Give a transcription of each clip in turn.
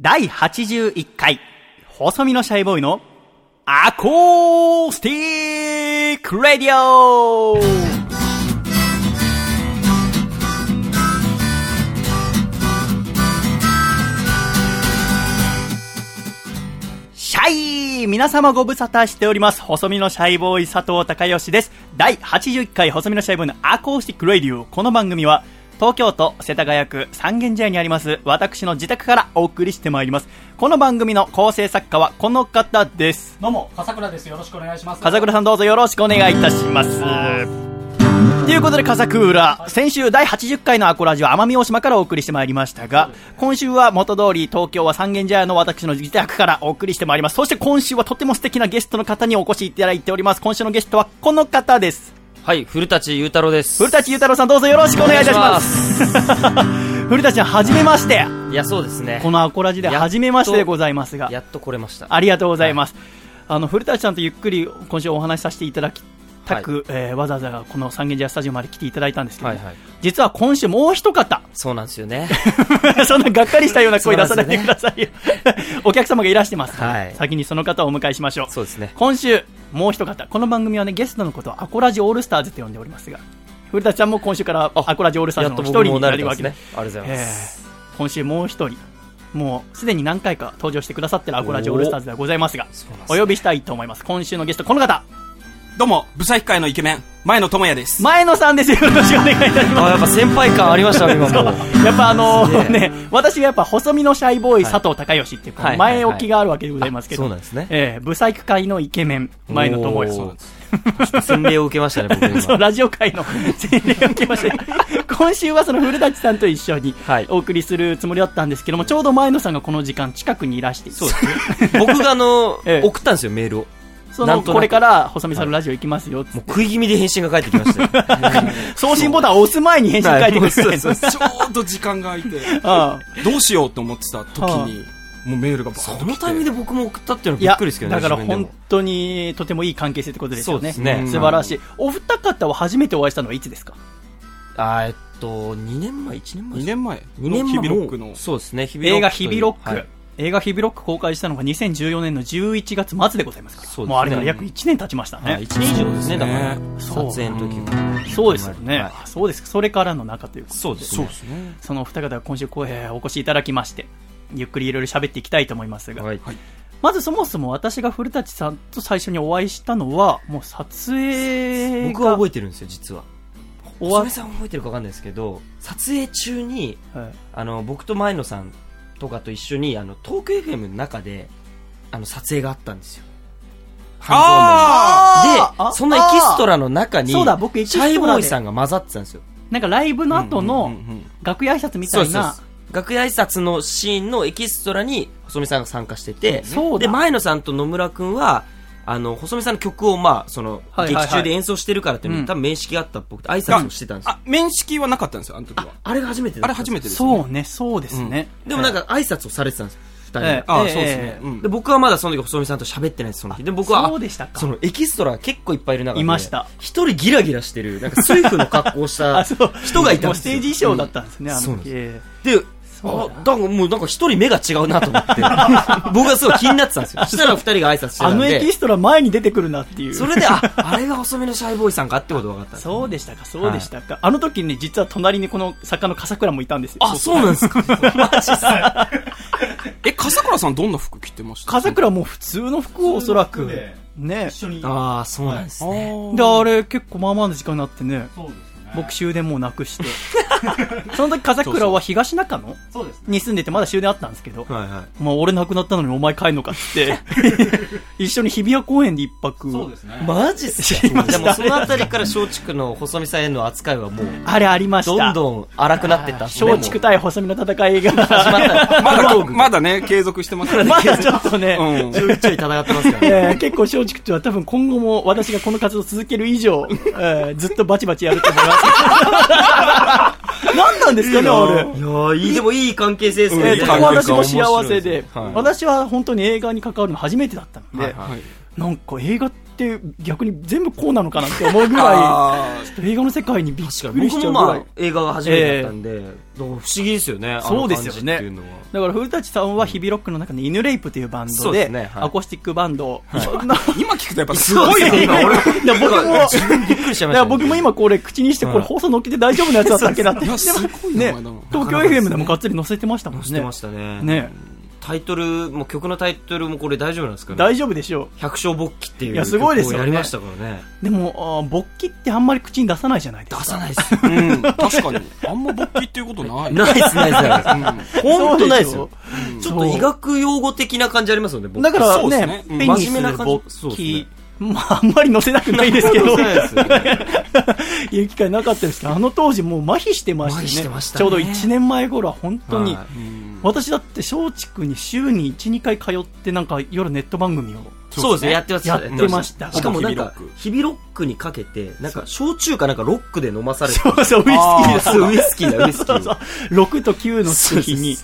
第81回、細身のシャイボーイのアコースティックラディオシャイ皆様ご無沙汰しております。細身のシャイボーイ佐藤孝義です。第81回細身のシャイボーイのアコースティックラディオ。この番組は、東京都世田谷区三軒茶屋にあります私の自宅からお送りしてまいりますこの番組の構成作家はこの方ですどうも、笠倉です。よろしくお願いします。笠倉さんどうぞよろしくお願いいたしますということで、笠倉、先週第80回のアコラジオ奄美大島からお送りしてまいりましたが、今週は元通り東京は三軒茶屋の私の自宅からお送りしてまいります。そして今週はとても素敵なゲストの方にお越しいただいております。今週のゲストはこの方です。はい、古舘裕太郎です。古舘裕太郎さんどうぞよろしくお願いいたします。古舘さん、はじめまして。いや、そうですね。このアコラジではじめましてでございますが、やっと来れました。ありがとうございます。あの、古舘さんとゆっくり今週お話しさせていただきたく、えーわざわざこの三軒茶屋スタジオまで来ていただいたんですけど、はいはい。実は今週もう一方、そうなんですよね。そんながっかりしたような声出さないでくださいよ。お客様がいらしてます、はい先にその方をお迎えしましょう。そうですね。今週、もう一方、この番組はね、ゲストのことをアコラジオールスターズって呼んでおりますが、古舘さんも今週からアコラジオールスターズの一人になるわけでね。ありがとうございます。えー今週もう一人、もうすでに何回か登場してくださってるアコラジオールスターズではございますが、お呼びしたいと思います。今週のゲスト、この方、どうも、ブサイク界のイケメン、前野智也です。前野さんです。よろしくお願いいたしあ、まやっぱ先輩感ありましたね、今も。やっぱあのすげえ。ね、私がやっぱ細身のシャイボーイ佐藤孝義っていう前置きがあるわけでございますけど、あそうなんですねえー、ブサイク界のイケメン、前野智也さん。洗礼を受けましたね、僕 そう、今。ラジオ界の洗礼を受けまして、今週はその古舘さんと一緒にはい。お送りするつもりだったんですけども、ちょうど前野さんがこの時間近くにいらして。そうですね。僕があのええ、送ったんですよ、メールを。その、これから細見さんのラジオ行きますよっもう食い気味で返信が返ってきましたよ。送信ボタンを押す前に返信書いてくれる。はいちょうど時間が空いて、あどうしようと思ってた時に、もうメールがそのタイミングで僕も送ったっていうのはびっくりですけどね。だから本当にとてもいい関係性ってことですよね。そうですね素晴らしい。お二方は初めてお会いしたのはいつですか？あえっと、2年前、1年前2年前2年前の日々ロックの。そうですね、日映画日々ロック。はい映画日々ロック公開したのが2014年の11月末でございますから。そうですねもうあれから約1年経ちましたね。はい、1年以上ですね、だから。撮影の時は。そうですよね、はいそうです。それからの中ということそうでそうで。すね。そのお二方が今週お越しいただきまして、ゆっくりいろいろ喋っていきたいと思いますが、はい。まずそもそも私が古舘さんと最初にお会いしたのは、もう撮影が僕は覚えてるんですよ、実は。終わさん覚えてるかわかんないですけど、撮影中に、はいあの、僕と前野さんとかと一緒に、あの、トーク FM の中で、あの、撮影があったんですよ。で、そのエキストラの中に、そうだ僕エキストラャイボーイさんが混ざってたんですよ。なんかライブの後うんのうんうん。楽屋挨拶みたいな。楽屋挨拶のシーンのエキストラに細見さんが参加してて、そうだ。で、前野さんと野村くんは、あの、細見さんの曲を、まあ、その、はいはいはい劇中で演奏してるからっていうのに、うん多分面識があったっぽくて、挨拶をしてたんですよ。あ、面識はなかったんですよ、あの時は。あれが初めてだあれったんです初めてです、ね。そうね、そうですね。でもなんか挨拶をされてたんですよ、二人がええあ、そうですね。うんで、僕はまだその時細見さんと喋ってないです、その日。で、僕は、そうでしたかそのエキストラが結構いっぱいいる中で、いました一人ギラギラしてる、なんかスイフの格好をし あ、たそう。人がいたんですよ。もうステージ衣装だったんですね、あの時。そうなんでえで、そうあ、だからもうなんか一人目が違うなと思って、僕はすごい気になってたんですよ。そしたら二人が挨拶してたんえあのエキで、ストラ前に出てくるなっていう。それで、あ、あれが細めのシャイボーイさんかってことが分かったんです。そうでしたか、そうでしたか。あの時にね、実は隣にこの作家の笠倉もいたんですよ。あ、そうなんですか。マジっすか。え、笠倉さんどんな服着てました？笠倉も普通の服をおそらく、ね。ああ、そうなんですあね。ーで、あれ結構まあまあの時間になってね、そうですね。僕終電もうなくして。その時笠倉は東中野？そうですね。に住んでてまだ終電あったんですけど、はいはい。まあ俺亡くなったのにお前帰んのかっつって、一緒に日比谷公園で一泊。そうですね。マジっすか？でもそのあたりから松竹の細見さんへの扱いはもう、あれありました。どんどん荒くなってった。松竹対細身の戦いが。始まった。まだ、まだね、継続してますね。まだちょっとね、うんちょいちょい戦ってますからね。えー結構松竹とは多分今後も私がこの活動を続ける以上、えーずっとバチバチやると思います。何なんですかね、あれ。いやーいい、でもいい関係性ですね。えーとても私も幸せで、はい私は本当に映画に関わるの初めてだったので、なんか映画って逆に全部こうなのかなって思うぐらあい素と映画の世界にびっくりしちゃうぐ僕もまあらい。映画が初めてだったんで、だから不思議ですよね。そうですよね。だから古舘さんはヒビロックの中の犬レイプというバンドでねはい。アコースティックバンド。を、そんな今聞くとやっぱすごいね。今。俺、いや僕も僕も今これ口にしてこれ放送乗っけて大丈夫なやつだったっけなって。ね東京 FM でもがっつり載せてましたもんね。してましたね。ねタイトル、もう曲のタイトルもこれ大丈夫なんですかね？大丈夫でしょう。百姓勃起っていういやすごいですよね曲をやりましたからね。でも、勃起ってあんまり口に出さないじゃないですか。出さないですよ。うん、確かに。あんま勃起っていうことない。ないです、ないです。本当ないですよ。そうちょっと医学用語的な感じありますよね、僕だからねね、真面目な感じまあ、あんまり載せたくないですけど、そう機会なかったですけど、あの当時もう麻痺してましたね。てましたねちょうど1年前頃は本当に、はい私だって松竹に週に1、2回通ってなんか夜ネット番組を。そうですね、やってました。やってました。しかもなんか日々ロック、日々ロックにかけて、なんか、焼酎かなんかロックで飲まされてそう。そう、ウイスキーだ。ウイスキーだ。ウイスキーそうそう。6と9のつく日に、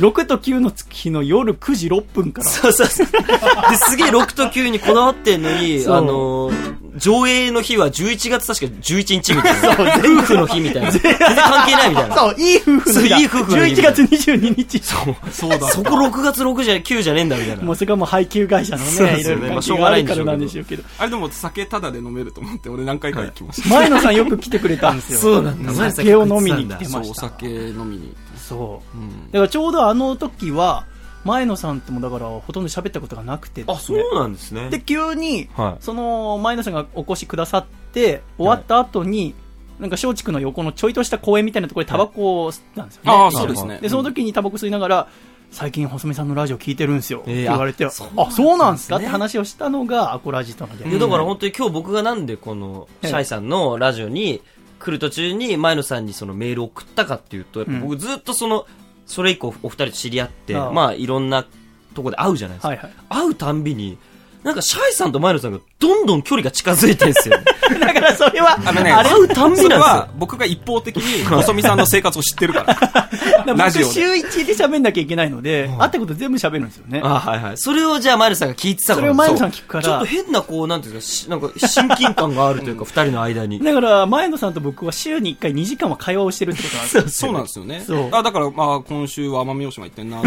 6と9の日の夜9時6分から。そうそうそう。で、すげえ6と9にこだわってんのに、あのー、上映の日は11月確か11日みたいな。夫婦の日みたいな。全然関係ないみたいな。そう、いい夫婦の日いい夫婦の日11月22日。そう。そうだ。そこ6月6じゃ、9じゃねえんだみたいな。もうそれがもう配給会社のね、いろいろ関係があるからなんでしょうけど。あれでも酒タダで飲めると思って、俺何回か行きました。前野さんよく来てくれたんですよ。そうなんだ酒を飲みに来てそう、おました。酒飲みに。そう。うんだからちょうどあの時は、前野さんってもだからほとんど喋ったことがなくてねそうなんですね。で、急に、はいその前野さんがお越しくださって、終わった後に、なんか松竹の横のちょいとした公園みたいなところでタバコを吸ったんですよね。ああ、そうですね。で、その時にタバコ吸いながら、最近細見さんのラジオ聞いてるんですよ。ってえー言われて、あ、あそうなんですか？ねって話をしたのがアコラジとので。いやだから本当に今日僕がなんでこのシャイさんのラジオに来る途中に前野さんにそのメールを送ったかっていうと、やっぱ僕ずっとその、それ以降お二人と知り合って、まあいろんなとこで会うじゃないですか。会うたんびに、なんかシャイさんと前野さんがどんどん距離が近づいてるんですよ。だからそれは、あのね、あれ会うたんびなんは僕が一方的に 細見さんの生活を知ってるから。ラジオ週1で喋んなきゃいけないので、会ったこと全部喋るんですよね。あはいはい。それをじゃあ前野さんが聞いてたから。それを前野さん聞くからちょっと変なこう、なんていうんですかし、なんか親近感があるというか、二人の間に。だから、前野さんと僕は週に1回2時間は会話をしてるってことなんですよ。そうなんですよね。そうあだから、まあ、今週は奄美大島行ってんなち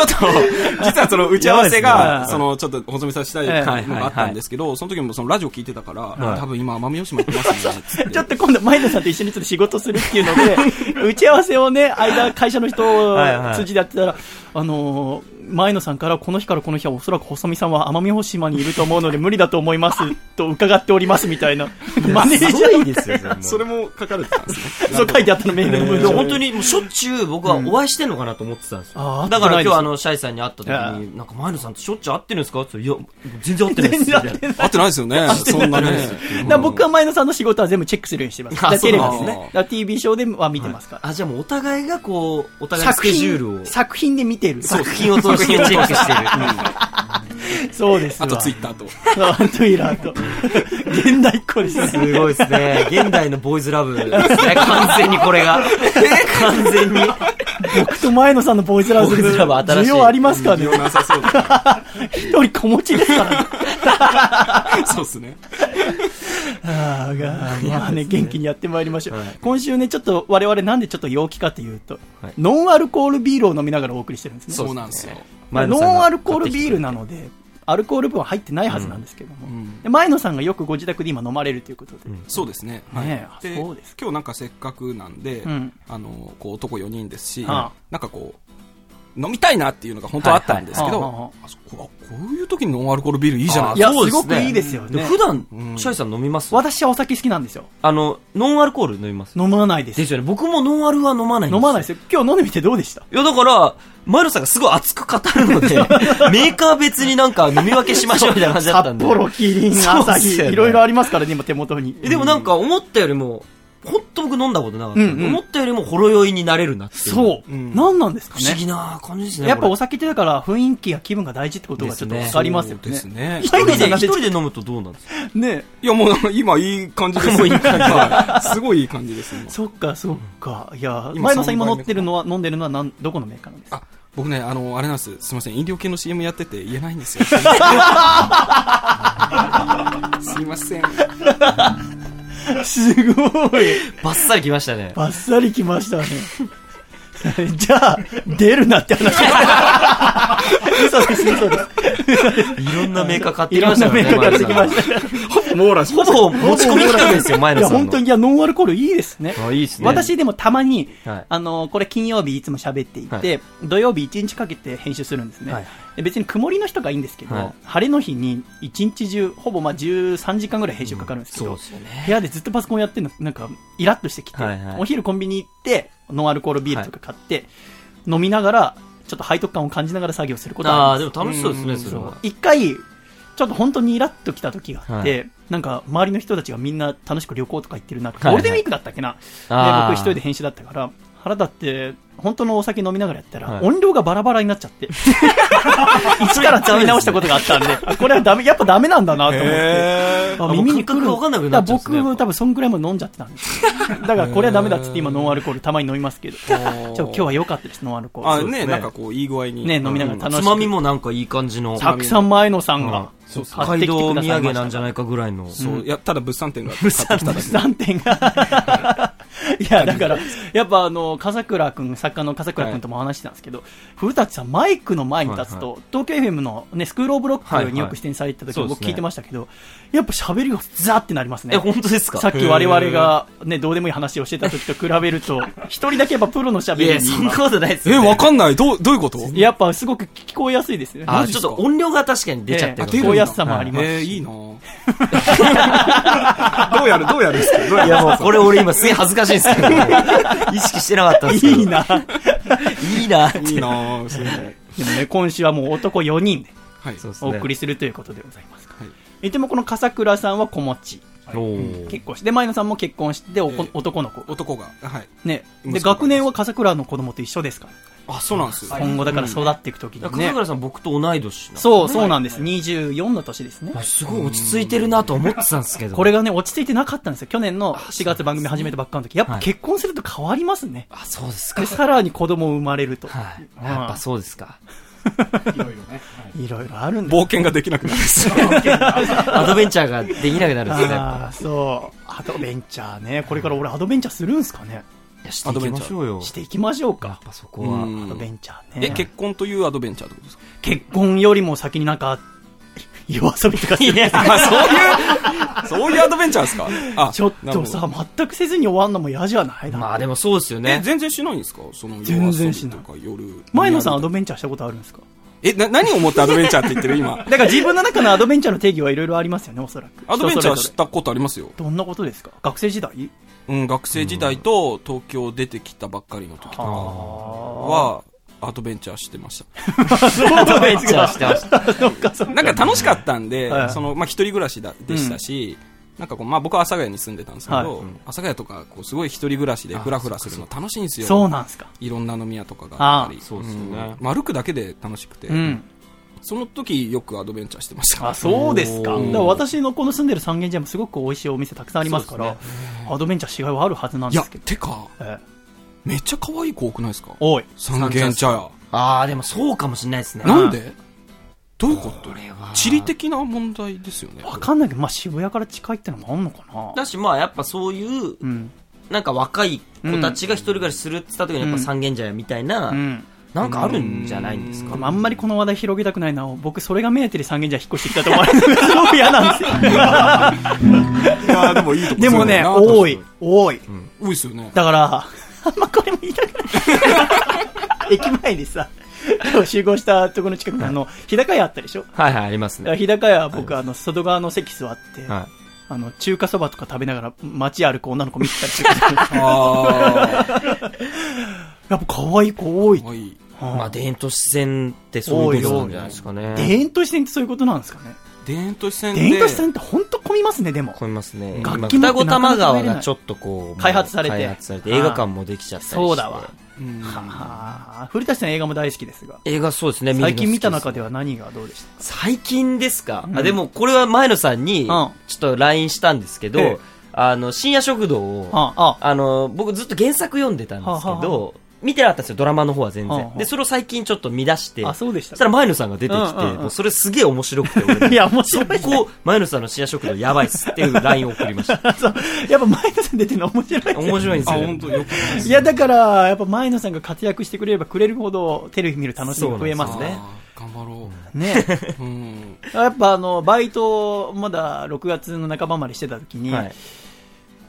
ょっと、実はその打ち合わせが、その、ちょっと細見さんしたいのえ。えがあったんですけど、その時もそのラジオ聞いてたから、い。多分今奄美大島行ってますね。ちょっと今度、前野さんと一緒にちょっと仕事するっていうので、打ち合わせをね、間、会社の人はいはい。通じでやってたら、あのー前野さんから、この日からこの日はおそらく細見さんは奄美大島にいると思うので無理だと思いますと伺っておりますみたいな、マネージャすごーいですよ、それも それも書かれてたんですね。そう書いてあったの、メールの文章本当にもうしょっちゅう僕はお会いしてんのかなと思ってたんですよ。あーだから今日あの、シャイさんに会った時に、なんか前野さんとしょっちゅう会ってるんですか？っていや、全然会ってないです。みたいな合ってないですよね。そんなね。僕は前野さんの仕事は全部チェックするようにしてます。だからテレビですね。TV ショーでは見てますから。あ、じゃあもうお互いがこう、お互いのス作ケジュールを品、、作品で見てる。作品を通してチェックしてる。そうですわ。あとツイッターと。そうツイッターと。現代っ子ですね。すごいですね。現代のボーイズラブですね。完全にこれが。完全に。僕と前野さんのボーイズラブボーイズラブ新しい需要ありますからね。よなさそうだ。一人子持ちですからね。そうですね。あまあね、元気にやってまいりましょう。はい今週ね、ちょっと我々なんでちょっと陽気かというと、はいノンアルコールビールを飲みながらお送りしてるんですね。そうなんですよ。まあノンアルコールビールなので、アルコール分は入ってないはずなんですけども、ん。で前野さんがよくご自宅で今飲まれるということで、そうですね。はい。ねそうです今日なんかせっかくなんでうん、あの、こう男4人ですし、はあ。なんかこう、飲みたいなっていうのが本当はあったんですけど、はいはいはあ。はあそこあこういう時にノンアルコールビールいいじゃないいや、ですか。すごくいいですよね。で普段う、ん。シャイさん飲みます？私はお酒好きなんですよ。あの、ノンアルコール飲みます。飲まないです。ですよね。僕もノンアルは飲まないんです飲まないですよ。今日飲んでみてどうでした？いや、だから、マイロさんがすごい熱く語るので、メーカー別になんか飲み分けしましょうみたいな感じだったんで。札幌、キリン、いろいろありますからね、今手元に。えでもなんか思ったよりも、本当僕飲んだことなかったうんうん思ったよりもほろ酔いになれるなっていう。そう。うん何なんですか不思議ね。な感じですね。やっぱお酒ってだから雰囲気や気分が大事ってことがちょっとわかりますよね。ですね。一人で、人で飲むとどうなんですか？ねいや、もう今いい感じです。もういい感じはい すごいいい感じです、今そっか、そっか。いや、今前野さん今三杯目乗ってるのは、飲んでるのはなんどこのメーカーなんですか？僕ね、あの、あれなんです。すみません。飲料系の CM やってて言えないんですよ。すいません。すごい。バッサリ来ましたね。バッサリ来ましたね。じゃあ、出るなって話。嘘です、嘘です。いろんなメーカー買ってきましたよね。メーカー買ってきま前野さした。網羅しんほぼ持ち込み企画ですよ、前さんの。本当に、いや、ノンアルコールいいですね。あいいですね。私でもたまに、はいあの、これ金曜日いつも喋っていて、土曜日1日かけて編集するんですね。はいで別に曇りの人がいいんですけど、はい晴れの日に一日中、ほぼまあ13時間ぐらい編集かかるんですけど、そうですよね。部屋でずっとパソコンやってるの、なんか、イラッとしてきて、はいはいお昼コンビニ行って、ノンアルコールビールとか買って、飲みながら、ちょっと背徳感を感じながら作業することああ、でも楽しそうですね、うんそれは。一回、ちょっと本当にイラッときた時があって、はなんか周りの人たちがみんな楽しく旅行とか行ってるな、いゴールデンウィークだったっけな、あー。で僕一人で編集だったから、腹立って、本当のお酒飲みながらやったら、はい。音量がバラバラになっちゃって、一から作り直したことがあったんで、あこれはダメ、やっぱダメなんだなと思って。へあ耳に来る。かんなくな多分そんぐらいも飲んじゃってたんですよ。だからこれはダメだっつって今ノンアルコールたまに飲みますけど。ちょ今日は良かったです、ノンアルコーあ、ル。ね、なんかこう、いい具合に。ね飲みながら楽しく。つまみもなんかいい感じの。たくさん前野さんがそう北海道土産なんじゃないかぐらいの。そう、いや、ただ物産展が物産展が。いや、だから、やっぱあの、笠倉くん、作家の笠倉くんとも話してたんですけど、古舘さん、マイクの前に立つと、東京 FM のね、スクールオブロックによく出演されてた時はいはい僕聞いてましたけど、やっぱ喋りがザーってなりますね。え、本当ですか？さっき我々がね、どうでもいい話をしてた時と比べると、一人だけやっぱプロの喋いや、りにそんなことないですえ、よ、ね。わかんない。どう、どういうこと？やっぱすごく聞こえやすいですね。あ、ちょっと音量が確かに出ちゃってる。ええ。聞こえやすさもありますし。えー、いいな どうやる、どうやるっすか？いやもうこれ俺今すげえ恥ずかしいんですけど、意識してなかったんですけど。いい。な。いいな。いいなすでもね、今週はもう男4人ではい。お送りするということでございます。はいいてもこの笠倉さんは子持ち。結婚して、前野さんも結婚して、男の子。男が。はい。ね。で、学年は笠倉の子供と一緒ですから。あ、そうなんですよ。今後だから育っていくときにね。笠倉さん僕と同い年そう、そうなんです。24の年ですね。あすごい落ち着いてるなと思ってたんですけど。これがね、落ち着いてなかったんですよ。去年の4月番組始めたばっかの時。やっぱ結婚すると変わりますね。あ、そうですかで、。さらに子供生まれると。はい。うんやっぱそうですか。いろいろね。はいいろいろあるんだ 冒険ができなくなるんですよ。アドベンチャーができなくなるんですね。そう。アドベンチャーね。これから俺アドベンチャーするんすかねやしていきましょうよ。していきましょうやっか。ぱそこは。うんアドベンチャーね。え、結婚というアドベンチャーってことですか？結婚よりも先になんか、夜遊びとかするんですかあ、そういう、そういうアドベンチャーですか？あ、ちょっとさ、全くせずに終わんのも嫌じゃないな。まあでもそうですよえ、ね。全然しないんですか？その全然しない夜遊びとか夜。前野さんアドベンチャーしたことあるんですか？え、な、何を思ってアドベンチャーって言ってる今？だから自分の中のアドベンチャーの定義はいろいろありますよね、おそらく。アドベンチャー人それぞしたことありますよ。れどんなことですか？学生時代？うん、学生時代と東京出てきたばっかりの時とかは、アドベンチャーしてました。アドベンチャーしてました。なんか楽しかったんではい、その、まあ、一人暮らしだでしたし、なんかこう、まあ、僕は阿佐ヶ谷に住んでたんですけはいど、阿佐ヶ谷とか、こう、すごい一人暮らしでフラフラするの楽しいんですよ。そうなんですか。いろんな飲み屋とかがあったり。あそうですよねんまあ歩くだけで楽しくて、うん。その時よくアドベンチャーしてました。あ、そうですか。だから私のこの住んでる三軒茶屋もすごく美味しいお店たくさんありますから、そうアドベンチャーしがいはあるはずなんですけど。、てか、ええめっちゃ可愛い子多くないですか？おい。三軒茶屋。ああ、でもそうかもしれないですね。なんで？どういうこと？地理的な問題ですよね。わかんないけど、まあ渋谷から近いってのもあんのかな？だしまあやっぱそういう、うん。なんか若い子たちが一人暮らしするって言った時にやっぱ三軒茶屋みたいな、うん。なんかあるんじゃないんですか？でもあんまりこの話題広げたくないな。僕、それが目当てで三軒茶屋引っ越してきたと思われるのが すごく嫌なんですよ。いや、でもいいとこでもね、多い。多い。多いですよね。だから、あんまこれも言いたくない。駅前にさ、集合したところの近くにあの、日高屋あったでしょ？はいはい、ありますね。日高屋は僕、あの、外側の席座って、はあの、中華そばとか食べながら街歩く女の子見てたりする。あ やっぱ可愛い子多。い。まあ、田園都市線ってそういうことなんじゃないですかね。田園都市線ってそういうことなんですかね。田園都市線田で。園都市線って本当混みますね、でも。混みますね。今、楽器持って双子玉川がちょっとこう、開発されて開発されて、映画館もできちゃったりして。そうだわ。うんはあ、古舘さん映画も大好きですが。映画そうですね、最近見た中で。では何がどうでした？最近ですか、うんあ、でもこれは前野さんに、んちょっと LINE したんですけど、ええあの、深夜食堂を、あ、の、僕ずっと原作読んでたんですけど、見てなかったんですよ、ドラマの方は全然。で、それを最近ちょっと見出して、あ、そうでしたそしたら前野さんが出てきて、それすげえ面白くて、俺 いや面白いねそこ、前野さんの深夜食堂やばいっすっていう LINE を送りました。そう。やっぱ前野さん出てるの面白いですよ面白いんですあ、よ。本当よ。いや、だから、やっぱ前野さんが活躍してくれればくれるほど、テレビ見る楽しみが増えますね。頑張ろね。う。うん。やっぱあの、バイト、まだ6月の半ばまでしてた時に、はい。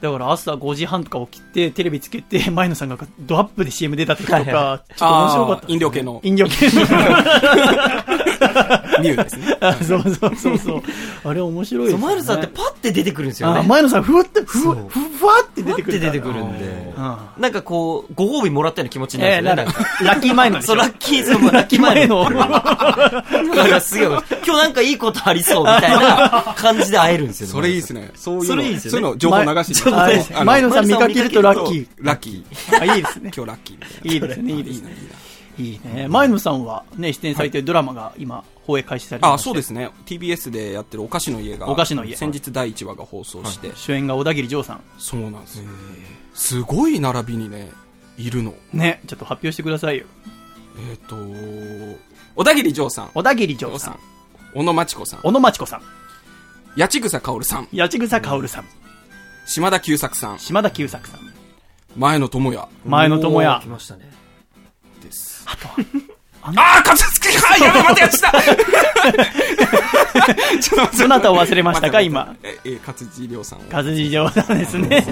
だから朝5時半とか起きて、テレビつけて、前野さんがドアップで CM 出た時とか、ちょっと面白かった。飲料系の飲料系の。ミュウですね。あそうそうそうそう。あれ面白いですね。前野さんってパッて出てくるんですよね。あ前野さん、ふわって、ふわ、って出てくる出てくるんで。うん。なんかこう、ご褒美もらったような気持ちになるええんですよね。ラッキー前のでしょそう、ラッキー、そう、ラッキー前の。前の。だからすげえ、今日なんかいいことありそうみたいな感じで会えるんですよね。それいいですね。そういうの。それいいですよねそういうの情報流して前あの前野さん見かけるとラッキー。ラッキー。あ、いいですね。今日ラッキーみたいな。いいですね、いいですね。いいね。前野さんはね、出演されてるドラマが今、放映開始されてまあ、そうですね。TBS でやってるお菓子の家が、お菓子の家先日第1話が放送して、主演が小田切丈さん。そうなんですよ。すごい並びにね、いるの。ね、ちょっと発表してくださいよ。えっ、と、小田切丈さん、小田切丈さん、小野真知子さん、小野真知子さん、八千草薫さん、八千草薫さん、島田久作さん、島田久作さん、前野智也前野智也来。ましたね。です。あとは、あー、勝つきあ、やばい、待て、やつだ ちょっとどなたを忘れましたか今？え、え、勝地涼さんを。勝地丈さんですね。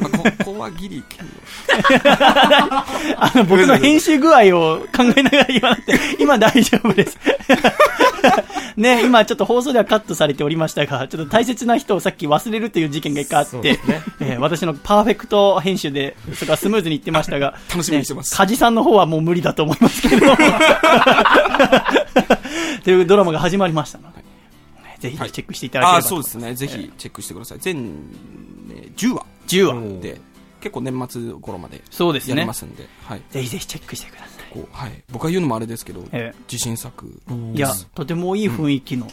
まあ、ここはギリ剣 あの、僕の編集具合を考えながら言わなくて、今大丈夫です。ね、今ちょっと放送ではカットされておりましたが、ちょっと大切な人をさっき忘れるという事件が一回あって、ねえー私のパーフェクト編集で、そこはスムーズにいってましたが、楽しみにしてますね梶さんの方はもう無理だと思いますけど。というドラマが始まりましたので、ねぜひチェックしていただけれあばとーそうですね。ぜひチェックしてください。全、ね、10話10話。うんで、結構年末頃までそうですねやりま。すんで、はい。ぜひぜひチェックしてくださこう、はい。僕が言うのもあれですけど、え自信作。い。いや、とてもいい雰囲気の。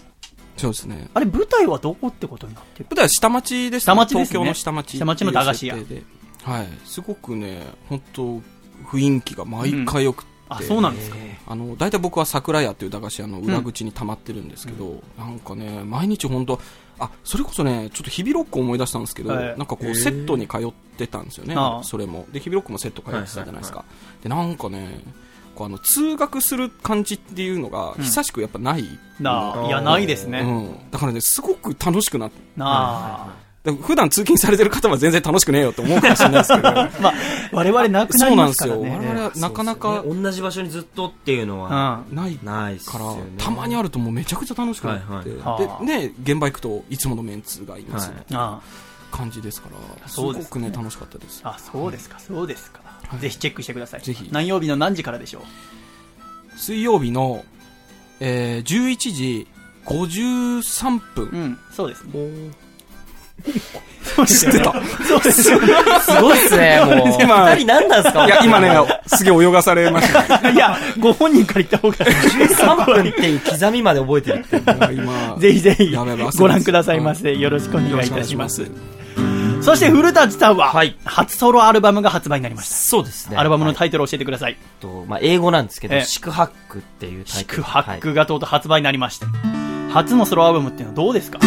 そうですね。あれ、舞台はどこってことになってる？舞台は下町ですね。下町ですね東京の下町。下町の駄菓子屋っていう設定で。はい。すごくね、本当雰囲気が毎回良くて。あ、そうなんですか。あの、大体僕は桜屋っていう駄菓子屋の裏口に溜まってるんですけど、なんかね、毎日本当あ、それこそね、ちょっと日々ロックを思い出したんですけど、はいなんかこう、セットに通ってたんですよねそれも。で、日々ロックもセット通ってたじゃないですか。で、なんかね、こうあの、通学する感じっていうのが、久しくやっぱない。うんいや、ないですね。うん。だからね、すごく楽しくなって、なあ。だから普段通勤されてる方は全然楽しくねえよって思うかもしれないですけど、まあ、我々なくなそうりなんですよ。ますからね。我々はなかなかね同じ場所にずっとっていうのは、うん。ないからよね。、たまにあるともうめちゃくちゃ楽しくなって、はいはいはあで、ね、現場行くといつものメンツがいます、はいあ感じですから、すごくね、楽しかったです。あ、そうですか、そうですか。ぜひチェックしてください。ぜひ何曜日の何時からでしょう？水曜日の、えー、11時53分。う。ん、そうですね。知ってたそうですよ。すごいっすね、もう。今二人何なんすか？いや、今ね、すげえ泳がされました。いや、ご本人から言った方が13分っていう刻みまで覚えてるって。今、ぜひぜひご覧くださいませ。よろしくお願いいたします。そして古舘さんははい、初ソロアルバムが発売になりました。そうですね。アルバムのはいタイトルを教えてください。とまあ、英語なんですけど、ええシクハックっていうタイトル。四苦八はい苦がとうとう発売になりました。初のソロアルバムっていうのはどうですか？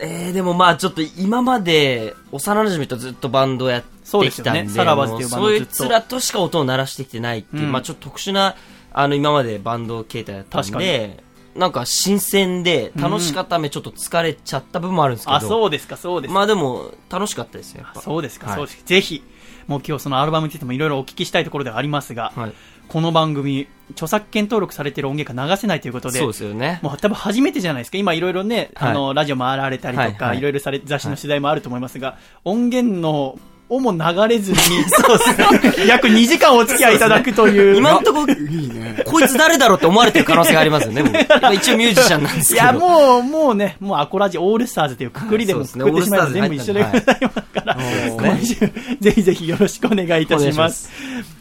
えー、でもまあちょっと今まで幼馴染とずっとバンドやってきたんで、よねサラバズっていうバンドもずっとそいつらとしか音を鳴らしてきてないっていう、うんまあちょっと特殊な、あの今までバンド形態だったん確で、なんか新鮮で楽しかったためちょっと疲れちゃった部分もあるんですけど、あ、そうですか、そうですか。まあでも楽しかったですよ。そうですか、はいそうですか。ぜひ、もう今日そのアルバムについてもいろいろお聞きしたいところではありますが、はい。この番組、著作権登録されている音源が流せないということで、そうですよね。もう多分初めてじゃないですか。今いろいろね、はいあの、ラジオ回られたりとか、はいはいいろいろされ、雑誌の取材もあると思いますが、音源の、をも流れずに、そうですね。約2時間お付き合いいただくという。今んとこ、いいね。こいつ誰だろうって思われてる可能性がありますよね、もう まあ一応ミュージシャンなんですけど。いや、もう、もうね、もうアコラジオールスターズというくくりでもくくってしまえば全部一緒でございますから、今週、ぜひぜひよろしくお願いいたします。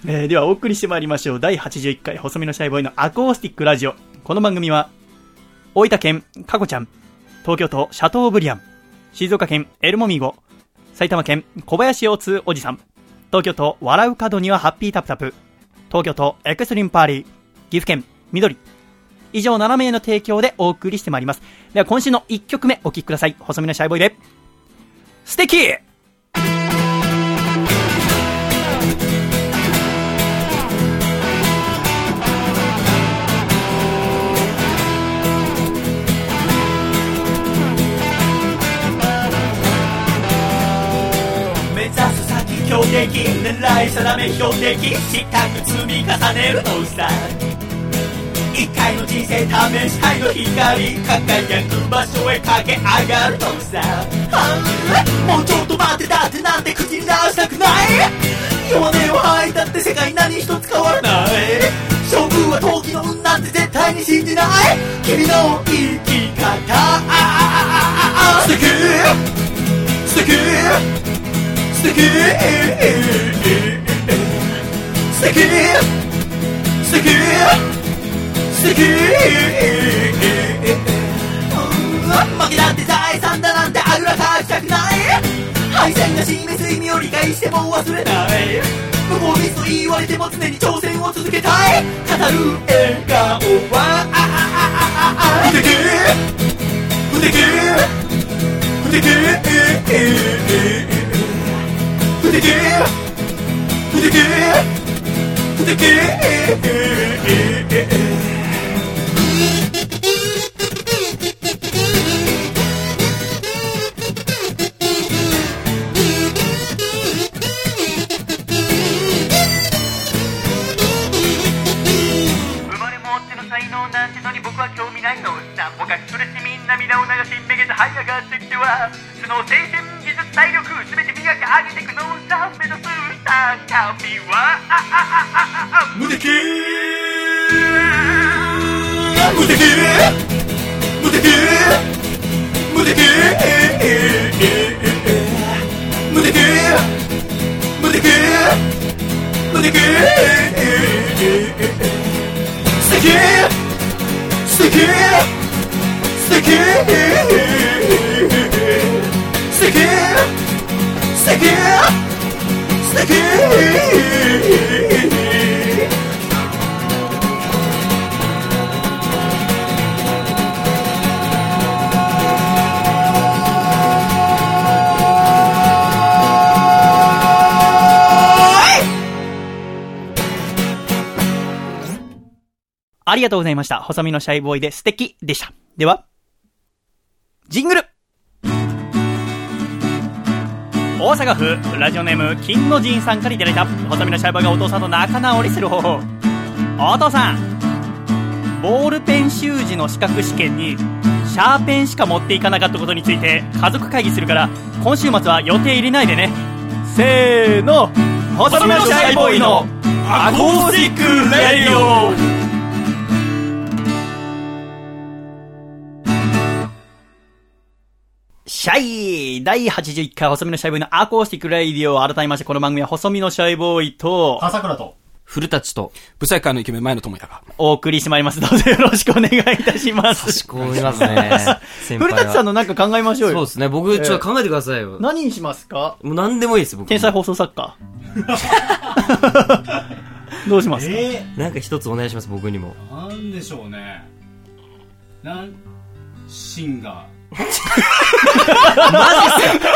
えーでは、お送りしてまいりましょう。第81回、細身のシャイボーイのアコースティックラジオ。この番組は、大分県、かこちゃん、東京都、シャトーブリアン、静岡県、エルモミゴ、埼玉県、小林洋通おじさん、東京都笑う角にはハッピータプタプ、東京都エクストリームパーリー、岐阜県緑。以上7名の提供でお送りしてまいります。では今週の1曲目お聴きください。細身のシャイボーイで、素敵先強敵狙い定め標的失格積み重ねるのさ一回の人生試したいの光輝く場所へ駆け上がるのさもうちょっと待ってだってなんて口に出したくない弱音を吐いたって世界何一つ変わらない勝負は陶器の運なんて絶対に信じない。君の生き方素敵素敵素敵。素敵。素敵。素敵。負けだって財産だなんてあぐらかきたくない。敗戦が示す意味を理解しても忘れない。無謀ミスと言われても常に挑戦を続けたい。語る笑顔は。不敵。不敵。不敵それしてみんな涙を流しめげて這い上がってきてはその精神技術体力すべて磨き上げていくのさ目指す高みはあああああ無敵。無敵。無敵。無敵。無敵。無敵。無敵。素敵。素敵。素敵。敵素敵素敵ありがとうございました。細身のシャイボーイで素敵でした。では、ジングル大阪府ラジオネーム金の神さんからいただいた細身のシャイボーがお父さんと仲直りする方法お父さんボールペン習字の資格試験にシャーペンしか持っていかなかったことについて家族会議するから今週末は予定入れないでね。せーの細身のシャイボーイのアコースティックレディオ。シャイ第81回細身のシャイボーイのアコースティックレイディオ改めましてこの番組は細身のシャイボーイと笠倉と。古舘と、ブサイク界のイケメン前野智也が。お送りしてまいります。どうぞよろしくお願いいたします。こういますね。先 古輩は舘さんのなんか考えましょうよ。そうですね。僕、ちょっと考えてくださいよ。何にしますか？もう何でもいいです、僕。天才放送作家。どうしますか？えなんか一つお願いします、僕にも。ー、なんでしょうね。なん、シンガー。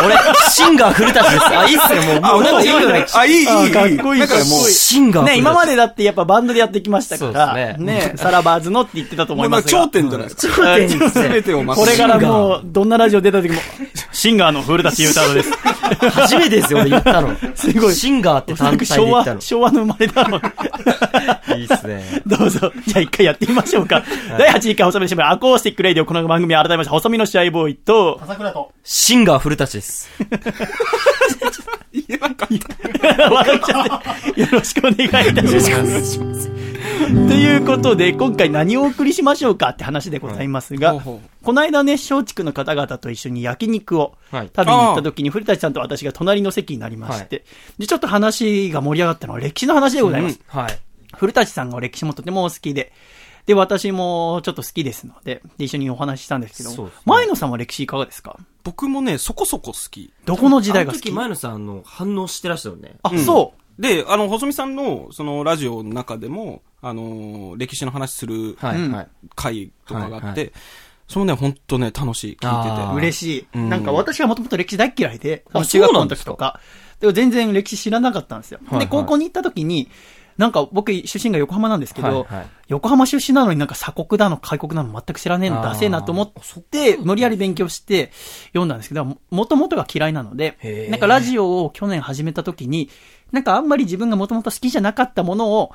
俺、シンガー古舘です。あ、いいっすね、もう。もうなんかいいよね。あ、いい、いい、いい。あかっこいいなんかもうシンガー古舘。ね、今までだってやっぱバンドでやってきましたから、そうですね、サラバーズのって言ってたと思いますが。頂点じゃないですか。頂点ですすべね。てをこれからもう、どんなラジオ出た時も、シンガーの古舘裕太郎です。初めてですよ、俺言ったの。すごいシンガーって単体で昭和言った、の。昭和の生まれだろう。いいっすね。どうぞ。じゃあ一回やってみましょうか。第81回細身のシャイボーイ、アコースティックレイディオ、この番組は改めまして、細身のシャイボーイと、笠倉と。シンガー古舘です。言えなかった。笑っちゃって、よろしくお願いいたします。ということで、今回何をお送りしましょうかって話でございますが、ほうほこの間ね、松竹の方々と一緒に焼肉をはい食べに行った時に、古舘さんと私が隣の席になりまして、で、ちょっと話が盛り上がったのは歴史の話でございます。はい。古舘さんが歴史もとてもお好きで、で、私もちょっと好きですので、で一緒にお話ししたんですけど、ね前野さんは歴史いかがですか？僕もね、そこそこ好き。どこの時代があの時、好き前野さん、あの、反応してらしたよね。あ、そう。で、あの、細見さんの、その、ラジオの中でも、あの、歴史の話するはい。回とかがあはいはって、そのね、本当ね、楽しい、聞いてて。嬉しい。うん。なんか私はもともと歴史大っ嫌いで、あ中学校の時とか、でも全然歴史知らなかったんですよ。で、高校に行った時に、なんか僕出身が横浜なんですけど、はいはい。横浜出身なのになんか鎖国だの開国なの全く知らねえのダセえなと思って、無理やり勉強して読んだんですけど、ももともとが嫌いなのでなんかラジオを去年始めた時に、なんかあんまり自分がもともと好きじゃなかったものを、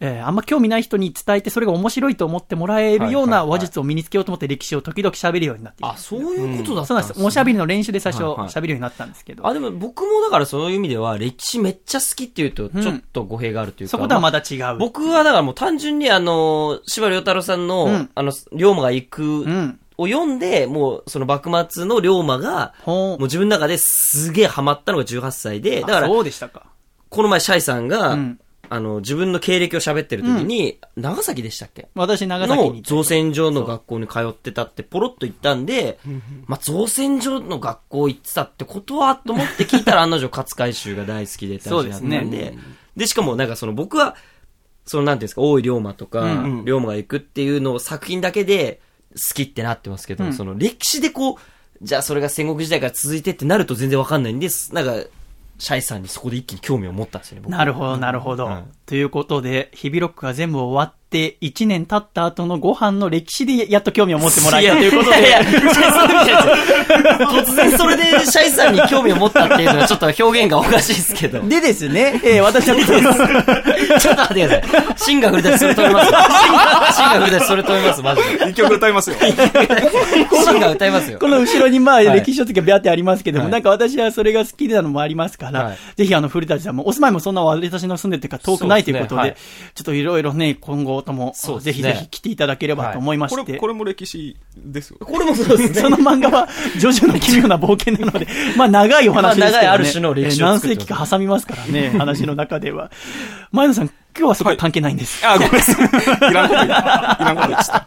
えーあんま興味ない人に伝えてそれが面白いと思ってもらえるようなはいはいはい話術を身につけようと思って歴史を時々喋るようになっていあ、そういうことだったそうなんです。おしゃべりの練習で最初はいはい喋るようになったんですけど。あ、でも僕もだからそういう意味では、歴史めっちゃ好きっていうと、ちょっと語弊があるというか。そことはまだだ違う。僕はだからもう単純にあの、柴良太郎さんの、うんあの、龍馬が行く、うん。を読んで、もうその幕末の龍馬が、ほもう自分の中ですげえハマったのが18歳で、だから、そうでしたか。この前シャイさんが、うんあの、自分の経歴を喋ってる時に、長崎でしたっけ？私、長崎にのいて。造船所の学校に通ってたってポロッと言ったんで、まあ、造船所の学校行ってたってことはと思って聞いたら 案の定勝海舟が大好きでって話になったんで、そうでですしかもなんかその僕は、そのなんていうんですか、大井龍馬とか、うん龍馬が行くっていうのを作品だけで好きってなってますけど、うん。その歴史でこう、じゃあそれが戦国時代から続いてってなると全然わかんないんです。なんか、シャイさんにそこで一気に興味を持ったんですよね、僕なるほど、なるほど。はいということで、日々ロックが全部終わって、1年経った後のご飯の歴史でやっと興味を持ってもらえたということで。いやいやいや突然それでシャイさんに興味を持ったっていうのはちょっと表現がおかしいですけど。でですね、えー私は、ちょっと待ってください。芯が振り出しそれ止めます。芯が芯が振り出しそれ止めます、マジで。一曲歌いますよ。芯が歌いますよ。この後ろにまあ、はい歴史書籍がビャってありますけども、はいなんか私はそれが好きなのもありますから、はいぜひあの、古舘さんも、お住まいもそんな私の住んでるというか遠くないということで、ですねちょっといろいろね、今後とも、ねぜひぜひ来ていただければと思いまして。これ、これも歴史ですよ。これもそうですね。その漫画は、ジョジョの奇妙な冒険なので、まあ長いお話ですけど、ね。まあ長いある種の歴史何世紀か挟みますからね、話の中では。前野さん、今日はそこ関係ないんです。あ、ごめんなさい。いらんこと。いらんことでした。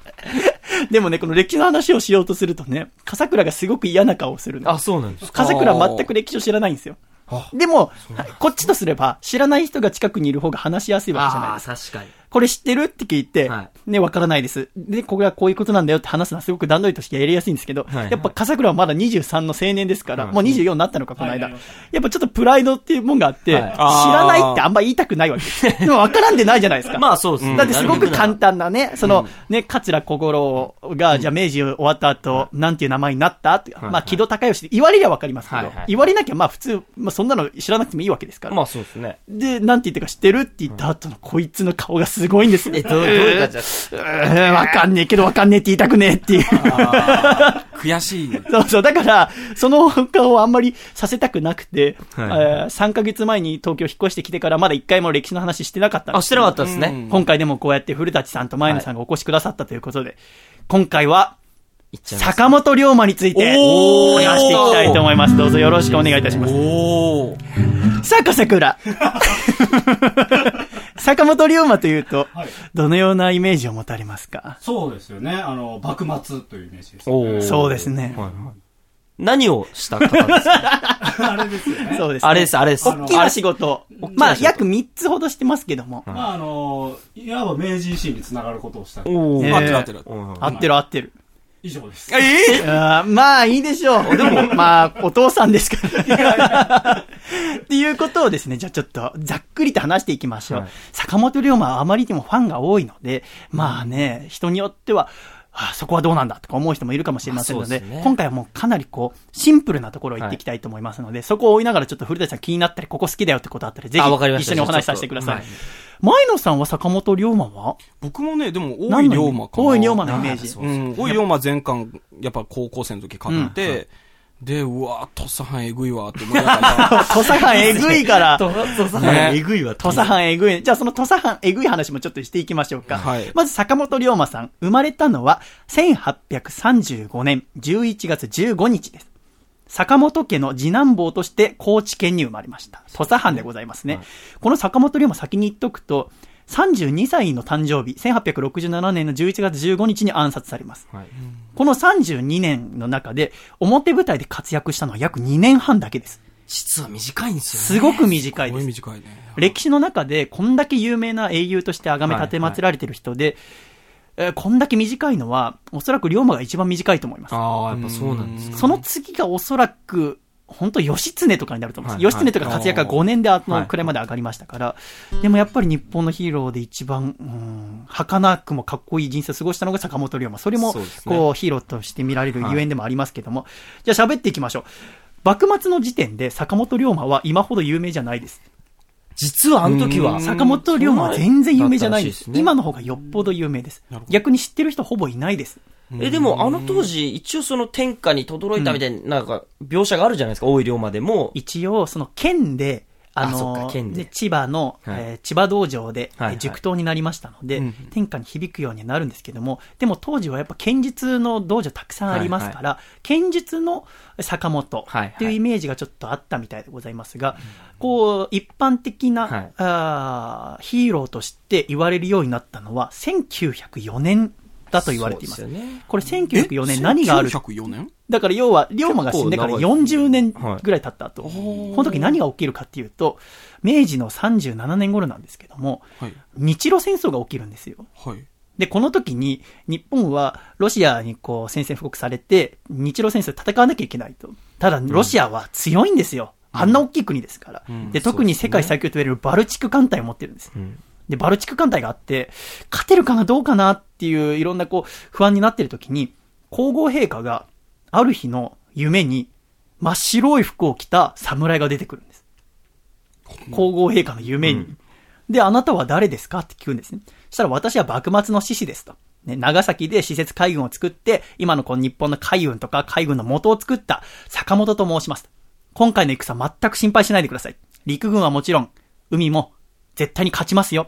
でもね、この歴史の話をしようとするとね、笠倉がすごく嫌な顔をするの。あ、そうなんですか。笠倉は全く歴史を知らないんですよ。でも、こっちとすれば、知らない人が近くにいる方が話しやすいわけじゃないですか。確かに。これ知ってる？って聞いて、はね、わからないです。で、これはこういうことなんだよって話すのはすごく段取りとしてやりやすいんですけど、はい。やっぱ笠倉はまだ23の青年ですから、はいもう24になったのか、この間。やっぱちょっとプライドっていうもんがあって、はい。知らないってあんま言いたくないわけです。でもわからんでないじゃないですか。まあそうですね。だってすごく簡単。単なね、その、ね、桂小五郎が、じゃあ明治終わった後、なんていう名前になった？まあ、木戸孝義で言われりゃわかりますけど言われなきゃまあ普通、まあそんなの知らなくてもいいわけですから。まあそうですね。で、なんて言ってか知ってる？って言った後のこいつの顔がすごいんですよ。え、どう、どういう感じだうーんわかんねえけどわかんねえって言いたくねえっていう。悔しい。そうそう。だから、その顔をあんまりさせたくなくて、はいえー3ヶ月前に東京引っ越してきてからまだ一回も歴史の話してなかったんであ、すしてなかったですね。今回でもこうやって古舘さんと前野さんがお越しくださったということで、今回は、いっちゃいます。坂本龍馬について、話していきたいと思います。どうぞよろしくお願いいたします。おー。さあ、笠倉。坂本龍馬というと、はいどのようなイメージを持たれますか？そうですよね。あの、幕末というイメージです、ね。そうですね。はいはい。何をした方ですか？あれですよね。そうです、ね。あれです、あれです。大きな仕事。まあ、約3つほどしてますけども。まあ、あの、いわば明治維新につながることをした。お合ってる合ってる。合ってる合ってる。以上です。えあーまあ、いいでしょう。でも、まあ、お父さんですから。っていうことをですね、じゃあちょっと、ざっくりと話していきましょう。はい坂本龍馬はあまりにもファンが多いので、まあね、人によっては、あそこはどうなんだとか思う人もいるかもしれませんので、まあですね。今回はもうかなりこう、シンプルなところを言っていきたいと思いますので、そこを追いながらちょっと古舘さん気になったり、ここ好きだよってことあったら、ぜひあわかりました。一緒にお話しさせてください。はい。前野さんは坂本龍馬は？僕もね、でも、大井龍馬かな？大井龍馬のイメージ。うん、大井龍馬全巻、やっぱ高校生の時買って、で、うわ土佐藩えぐいわって思いながら、土佐藩えぐいから、と、とさ、ねえぐいわ。土佐藩えぐい。じゃあその土佐藩えぐい話もちょっとしていきましょうか。はいまず坂本龍馬さん、生まれたのは1835年11月15日です。坂本家の次男坊として高知県に生まれました。土佐藩でございますね。この坂本龍馬先に言っとくと、32歳の誕生日、1867年の11月15日に暗殺されます。はい。この32年の中で、表舞台で活躍したのは約2年半だけです。実は短いんですよね。すごく短いです。短いね。歴史の中でこんだけ有名な英雄として崇め立て祀られてる人で、えーこんだけ短いのは、おそらく龍馬が一番短いと思います。ああ、やっぱそうなんですか。その次がおそらく、本当義経とかになると思うんです。はい義経とか活躍が5年であのはいくらいまで上がりましたから、でもやっぱり日本のヒーローで一番、うん、儚くもかっこいい人生を過ごしたのが坂本龍馬。それも、こう、ヒーローとして見られるゆえんでもありますけども、じゃあ喋っていきましょう。幕末の時点で坂本龍馬は今ほど有名じゃないです。実はあの時は、坂本龍馬は全然有名じゃないです。ね今の方がよっぽど有名です。逆に知ってる人ほぼいないです。え、でもあの当時、一応その天下に轟いたみたいな、なんか、描写があるじゃないですか、大井龍馬でも。一応、その県で、あので。ね千葉の、はい。えー千葉道場で、はいはい。えー塾頭になりましたので、うん天下に響くようにはなるんですけども、でも当時はやっぱ剣術の道場たくさんありますから、剣術の坂本はいはい。っていうイメージがちょっとあったみたいでございますが、こう、一般的な、はい。あーヒーローとして言われるようになったのは、1904年だと言われています。すよね。これ1904年何がある1904年？だから要は、龍馬が死んでから結構長い40年ぐらい経った後、この時何が起きるかっていうと、明治の37年頃なんですけども、はい。日露戦争が起きるんですよ。はい。で、この時に、日本はロシアにこう宣戦布告されて、日露戦争で戦わなきゃいけないと。ただ、ロシアは強いんですよ。あんな大きい国ですから。んで、特に世界最強と言われるバルチク艦隊を持ってるんです。んで、バルチク艦隊があって、勝てるかなどうかなっていういろんなこう、不安になってる時に、皇后陛下が、ある日の夢に、真っ白い服を着た侍が出てくるんです。皇后陛下の夢に。で、あなたは誰ですかって聞くんですね。そしたら私は幕末の志士ですと。ね、長崎で施設海軍を作って、今のこの日本の海軍とか海軍の元を作った坂本と申します。今回の戦全く心配しないでください。陸軍はもちろん、海も絶対に勝ちますよ。っ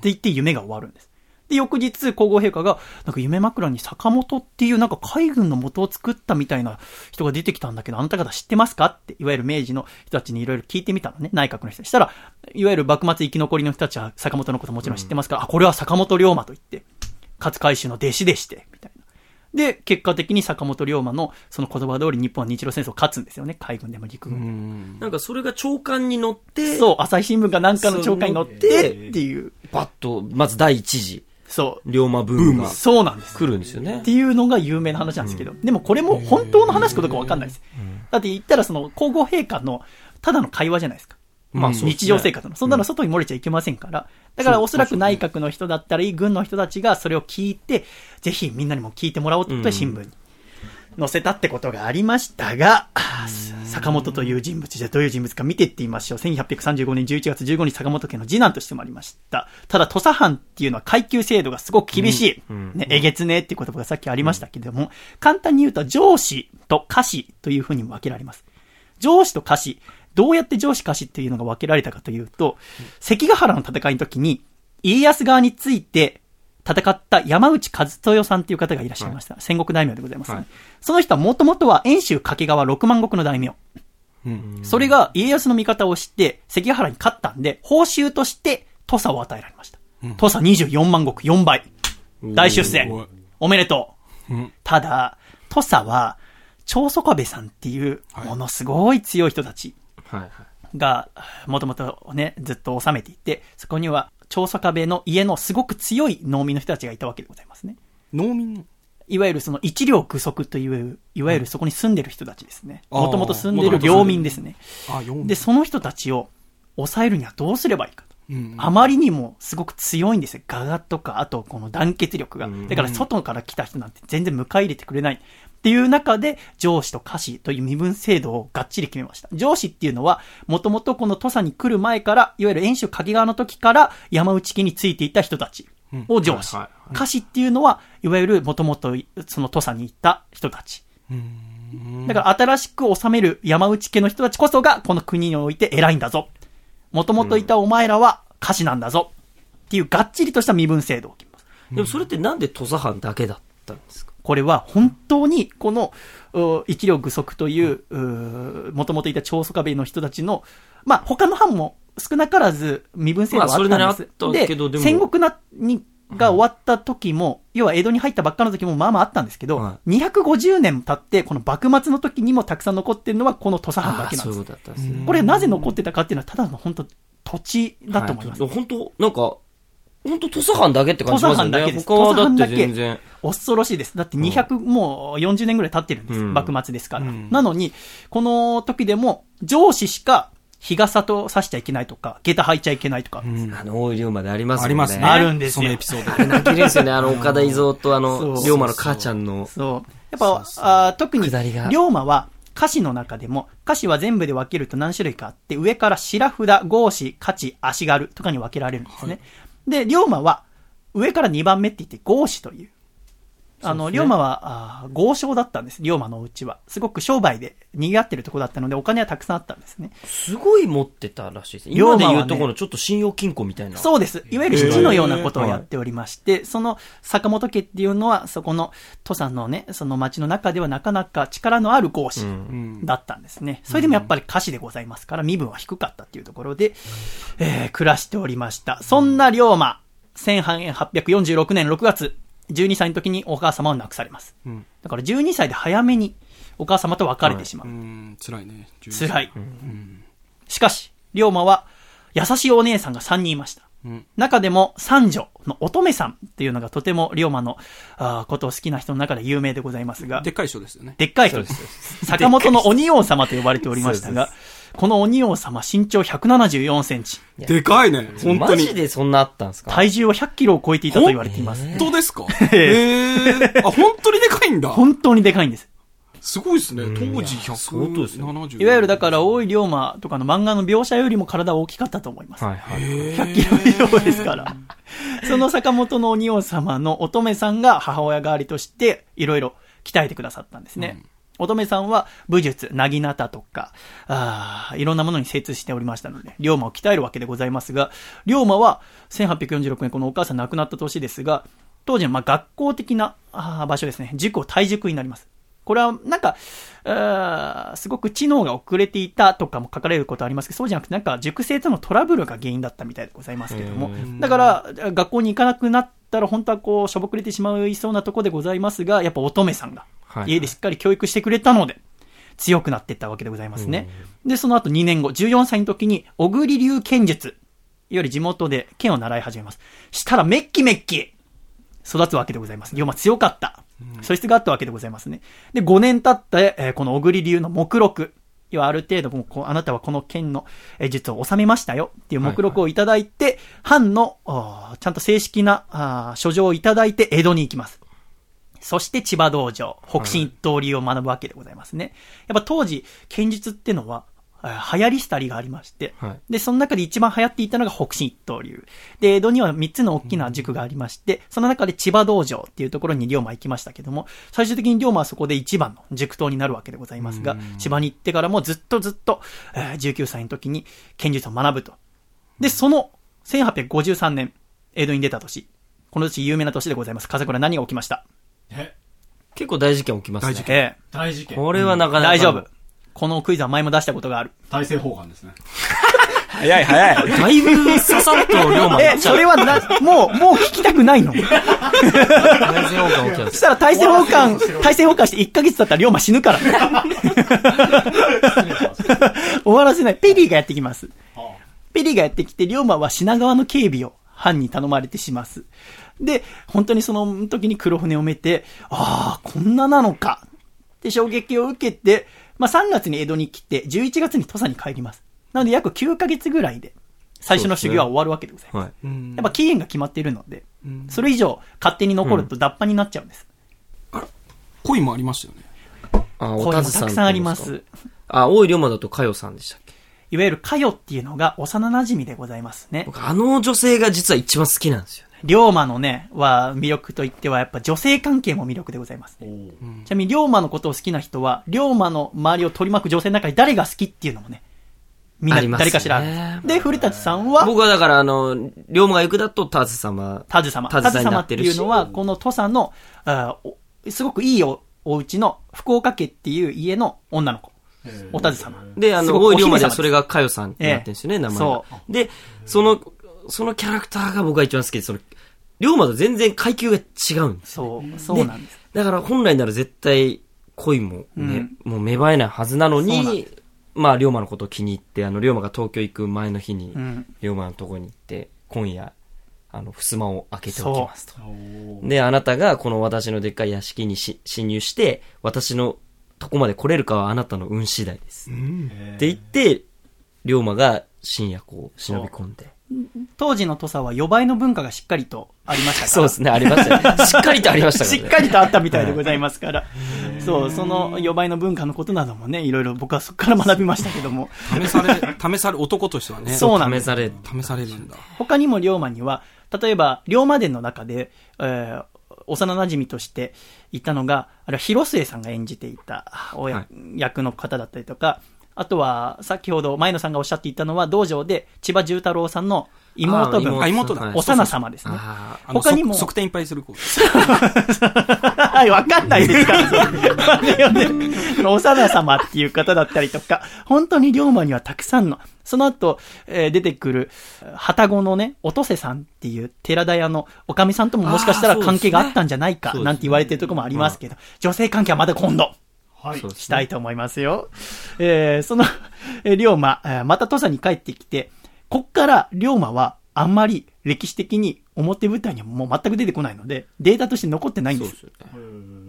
て言って夢が終わるんです。で、翌日、皇后陛下が、なんか夢枕に坂本っていうなんか海軍の元を作ったみたいな人が出てきたんだけど、あなた方知ってますかって、いわゆる明治の人たちにいろいろ聞いてみたのね、内閣の人にしたら、いわゆる幕末生き残りの人たちは坂本のこともちろん知ってますから、あ、これは坂本龍馬と言って、勝海舟の弟子でして、みたいな。で、結果的に坂本龍馬のその言葉通り日本は日露戦争を勝つんですよね、海軍でも陸軍で。なんかそれが長官に乗って、そう、朝日新聞かなんかの朝刊に載ってっていう。バッと、まず第一次、そ龍馬ブームう。がそうなんです。来るんですよねっ。ていうのが有名な話なんですけど、でもこれも本当の話かどうかわかんないです。だって言ったらその皇后陛下のただの会話じゃないですか。まあね日常生活の。そんなの外に漏れちゃいけませんから。だからおそらく内閣の人だったり、軍の人たちがそれを聞いて、ぜひみんなにも聞いてもらおうということで新聞に載せたってことがありましたが、坂本という人物、じゃあどういう人物か見ていってみましょう。1835年11月15日坂本家の次男としてもありました。ただ土佐藩っていうのは階級制度がすごく厳しい。ね、えげつねえっていう言葉がさっきありましたけれども、簡単に言うと上司と下司というふうに分けられます。上司と下司、どうやって上司下司っていうのが分けられたかというと、関ヶ原の戦いの時に、家康側について戦った山内和豊さんっていう方がいらっしゃいました。戦国大名でございますね。はいその人はもともとは遠州掛川六万石の大名。うん。それが家康の味方をして関ヶ原に勝ったんで、報酬として土佐を与えられました。土佐24万石4倍。大出世おめでとう。うん。ただ、土佐は、長宗我部さんっていう、はいものすごい強い人たちはいはい。が、もともとね、ずっと治めていて、そこには、長宗我部の家のすごく強い農民の人たちがいたわけでございますね。農民？いわゆるその一両具足という、いわゆるそこに住んでる人たちですね。もともと住んでる領民ですね。あ、4で、その人たちを抑えるにはどうすればいいかと。うん。あまりにもすごく強いんですよ。ガガとか、あとこの団結力がうん。だから外から来た人なんて全然迎え入れてくれない。っていう中で、上司と下司という身分制度をがっちり決めました。上司っていうのは、もともとこの土佐に来る前から、いわゆる遠州掛川の時から山内家についていた人たちを上司。下司っていうのは、いわゆるもともとその土佐に行った人たち。だから新しく治める山内家の人たちこそがこの国において偉いんだぞ。もともといたお前らは下司なんだぞ。っていうがっちりとした身分制度を決めます。でもそれってなんで土佐藩だけだったんですか？これは本当にこのう一両具足という、もともといた長宗我部の人たちの、まあ他の藩も少なからず身分制度はあったんです。まあそれなりあったけどでも戦国な、に、が終わった時も、要は江戸に入ったばっかの時もまあまああったんですけど、は250年経って、この幕末の時にもたくさん残ってるのはこの土佐藩だけなんですそういう。ことだったんですね。これなぜ残ってたかっていうのは、ただの本当土地だと思います。はい本当なんか、本当土佐藩だけって感じしますよね。土佐藩だけです他はだって土佐藩だけ全然。恐ろしいです。だって200、もう40年ぐらい経ってるんです。うん幕末ですから。なのに、この時でも、上司しか日傘と差しちゃいけないとか、下駄履いちゃいけないとか、あの、大井龍馬でありますね。ありますね。あるんですよそのエピソード。あれ泣けるんですよね。あの、岡田伊蔵とあの、そう龍馬の母ちゃんの。そう。やっぱ、あー特に、龍馬は、歌詞の中でも、歌詞は全部で分けると何種類かあって、上から白札、合詞、価値、足軽とかに分けられるんですね。で、龍馬は、上から2番目って言って、合詞という。あの、龍馬は、あー豪商だったんです。龍馬のお家は。すごく商売で賑わってるとこだったので、お金はたくさんあったんですね。すごい持ってたらしいですね。今で言うところのちょっと信用金庫みたいな。そうです。いわゆる七のようなことをやっておりまして、その坂本家っていうのは、そこの土佐のね、その町の中ではなかなか力のある講師だったんですね。それでもやっぱり歌詞でございますから、身分は低かったっていうところで、えー、暮らしておりました。そんな龍馬、1846年6月、12歳の時にお母様を亡くされます。だから12歳で早めにお母様と別れてしまうう。ん、辛いね。辛い。しかし、龍馬は優しいお姉さんが3人いました。中でも三女の乙女さんっていうのがとても龍馬のあーことを好きな人の中で有名でございますが、でっかい人ですよね。でっかい人です。坂本の鬼王様と呼ばれておりましたが、この鬼王様身長174センチ、でかいね。本当マに。ジでそんなあったんですか？体重は100キロを超えていたと言われています。本当ですか？へえ。あ、本当にでかいんだ。本当にでかいんです。すごいですね。当時相当ですよ170。いわゆるだから、大井龍馬とかの漫画の描写よりも体は大きかったと思います。はいはい。100キロ以上ですから。その坂本の鬼王様の乙女さんが母親代わりとして、いろいろ鍛えてくださったんですね。乙女さんは武術、なぎなたとか、あーいろんなものに精通しておりましたので、龍馬を鍛えるわけでございますが、龍馬は1846年このお母さん亡くなった年ですが、当時のまあ学校的な場所ですね、塾を体塾になります。これは、なんか、すごく知能が遅れていたとかも書かれることありますけど、そうじゃなくて、なんか、塾生とのトラブルが原因だったみたいでございますけれども、だから、学校に行かなくなったら、本当はこう、しょぼくれてしまいそうなとこでございますが、やっぱ乙女さんが、はい家でしっかり教育してくれたので、強くなっていったわけでございますね。で、その後2年後、14歳の時に、小栗流剣術、より地元で剣を習い始めます。したら、メッキメッキ育つわけでございます。龍馬強かった。素質があったわけでございますね。で、5年経って、えーこの小栗流の目録。要はある程度もうあなたはこの剣のえー術を収めましたよっていう目録をいただいて、藩の、あーちゃんと正式な書状をいただいて江戸に行きます。そして千葉道場、北進一刀流を学ぶわけでございますね。やっぱ当時、剣術ってのは、流行り廃りがありまして、はいで、その中で一番流行っていたのが北進一刀流。で、江戸には3つの大きな塾がありまして、その中で千葉道場っていうところに龍馬行きましたけども、最終的に龍馬はそこで一番の塾頭になるわけでございますが、千葉に行ってからもずっとずっと、えー19歳の時に剣術を学ぶと。で、その1853年、江戸に出た年、この年有名な年でございます。風倉何が起きました？え結構大事件起きますね。大事件え大事件これはなかえなか。大丈夫。。このクイズは前も出したことがある。大政奉還ですね 早い早い。だいぶ刺さっと龍馬え、それはな、もう、もう聞きたくないの？大前王冠起きまそしたら大政奉還、大政奉還して1ヶ月経ったら龍馬死ぬから。終わらせない。ペリーがやってきます。ペリーがやってきて、龍馬は品川の警備を藩に頼まれてします。で、本当にその時に黒船を見て、ああ、こんななのか。って衝撃を受けて、まあ3月に江戸に来て、11月に土佐に帰ります。なので約9ヶ月ぐらいで、最初の修行は終わるわけでございます。はい。やっぱ期限が決まっているので、それ以上勝手に残ると脱藩になっちゃうんです。恋もありましたよね。あ、おたずさん。たくさんありま。す。あ、大井龍馬だとかよさんでしたっけ？いわゆるかよっていうのが幼馴染でございますね。僕、あの女性が実は一番好きなんですよね。龍馬のね、は魅力といってはやっぱ女性関係も魅力でございます。ちなみに龍馬のことを好きな人は、龍馬の周りを取り巻く女性の中に誰が好きっていうのもね、みんなありますね誰かしらあるんで古舘さんは、僕はだから、あの、龍馬が行くだと、タズ様。タズ様。タズ様って。いうのは、この土佐の、あすごくいいおお家の福岡家っていう家の女の子。おたず様。で、あの、すごく大井龍馬ではお姫様ですそれがかよさんになってるんですよね、名前が。で、その、そのキャラクターが僕が一番好きで、その、龍馬と全然階級が違うんです。そう、そうなんです。だから本来なら絶対恋もね、もう芽生えないはずなのに、まあ、龍馬のことを気に入って、あの、龍馬が東京行く前の日にん、龍馬のとこに行って、今夜、あの、襖を開けておきますと。で、あなたがこの私のでっかい屋敷にし侵入して、私のとこまで来れるかはあなたの運次第です。って言って、龍馬が深夜こう忍び込んで。当時の土佐は予売の文化がしっかりとありましたから。そうですね、ありましたね。しっかりとありましたからしね。っかりとあったみたいでございますから。そう、その予売の文化のことなどもね、いろいろ僕はそこから学びましたけども。試され、試され、男としてはね。そうなんです試され、試されるんだ。他にも龍馬には、例えば、龍馬伝の中で、えー幼馴染としていたのが、あれは広末さんが演じていたおや、はい役の方だったりとか、あとは、先ほど前野さんがおっしゃっていたのは、道場で千葉十太郎さんの妹分、あ妹だはい幼様ですね。ああの他にもそ側転いっぱいする子。はい、わかんないですから。ね、幼様っていう方だったりとか、本当に龍馬にはたくさんの、その後、えー出てくる、旗子のね、音瀬さんっていう寺田屋のおかみさんとももしかしたら関係があったんじゃないか、なんて言われてるところもありますけど、女性関係はまだ今度。はいしたいと思いますよ。えーその、えー龍馬、えーまた土佐に帰ってきて、こっから龍馬はあんまり歴史的に表舞台にはもう全く出てこないので、データとして残ってないんです。そうですよ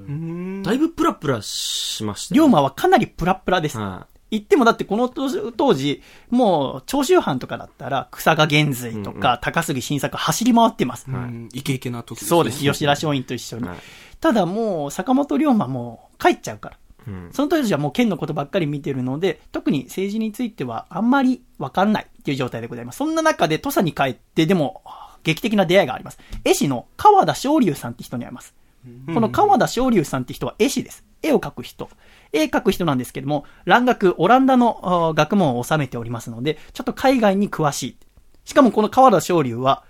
ね。だいぶプラプラしましたね。馬はかなりプラプラです。は言ってもだってこの当当時、もう長州藩とかだったら草賀源瑞とか高杉晋作走り回ってます。うんイケイケな時そうです。吉田松陰と一緒に。はいただもう坂本龍馬もう帰っちゃうから。い。うん。その当時はもう県のことばっかり見てるので、特に政治についてはあんまりわかんないっていう状態でございます。そんな中で土佐に帰って、でも、劇的な出会いがあります。絵師の川田昇龍さんって人に会います。この川田昇龍さんって人は絵師です。絵を描く人。絵描く人なんですけども、蘭学、オランダの学問を収めておりますので、ちょっと海外に詳しい。しかもこの川田昇龍は、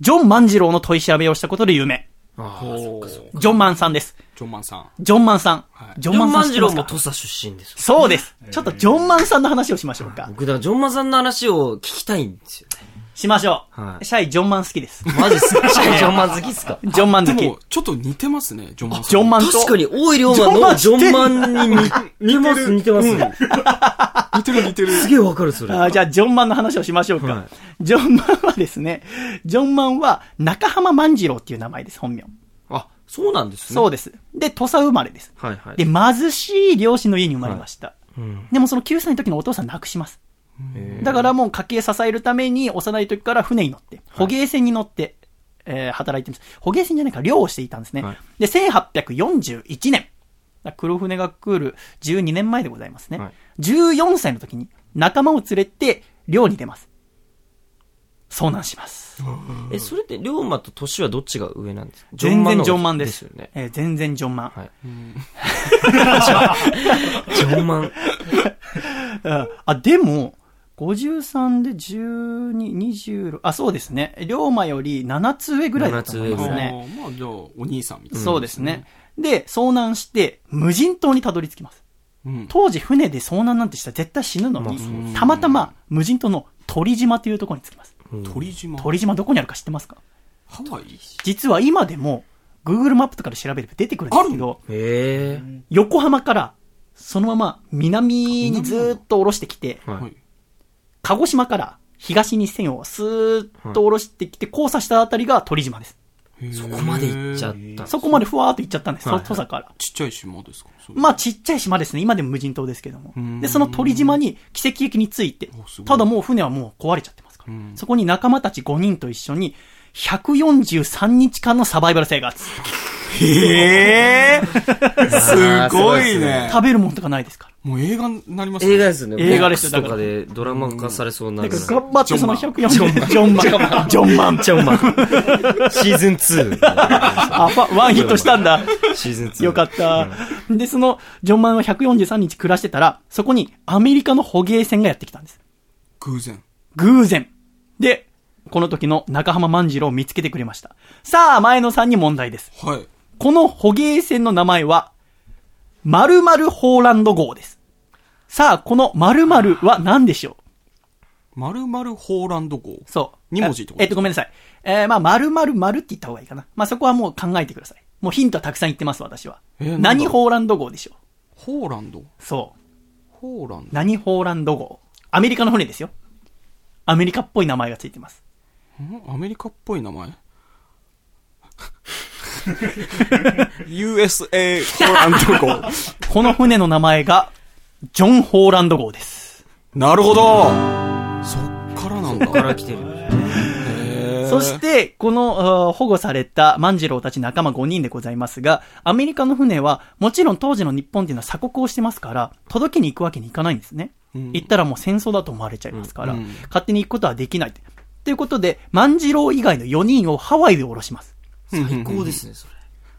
ジョン万次郎の取り調べをしたことで有名。ああ、ほうジョン万さんです。ジョンマンさん。ジョン万さん。はいジジョン万次郎知ってますか？も土佐出身ですよ。そうです。ちょっとジョンマンさんの話をしましょうか。僕、だからジョンマンさんの話を聞きたいんですよね。しましょう。はいシャイ、ジョンマン好きです。マジっすか？ジョンマン好きっすか？ジョンマン好き。でも、ちょっと似てますね、ジョンマンさん。ジョンマンと。確かに、大井龍馬のジョンマンに似てます、似てます。似てる似てる。すげえわかる、それ。あーじゃあ、ジョンマンの話をしましょうか。はいジョンマンはですね、ジョンマンは中浜万次郎っていう名前です、本名。あ、そうなんですね。そうです。で、土佐生まれです。はいはい。で、貧しい両親の家に生まれました。うん。でもその9歳の時のお父さん亡くします。だからもう家計支えるために幼い時から船に乗って、捕鯨船に乗って、えー働いてます。捕鯨船じゃないか、漁をしていたんですね。はいで、1841年。黒船が来る12年前でございますね。はい14歳の時に仲間を連れて漁に出ます。遭難します。え、それって、龍馬と年はどっちが上なんですか？全然ジョンのマンです。よね。えー全然ジョンマン。はい。ジョンマン。うんあ、でも、53で12、26、あ、そうですね。龍馬より7つ上ぐらいだと思いますあね。ーまあ、じゃあ、お兄さんみたいな。そうですね。で、遭難して、無人島にたどり着きます。うん。当時船で遭難なんてしたら絶対死ぬのにたまたま無人島の鳥島というところに着きます。鳥島。鳥島どこにあるか知ってますか？ハワイ？実は今でも、Google マップとかで調べれば出てくるんですけど。横浜から、そのまま南にずーっと下ろしてきて、は。はいい。鹿児島から東に線をスーッと下ろしてきて、交差したあたりが鳥島です。そこまで行っちゃった。そこまでふわーっと行っちゃったんです、はいそ土佐から。ちっちゃい島ですか？まあちっちゃい島ですね。今でも無人島ですけどもん。で、その鳥島に奇跡的に着いてただもう船はもう壊れちゃってますからうん。そこに仲間たち5人と一緒に、143日間のサバイバル生活。へえすごいね。食べるもんとかないですか？ら。もう映画になりますね映画ですね。映画ですよとかでドラマ化されそうな。だからジ頑張ってその140、ジョンマン。ジョンマン。ジョンマン。ョンマン。シーズン2。あ、ワンヒットしたんだ。シーズン2。よかった。で、その、ジョンマンは143日暮らしてたら、そこにアメリカの捕鯨船がやってきたんです。偶然。偶然。で、この時の中浜万次郎を見つけてくれました。さあ、前野さんに問題です。はい。この捕鯨船の名前は、〇〇ホーランド号です。さあ、この〇〇は何でしょまるまるホーランド号？うそう。二文字ってことえっと、ごめんなさい。えー、まあ、〇〇〇って言った方がいいかな。まあ、そこはもう考えてください。もうヒントはたくさん言ってます、私は。えー何ホーランド号でしょう？ホーランド？そう。ホーランド？何ホーランド号？アメリカの船ですよ。アメリカっぽい名前がついてます。ん？アメリカっぽい名前？?USA ホーランド号。この船の名前が、ジョン・ホーランド号です。なるほどそっからなんだ。ここから来てる。へーそして、この、保護された万次郎たち仲間5人でございますが、アメリカの船は、もちろん当時の日本っていうのは鎖国をしてますから、届けに行くわけにいかないんですね。うん行ったらもう戦争だと思われちゃいますから、うん勝手に行くことはできない。ということで、万次郎以外の4人をハワイで降ろします。最高ですね、そ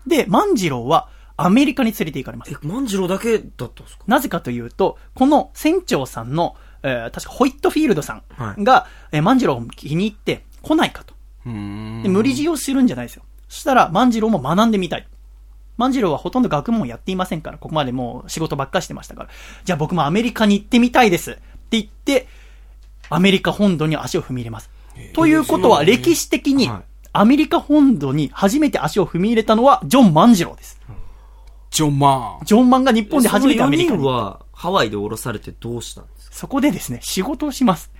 れ。で、万次郎はアメリカに連れて行かれます。え、万次郎だけだったんですか？なぜかというと、この船長さんの、えー確かホイットフィールドさんはいが、えー万次郎を気に入って来ないかと。で無理強いをするんじゃないですよ。そしたら万次郎も学んでみたい。万次郎はほとんど学問やっていませんから、ここまでもう仕事ばっかりしてましたから。じゃあ僕もアメリカに行ってみたいです。って言って、アメリカ本土に足を踏み入れます。ということは歴史的にはい、アメリカ本土に初めて足を踏み入れたのはジョン万次郎です。ジョンマン。ジョン万が日本で初めてアメリカその4に。人はハワイで降ろされてどうしたんですか？そこでですね、仕事をします。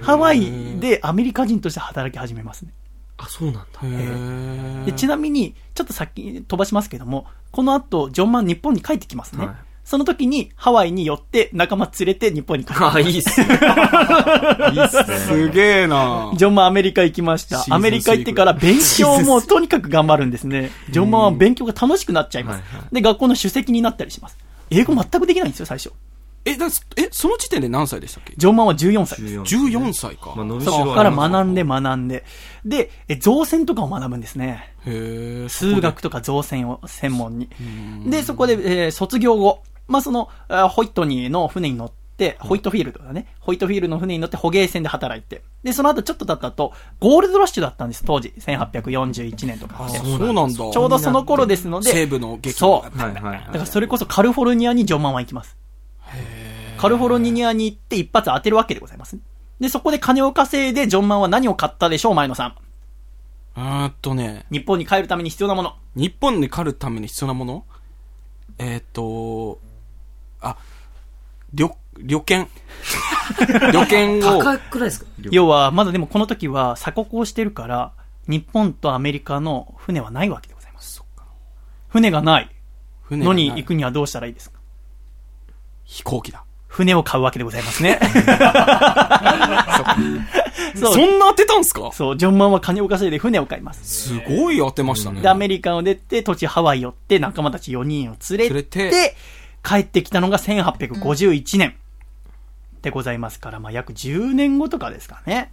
ハワイでアメリカ人として働き始めますね。あ、そうなんだ。でちなみに、ちょっと先飛ばしますけども、この後、ジョンマン日本に帰ってきますね。はいその時にハワイに寄って仲間連れて日本に帰ってきますあ、いいっすね。いいっすね。すげえなジョンマンアメリカ行きましたシー。ズンアメリカ行ってから勉強もとにかく頑張るんですね。ジョンマンは勉強が楽しくなっちゃいますはいは。で、学校の主席になったりします。英語全くできないんですよ、最初。え、だえ、その時点で何歳でしたっけ？ジョンマンは14歳です。14 ?14 歳か。まあ、伸びしろそこからあります学んで学んで。で、え造船とかを学ぶんですね。へえ。数学とか造船を専門に。で、そこで、えー卒業後、まあ、その、あホイットニーの船に乗って、ホイットフィールドだね。ホイットフィールドの船に乗って捕鯨船で働いて。で、その後ちょっと経った後、ゴールドラッシュだったんです、当時。1841年とか。そうなんだ。ちょうどその頃ですので、西部の劇そう。はいはいだからそれこそカリフォルニアにジョンマンは行きます。カリフォルニアに行って一発当てるわけでございますね。で、そこで金を稼いでジョンマンは何を買ったでしょう、前野さん。うーんとね、日本に帰るために必要なもの。日本に狩るために必要なもの？えーっと、あ、旅、旅券？旅券を、高くないですか？要は、まだでもこの時は鎖国をしてるから、日本とアメリカの船はないわけでございます。船がないのに行くにはどうしたらいいですか？飛行機だ。船を買うわけでございますね。そうそんな当てたんすか？そう、ジョンマンは金を稼いで船を買います。すごい当てましたね。で、アメリカを出て、土地ハワイ寄って、仲間たち4人を連れて、連れて帰ってきたのが1851年でございますから、まあ、約10年後とかですかね。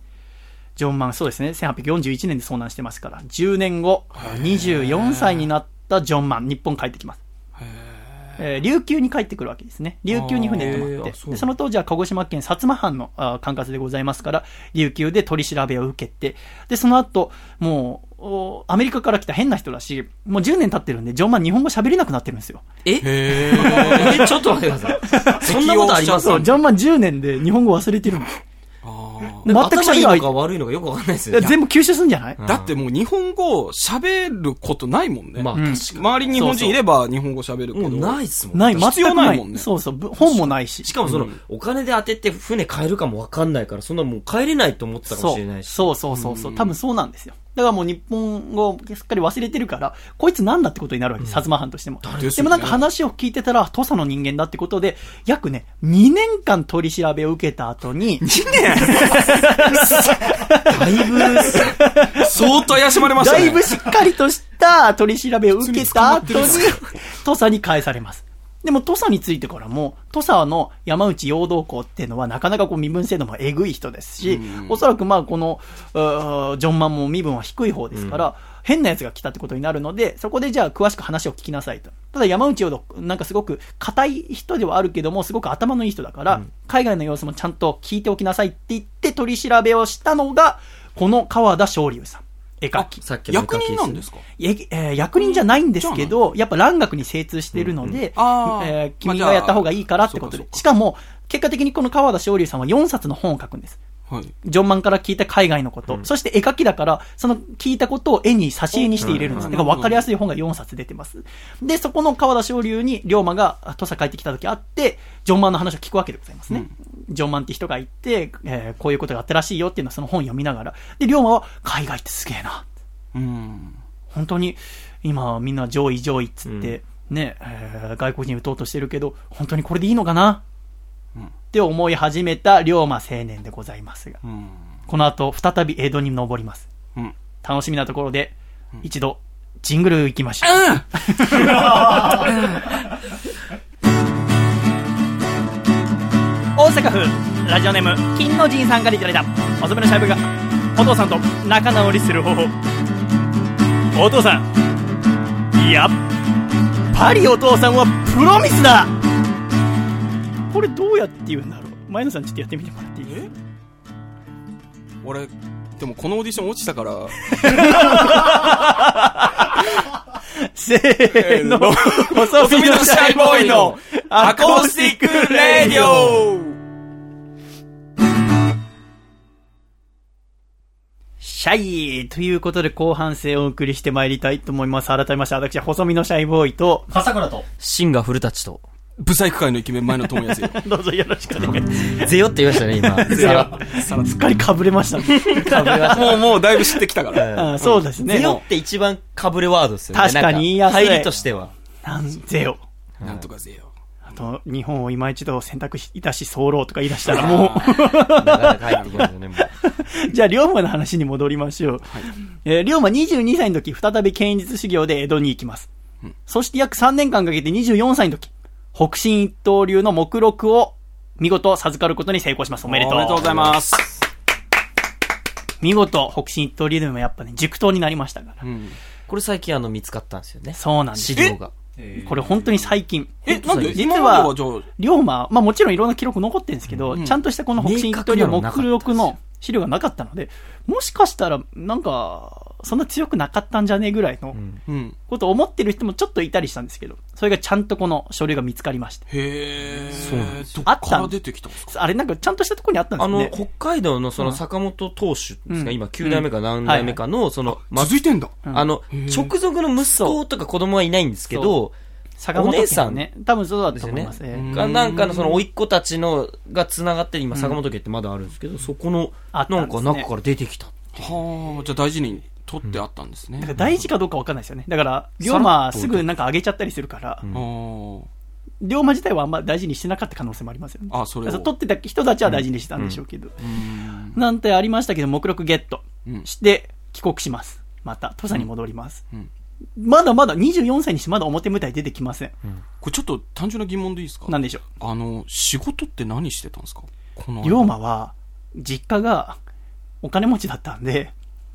ジョンマン、そうですね。1841年で遭難してますから、10年後、24歳になったジョンマン、日本帰ってきます。えー琉球に帰ってくるわけですね。琉球に船に泊まってそうで、その当時は鹿児島県薩摩藩の管轄でございますから、琉球で取り調べを受けて、で、その後、もう、おアメリカから来た変な人だし、もう10年経ってるんで、ジョンマン日本語喋れなくなってるんですよ。え？え、ちょっと待ってください。そんなことあります？そう、ジョンマン10年で日本語忘れてるの。あ全く喋れない頭いいのか悪いのかよくわかんないですよね。全部吸収するんじゃない？ーだってもう日本語喋ることないもんね。まあ、うん確か周りに日本人いれば日本語喋るけに。ど。もうないっすもん。ない、全必要くないもんねそうそう、ぶ本もないし。しかもその、お金で当てて船買えるかもわかんないから、そんなもう帰れないと思ってたかもそしれないうし。そうそうそうそう。多分そうなんですよ。だからもう日本語をすっかり忘れてるから、こいつなんだってことになるわけ薩摩藩としても。でねでもなんか話を聞いてたら、土佐の人間だってことで、約ね、2年間取り調べを受けた後に、だいぶ、相当怪しまれましたね。だいぶしっかりとした取り調べを受けた後に、土佐に返されます。でも、土佐についてからも、土佐の山内陽道公っていうのは、なかなかこう身分制度もえぐい人ですし、おそらくまあ、この、ジョンマンも身分は低い方ですから、変な奴が来たってことになるので、そこでじゃあ詳しく話を聞きなさいと。ただ山内陽道、なんかすごく硬い人ではあるけども、すごく頭のいい人だから、海外の様子もちゃんと聞いておきなさいって言って取り調べをしたのが、この川田昇龍さん。絵描き。さっきの役人なんですか？ええー役人じゃないんですけど、やっぱ蘭学に精通しているので、あーえー君がやった方がいいからってことで。そうかそうかしかも、結果的にこの川田昇龍さんは4冊の本を書くんです。はい。ジョンマンから聞いた海外のこと、そして絵描きだから、その聞いたことを絵に挿絵にして入れるんです。うんだから分かりやすい本が4冊出てます。で、そこの川田昇龍に龍馬が土佐帰ってきた時会って、ジョンマンの話を聞くわけでございますね。ジョンマンって人がいて、えーこういうことがあったらしいよっていうのはその本を読みながら。で、龍馬は海外ってすげえな。うん。本当に今みんな上位上位っつって、ね、えー外国人打とうとしてるけど、本当にこれでいいのかな、って思い始めた龍馬青年でございますが、うん。この後再び江戸に登ります。うん。楽しみなところで、一度、ジングル行きましょう。大阪府ラジオネーム金の神さんからいただいた遅めのシャイブがお父さんと仲直りする方法。お父さんやっぱりお父さんはプロミスだ。これどうやって言うんだろう。前野さんちょっとやってみてもらっていい？俺、でもこのオーディション落ちたから、せーの。細細身のシャイボーイのアコースティックレディオシャイということで後半戦をお送りしてまいりたいと思います。改めまして、私、細身のシャイボーイと、笠倉と。シンガ古舘と。ブサイク界のイケメン前の友康よ。どうぞよろしくお願いしゼヨって言いましたね、今。ゼヨます。すっかりかぶれましたね。かぶれましもう、もうだいぶ知ってきたから。あそうですた。ね。ゼヨって一番かぶれワードですよね。確かに言いやすい入りとしては。なんぜよ。なんとかぜよ。あと、日本を今一度選択いたし候とか言い出したらもう、ね、もう。じゃあ、龍馬の話に戻りましょう。えー龍馬22歳の時、再び剣術修行で江戸に行きます。そして約3年間かけて24歳の時、北進一刀流の目録を見事授かることに成功します。おめでとう。おめでとうございます。見事、北進一刀流でもやっぱね、熟刀になりましたから。うん。これ最近あの見つかったんですよね。そうなんです資。料が。これ本当に最近。え、なんで？実は龍馬、まあもちろんいろんな記録残ってるんですけど、うん。ちゃんとしたこの北進一刀流目録の資料がなかったので、もしかしたら、なんか、そんな強くなかったんじゃねえぐらいの。ことを思ってる人もちょっといたりしたんですけど、それがちゃんとこの書類が見つかりまして。へー。そうなんですどっから出てきたんですか？あれなんかちゃんとしたところにあったんですあの。北海道のその坂本投手ですか、うん。今9代目か何代目かの、その、ま続いてんだ。うん。あの、直属の息子とか子供はいないんですけど、坂本お姉さん。ね。多分そうだったですよね。と思います。ええ。うんがなんかのその甥っ子たちのが繋がってる今坂本家ってまだあるんですけど、そこの、なんか中から出てきた。はあ、じゃあ大事に取ってあったんですね。だから大事かどうかわかんないですよね。だから、龍馬すぐなんか上げちゃったりするから、龍馬自体はあんま大事にしてなかった可能性もありますよね。あ、それ取ってた人たちは大事にしてたんでしょうけど。うんなんてありましたけど、目録ゲットうんして帰国します。また、土佐に戻ります。うんまだまだ24歳にしてまだ表舞台出てきません。これちょっと単純な疑問でいいですか？なんでしょあの、仕事って何してたんですか？龍馬は、実家がお金持ちだったんで、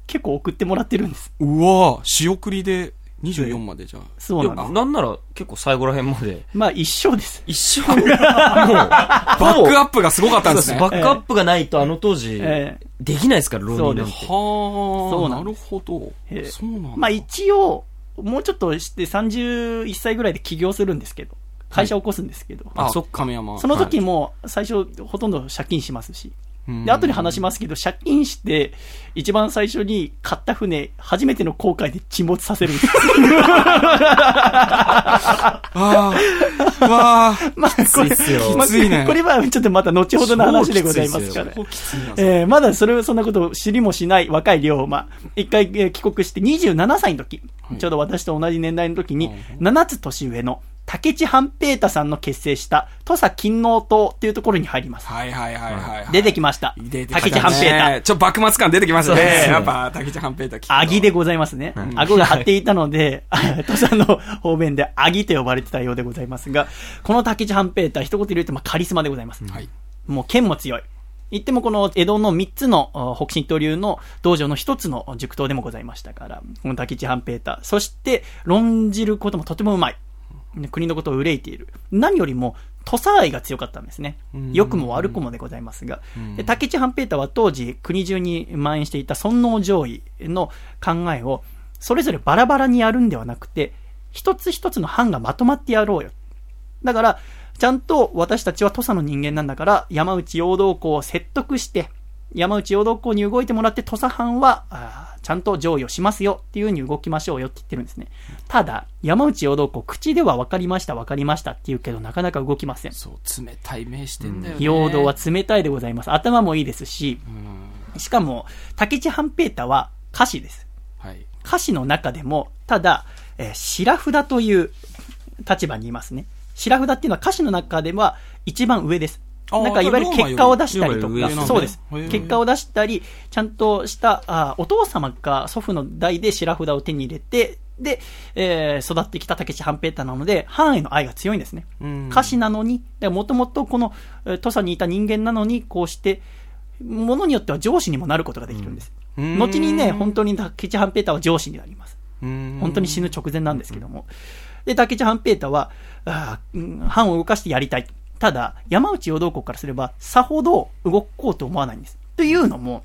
結構送ってもらってるんです。うわ仕送りで24までじゃあ。そうなんです。なんなら結構最後ら辺まで、まあ一生です。一生、もう、ババックアップがすごかったんですね。バックアップがないとあの当時、ええできないですから、浪人なんて。そうはあ、そうなるほど。ええそうなんだ。まあ一応、もうちょっとして31歳ぐらいで起業するんですけど、会社を起こすんですけど、あ、そっ亀山。その時も最初ほとんど借金しますし、うんで、後で話しますけど、借金して、一番最初に買った船、初めての航海で沈没させるんです。ああ、わあ、まあ、これ、きついっすよまあきついねこれはちょっとまた後ほどの話でございますから。えーまだそれ、そんなことを知りもしない若い龍馬。一回、えー帰国して27歳の時、ちょうど私と同じ年代の時に、7つ年上の竹地半平太さんの結成した土佐勤王党っていうところに入ります。はいはいはいはいはい。出てきました。出てきたね竹地半平太。ちょ、幕末感出てきましたね。やっぱ、竹地半平太聞アギでございますね。顎が張っていたので、土佐の方面でアギと呼ばれてたようでございますが、この竹地半平太、一言で言うと、まあ、カリスマでございます。はい。もう剣も強い。言ってもこの江戸の3つのあ北進刀流の道場の1つの塾刀でもございましたから、この竹地半平太。そして、論じることもとてもうまい。国のことを憂いている。何よりも、土佐愛が強かったんですね。良くも悪くもでございますが。で竹地半平太は当時、国中に蔓延していた尊王攘夷の考えを、それぞれバラバラにやるんではなくて、一つ一つの班がまとまってやろうよ。だから、ちゃんと私たちは土佐の人間なんだから、山内陽道校を説得して、山内陽道校に動いてもらって土佐藩は、ちゃんと上位をしますよっていう風に動きましょうよって言ってるんですね。ただ、山内陽道校、口では分かりました、分かりましたって言うけど、なかなか動きません。そう、冷たい目してんだよね。陽道は冷たいでございます。頭もいいですし、しかも、竹地半平太は歌詞です。はい。歌詞の中でも、ただ、えー、白札という立場にいますね。白札っていうのは歌詞の中では一番上です。なんかいわゆる結果を出したりとか、そうです。結果を出したり、ちゃんとした、あお父様か祖父の代で白札を手に入れて、で、えー、育ってきた竹地半平太なので、藩への愛が強いんですね。歌詞なのに、もともとこの、土佐にいた人間なのに、こうして、ものによっては上司にもなることができるんです。後にね、本当に竹地半平太は上司になります。本当に死ぬ直前なんですけども。で、竹地半平太は、あ藩を動かしてやりたい。ただ、山内陽道校からすれば、さほど動こうと思わないんです。というのも、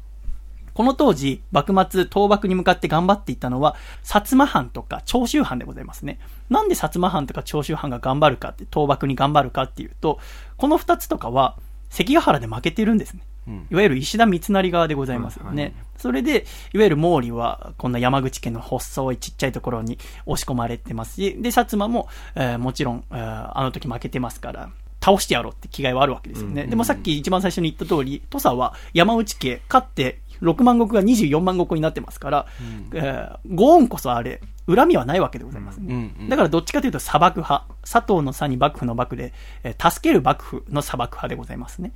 この当時、幕末、倒幕に向かって頑張っていったのは、薩摩藩とか長州藩でございますね。なんで薩摩藩とか長州藩が頑張るかって、倒幕に頑張るかっていうと、この二つとかは、関ヶ原で負けてるんですね。いわゆる石田三成側でございますよね。それで、いわゆる毛利は、こんな山口県の細いちっちゃいところに押し込まれてますし、で、薩摩も、えー、もちろん、えー、あの時負けてますから、倒してやろうって気概はあるわけですよね。でもさっき一番最初に言った通り、土佐は山内家、勝って6万石が24万石になってますから、うん、えー、ご恩こそあれ、恨みはないわけでございますね。うんうん、だからどっちかというと砂漠派。佐藤の差に幕府の幕で、えー、助ける幕府の砂漠派でございますね。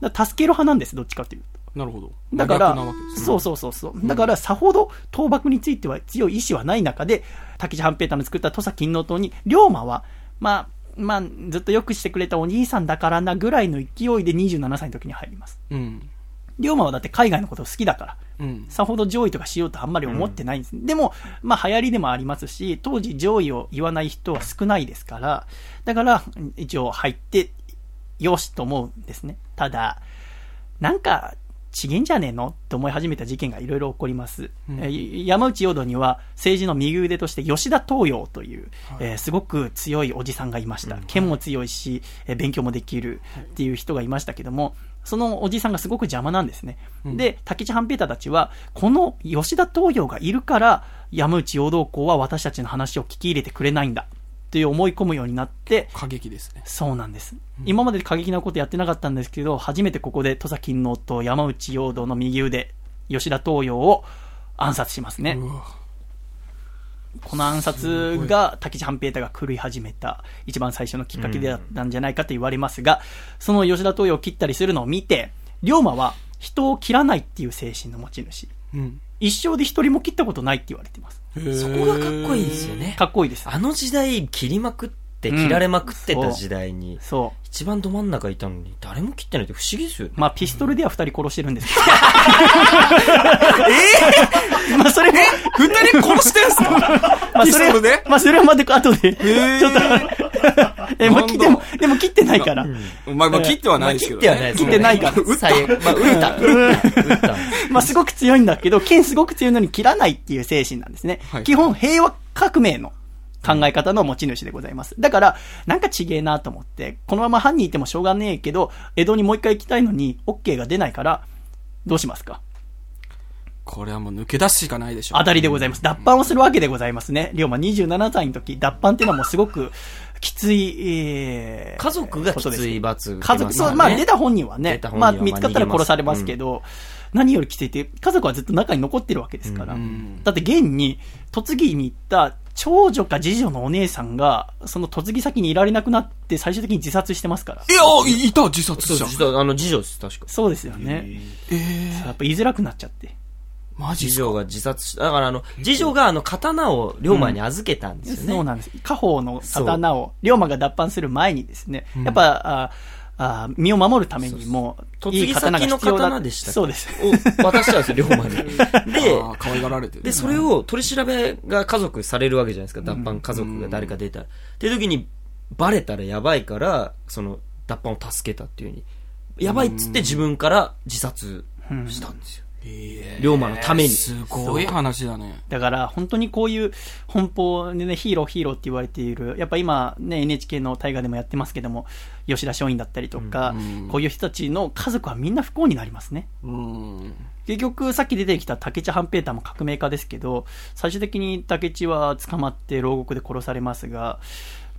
だ助ける派なんです、どっちかというと。なるほど。だから、そうそうそうそう。だから、さほど倒幕については強い意志はない中で、竹地半平太の作った土佐勤王党に、龍馬は、まあ、まあ、ずっとよくしてくれたお兄さんだからなぐらいの勢いで27歳の時に入ります。うん。龍馬はだって海外のこと好きだから、うん、さほど上位とかしようとあんまり思ってないんです。うん、でも、まあ流行りでもありますし、当時上位を言わない人は少ないですから、だから一応入って、よしと思うんですね。ただ、なんか、ちげんじゃねえの？って思い始めた事件がいろいろ起こります。うん、山内陽道には政治の右腕として吉田東洋という、はい、えー、すごく強いおじさんがいました。剣も強いし、えー、勉強もできるっていう人がいましたけども、そのおじさんがすごく邪魔なんですね。うん、で、竹地半平太たちは、この吉田東洋がいるから、山内陽道校は私たちの話を聞き入れてくれないんだ。っていう思い込むようになって。過激ですね。そうなんです。うん、今まで過激なことやってなかったんですけど、初めてここで土佐勤王と山内陽道の右腕、吉田東洋を暗殺しますね。この暗殺が竹地半平太が狂い始めた一番最初のきっかけだったんじゃないかと言われますが、その吉田東洋を切ったりするのを見て、龍馬は人を切らないっていう精神の持ち主。うん、一生で一人も切ったことないって言われています。そこがかっこいいですよね。かっこいいです。あの時代、切りまくって、切られまくってた時代に、うん、そう。一番ど真ん中いたのに、誰も切ってないって不思議ですよね。まあ、ピストルでは二人殺してるんですけど。えー、まあ、それも、二人殺してんすか？まあ、それで？まあ、それはまた後で、ちょっと、え、まあ、でも、でも切ってないから。まあ、まあ、切ってはないですけど、ね。切ってはない切ってないから。撃った。まあ、撃った。撃った。まあ、すごく強いんだけど、剣すごく強いのに切らないっていう精神なんですね。はい、基本、平和革命の考え方の持ち主でございます。だから、なんかちげえなと思って、このまま犯人いてもしょうがねえけど、江戸にもう一回行きたいのに、OK が出ないから、どうしますか？これはもう抜け出すしかないでしょ。当たりでございます。脱藩をするわけでございますね。龍馬27歳の時、脱藩っていうのはもうすごくきつい、えー、家族がきつい罰、ね、家族、そう、まあ出た本人はね、まあ見つかったら殺されますけど、うん、何よりきついって、家族はずっと中に残ってるわけですから。うん、だって現に、嫁ぎに行った長女か次女のお姉さんが、その嫁ぎ先にいられなくなって最終的に自殺してますから。いや、いた、自殺じゃん。そう、あの、次女です、確か。そうですよね。えー、やっぱ言いづらくなっちゃって。マジ次女が自殺した。だからあの、次女があの、刀を龍馬に預けたんですよね。うん、そうなんです。家宝の刀を、龍馬が脱藩する前にですね、うん、やっぱ、ああー身を守るためにも、嫁ぎ先の刀でしたそうです。を渡したんですよ、龍馬に。で可愛がられてるで、それを取り調べが家族されるわけじゃないですか。脱藩家族が誰か出たら。っていう時に、バレたらやばいから、その、脱藩を助けたっていうふうに。やばいっつって自分から自殺したんですよ。龍馬のために。すごい話だね。だから、本当にこういう奔放でね、ヒーローヒーローって言われている、やっぱ今ね、NHK の大河でもやってますけども、吉田松陰だったりとか、こういう人たちの家族はみんな不幸になりますね。うん。結局、さっき出てきた竹地半平太も革命家ですけど、最終的に竹地は捕まって牢獄で殺されますが、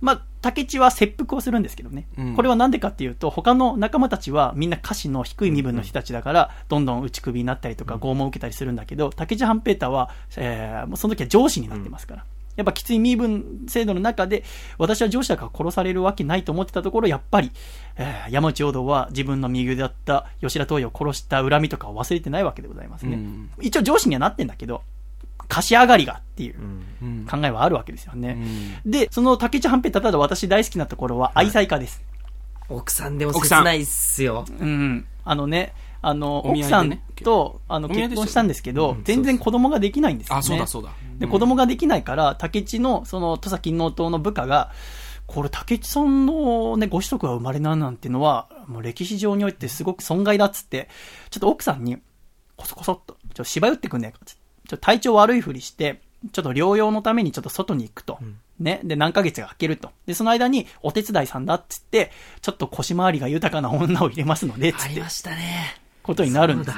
まあ、竹地は切腹をするんですけどね。うんこれはなんでかっていうと、他の仲間たちはみんな歌詞の低い身分の人たちだから、どんどん打ち首になったりとか拷問を受けたりするんだけど、竹地半平太は、えーその時は上司になってますから。やっぱきつい身分制度の中で、私は上司だから殺されるわけないと思ってたところ、やっぱり、えー山内陽道は自分の右腕だった吉田東洋を殺した恨みとかを忘れてないわけでございますね。うん一応上司にはなってんだけど、貸し上がりがっていううん。考えはあるわけですよね。うんで、その竹内半平太、ただ私大好きなところは愛妻家です。奥さんでも切ないっすよ。うん。あのね、あの、奥さんと、あの、結婚したんですけど、全然子供ができないんですよね。あ、そうだそうだ。で、子供ができないから、竹内の、その、土佐勤王党の部下が、これ、竹内さんのね、ご子息が生まれなんなんていうのは、もう歴史上においてすごく損害だっつって、ちょっと奥さんに、こそこそっと、ちょっと芝居打ってくんねえかっつって、ちょっと体調悪いふりして、ちょっと療養のためにちょっと外に行くと。ね。で、何ヶ月が空けると。で、その間に、お手伝いさんだっつって、ちょっと腰回りが豊かな女を入れますので、つってありま、したね。ことになるん。だ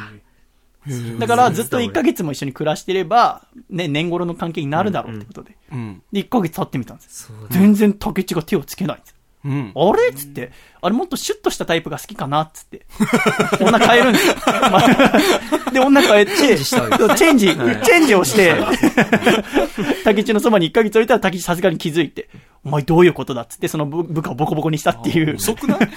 だから、ずっと1ヶ月も一緒に暮らしてれば、ね、年頃の関係になるだろうってことで。うん。で、1ヶ月経ってみたんです。全然竹内が手をつけないんです。うん。あれ？っつって、あれもっとシュッとしたタイプが好きかな？っつって。女変えるんですよ。ま あで、女変えて、チェンジしたわけですチェンジ、チェンジをして、竹内のそばに1ヶ月置いたら竹内さすがに気づいて、お前どういうことだ？っつって、その部部下をボコボコにしたっていう。遅くない？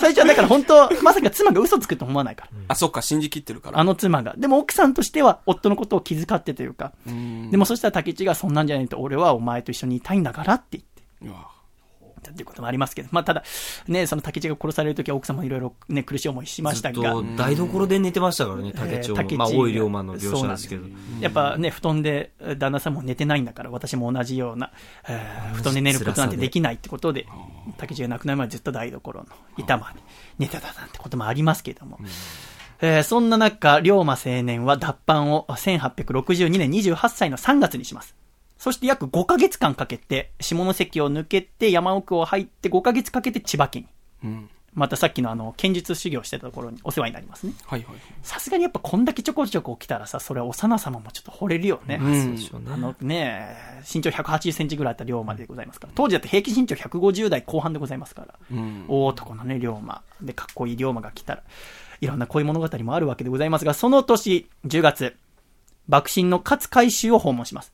最初はだから本当、まさか妻が嘘つくと思わないから。あ、そっか、信じきってるから。あの妻が。でも奥さんとしては夫のことを気遣ってというか。うんでもそしたら竹内がそんなんじゃないと俺はお前と一緒にいたいんだからって言って。うわっていうこともありますけど、まあ、ただ、ね、その竹内が殺されるときは奥様いろいろね、苦しい思いしましたがずっと、台所で寝てましたからね、竹内も。えーまあ、大井龍馬の描写ですけど。やっぱね、布団で旦那さんも寝てないんだから、私も同じような、えー布団で寝ることなんてできないってことで、竹内が亡くなるまでずっと台所の板まで寝てたなんてこともありますけれども。えーそんな中、龍馬青年は脱藩を1862年28歳の3月にします。そして約5ヶ月間かけて、下関を抜けて山奥を入って5ヶ月かけて千葉県に。うん。またさっきのあの、剣術修行してたところにお世話になりますね。はいはい。さすがにやっぱこんだけちょこちょこ来たらさ、それは幼様もちょっと惚れるよね。うんあのね、身長180センチぐらいあった龍馬でございますから。当時だって平均身長150代後半でございますから。うん。大男のね、龍馬。で、かっこいい龍馬が来たら、いろんな恋物語もあるわけでございますが、その年、10月、幕臣の勝海舟を訪問します。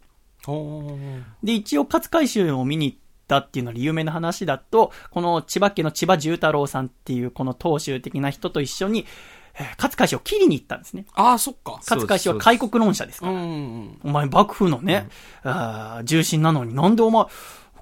で、一応勝海舟を見に行ったっていうので有名な話だと、この千葉家の千葉重太郎さんっていうこの当主的な人と一緒に、えー勝海舟を切りに行ったんですね。ああ、そっか。勝海舟は開国論者ですから。うんうんお前幕府のね、あー重臣なのになんでお前、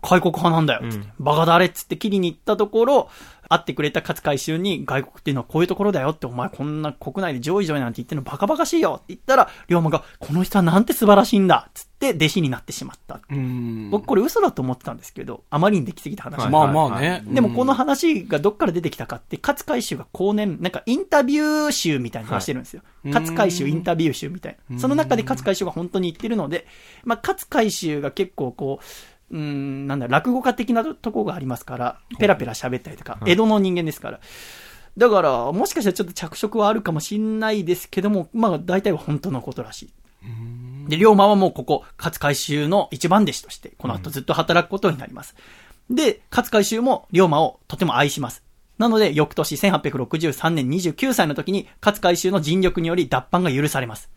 開国派なんだよ、つって。バカだれっつって切りに行ったところ、会ってくれた勝海舟に外国っていうのはこういうところだよって、お前こんな国内で上位上位なんて言ってるのバカバカしいよって言ったら、龍馬が、この人はなんて素晴らしいんだっつって弟子になってしまった。うん。うん。僕これ嘘だと思ってたんですけど、あまりにできすぎた話。はいまあまあね。でもこの話がどっから出てきたかって、勝海舟が後年、なんかインタビュー集みたいなのをしてるんですよ。い勝海舟インタビュー集みたいな。その中で勝海舟が本当に言ってるので、まあ勝海舟が結構こう、うーん、なんだ、落語家的なとこがありますから、ペラペラ喋ったりとか、江戸の人間ですから。だから、もしかしたらちょっと着色はあるかもしんないですけども、まあ大体は本当のことらしい。で、龍馬はもうここ、勝海舟の一番弟子として、この後ずっと働くことになります。で、勝海舟も龍馬をとても愛します。なので、翌年1863年29歳の時に、勝海舟の尽力により脱藩が許されます。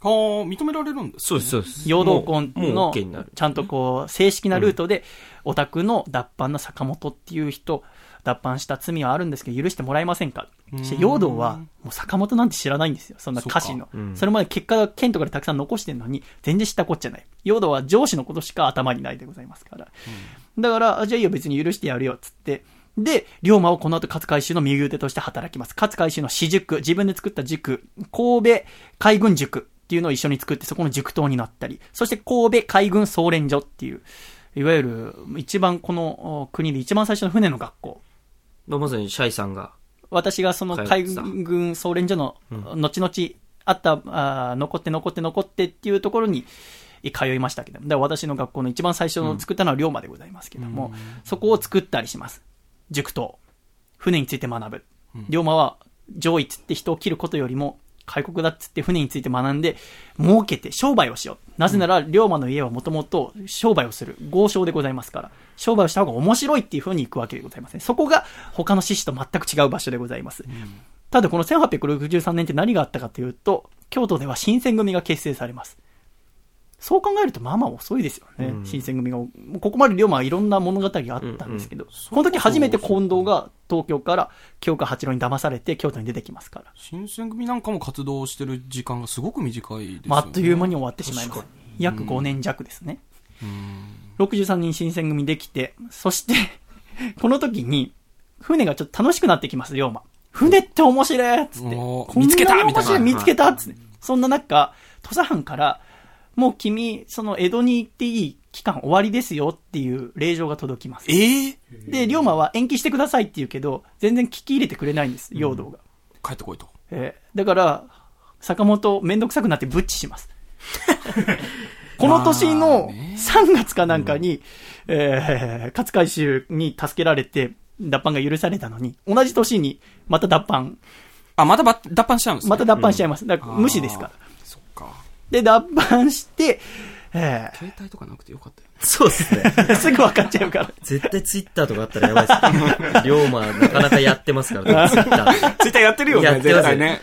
はあ、認められるんですそうです、そうです。陽動婚のちゃんとこう、正式なルートで、オタクの脱藩の坂本っていう人、脱藩した罪はあるんですけど、許してもらえませんか？そして、陽道は、もう坂本なんて知らないんですよ。そんな歌詞の。うんそれまで結果が剣とかでたくさん残してるのに、全然知ったこっちゃない。陽道は上司のことしか頭にないでございますから。だから、あじゃあいいよ、別に許してやるよ、つって。で、龍馬をこの後勝海舟の右腕として働きます。勝海舟の私塾、自分で作った塾、神戸海軍塾っていうのを一緒に作って、そこの塾頭になったり、そして神戸海軍総連所っていう、いわゆる一番この国で一番最初の船の学校。まさにシャイさんが。私がその海軍総連所の後々あった、あ残って残って残ってっていうところに通いましたけども、私の学校の一番最初の作ったのは龍馬でございますけども、そこを作ったりします。塾頭。船について学ぶ。龍馬は上位つって人を切ることよりも、開国だっつって船について学んで、儲けて商売をしよう。なぜなら、龍馬の家はもともと商売をする豪商でございますから、商売をした方が面白いっていう風に行くわけでございますね。そこが他の獅子と全く違う場所でございます。ただこの1863年って何があったかというと、京都では新選組が結成されます。そう考えるとまあまあ遅いですよね、新選組が。ここまで龍馬はいろんな物語があったんですけど、この時初めて近藤が東京から京華八郎に騙されて京都に出てきますから。新選組なんかも活動してる時間がすごく短いですよね。まあ、あっという間に終わってしまいます。約5年弱ですね。63人新選組できて、そして、この時に、船がちょっと楽しくなってきます、龍馬。船って面白いっつって。見つけたみたいな見つけたっつって。そんな中、土佐藩から、もう君、その江戸に行っていい期間終わりですよっていう令状が届きます。ええで、龍馬は延期してくださいって言うけど、全然聞き入れてくれないんです、陽道が。帰ってこいと。えーだから、坂本めんどくさくなってブッチします。この年の3月かなんかに、えー、勝海舟に助けられて、脱藩が許されたのに、同じ年にまた脱藩、あ、またば脱藩しちゃうんですね。また脱藩しちゃいます。だから無視ですから。そっか。で、脱藩して、え携帯とかなくてよかったよ。そうですね。ー、すぐ分かっちゃうから。絶対ツイッターとかあったらやばいです。龍馬なかなかやってますからね、ツイッター。ツイッターやってるよね、やってます絶対ね。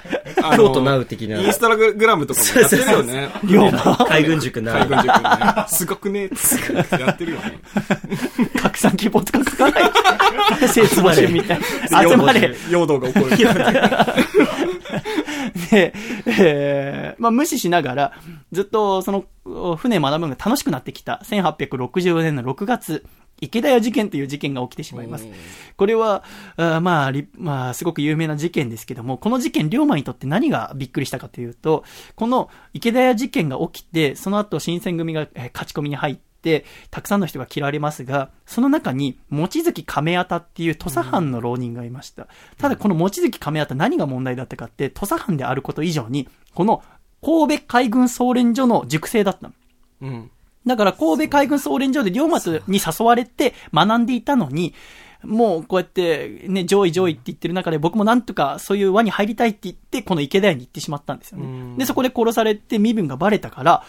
京都ナウ的なインスタグラムとかもやってるよね。龍馬、海軍塾な海軍塾ね。すごくね、つってやってるよね。拡散希望とか書かない。説募集みたいな。集まれ。陽動が起こる。で、えーまあ無視しながら、ずっとその、船学ぶのが楽しくなってきた1864年の6月、池田屋事件という事件が起きてしまいます。これは、あーまあ、りまあ、すごく有名な事件ですけども、この事件、龍馬にとって何がびっくりしたかというと、この池田屋事件が起きて、その後新選組がえー勝ち込みに入って、たくさんの人が切られますが、その中に、望月亀畑っていう土佐藩の浪人がいました。ただ、この望月亀畑何が問題だったかって、土佐藩であること以上に、この神戸海軍総連所の塾生だったの。うん。だから神戸海軍総連所で龍馬に誘われて学んでいたのに、もうこうやってね、上位上位って言ってる中で僕もなんとかそういう輪に入りたいって言って、この池田屋に行ってしまったんですよね。で、そこで殺されて身分がバレたから、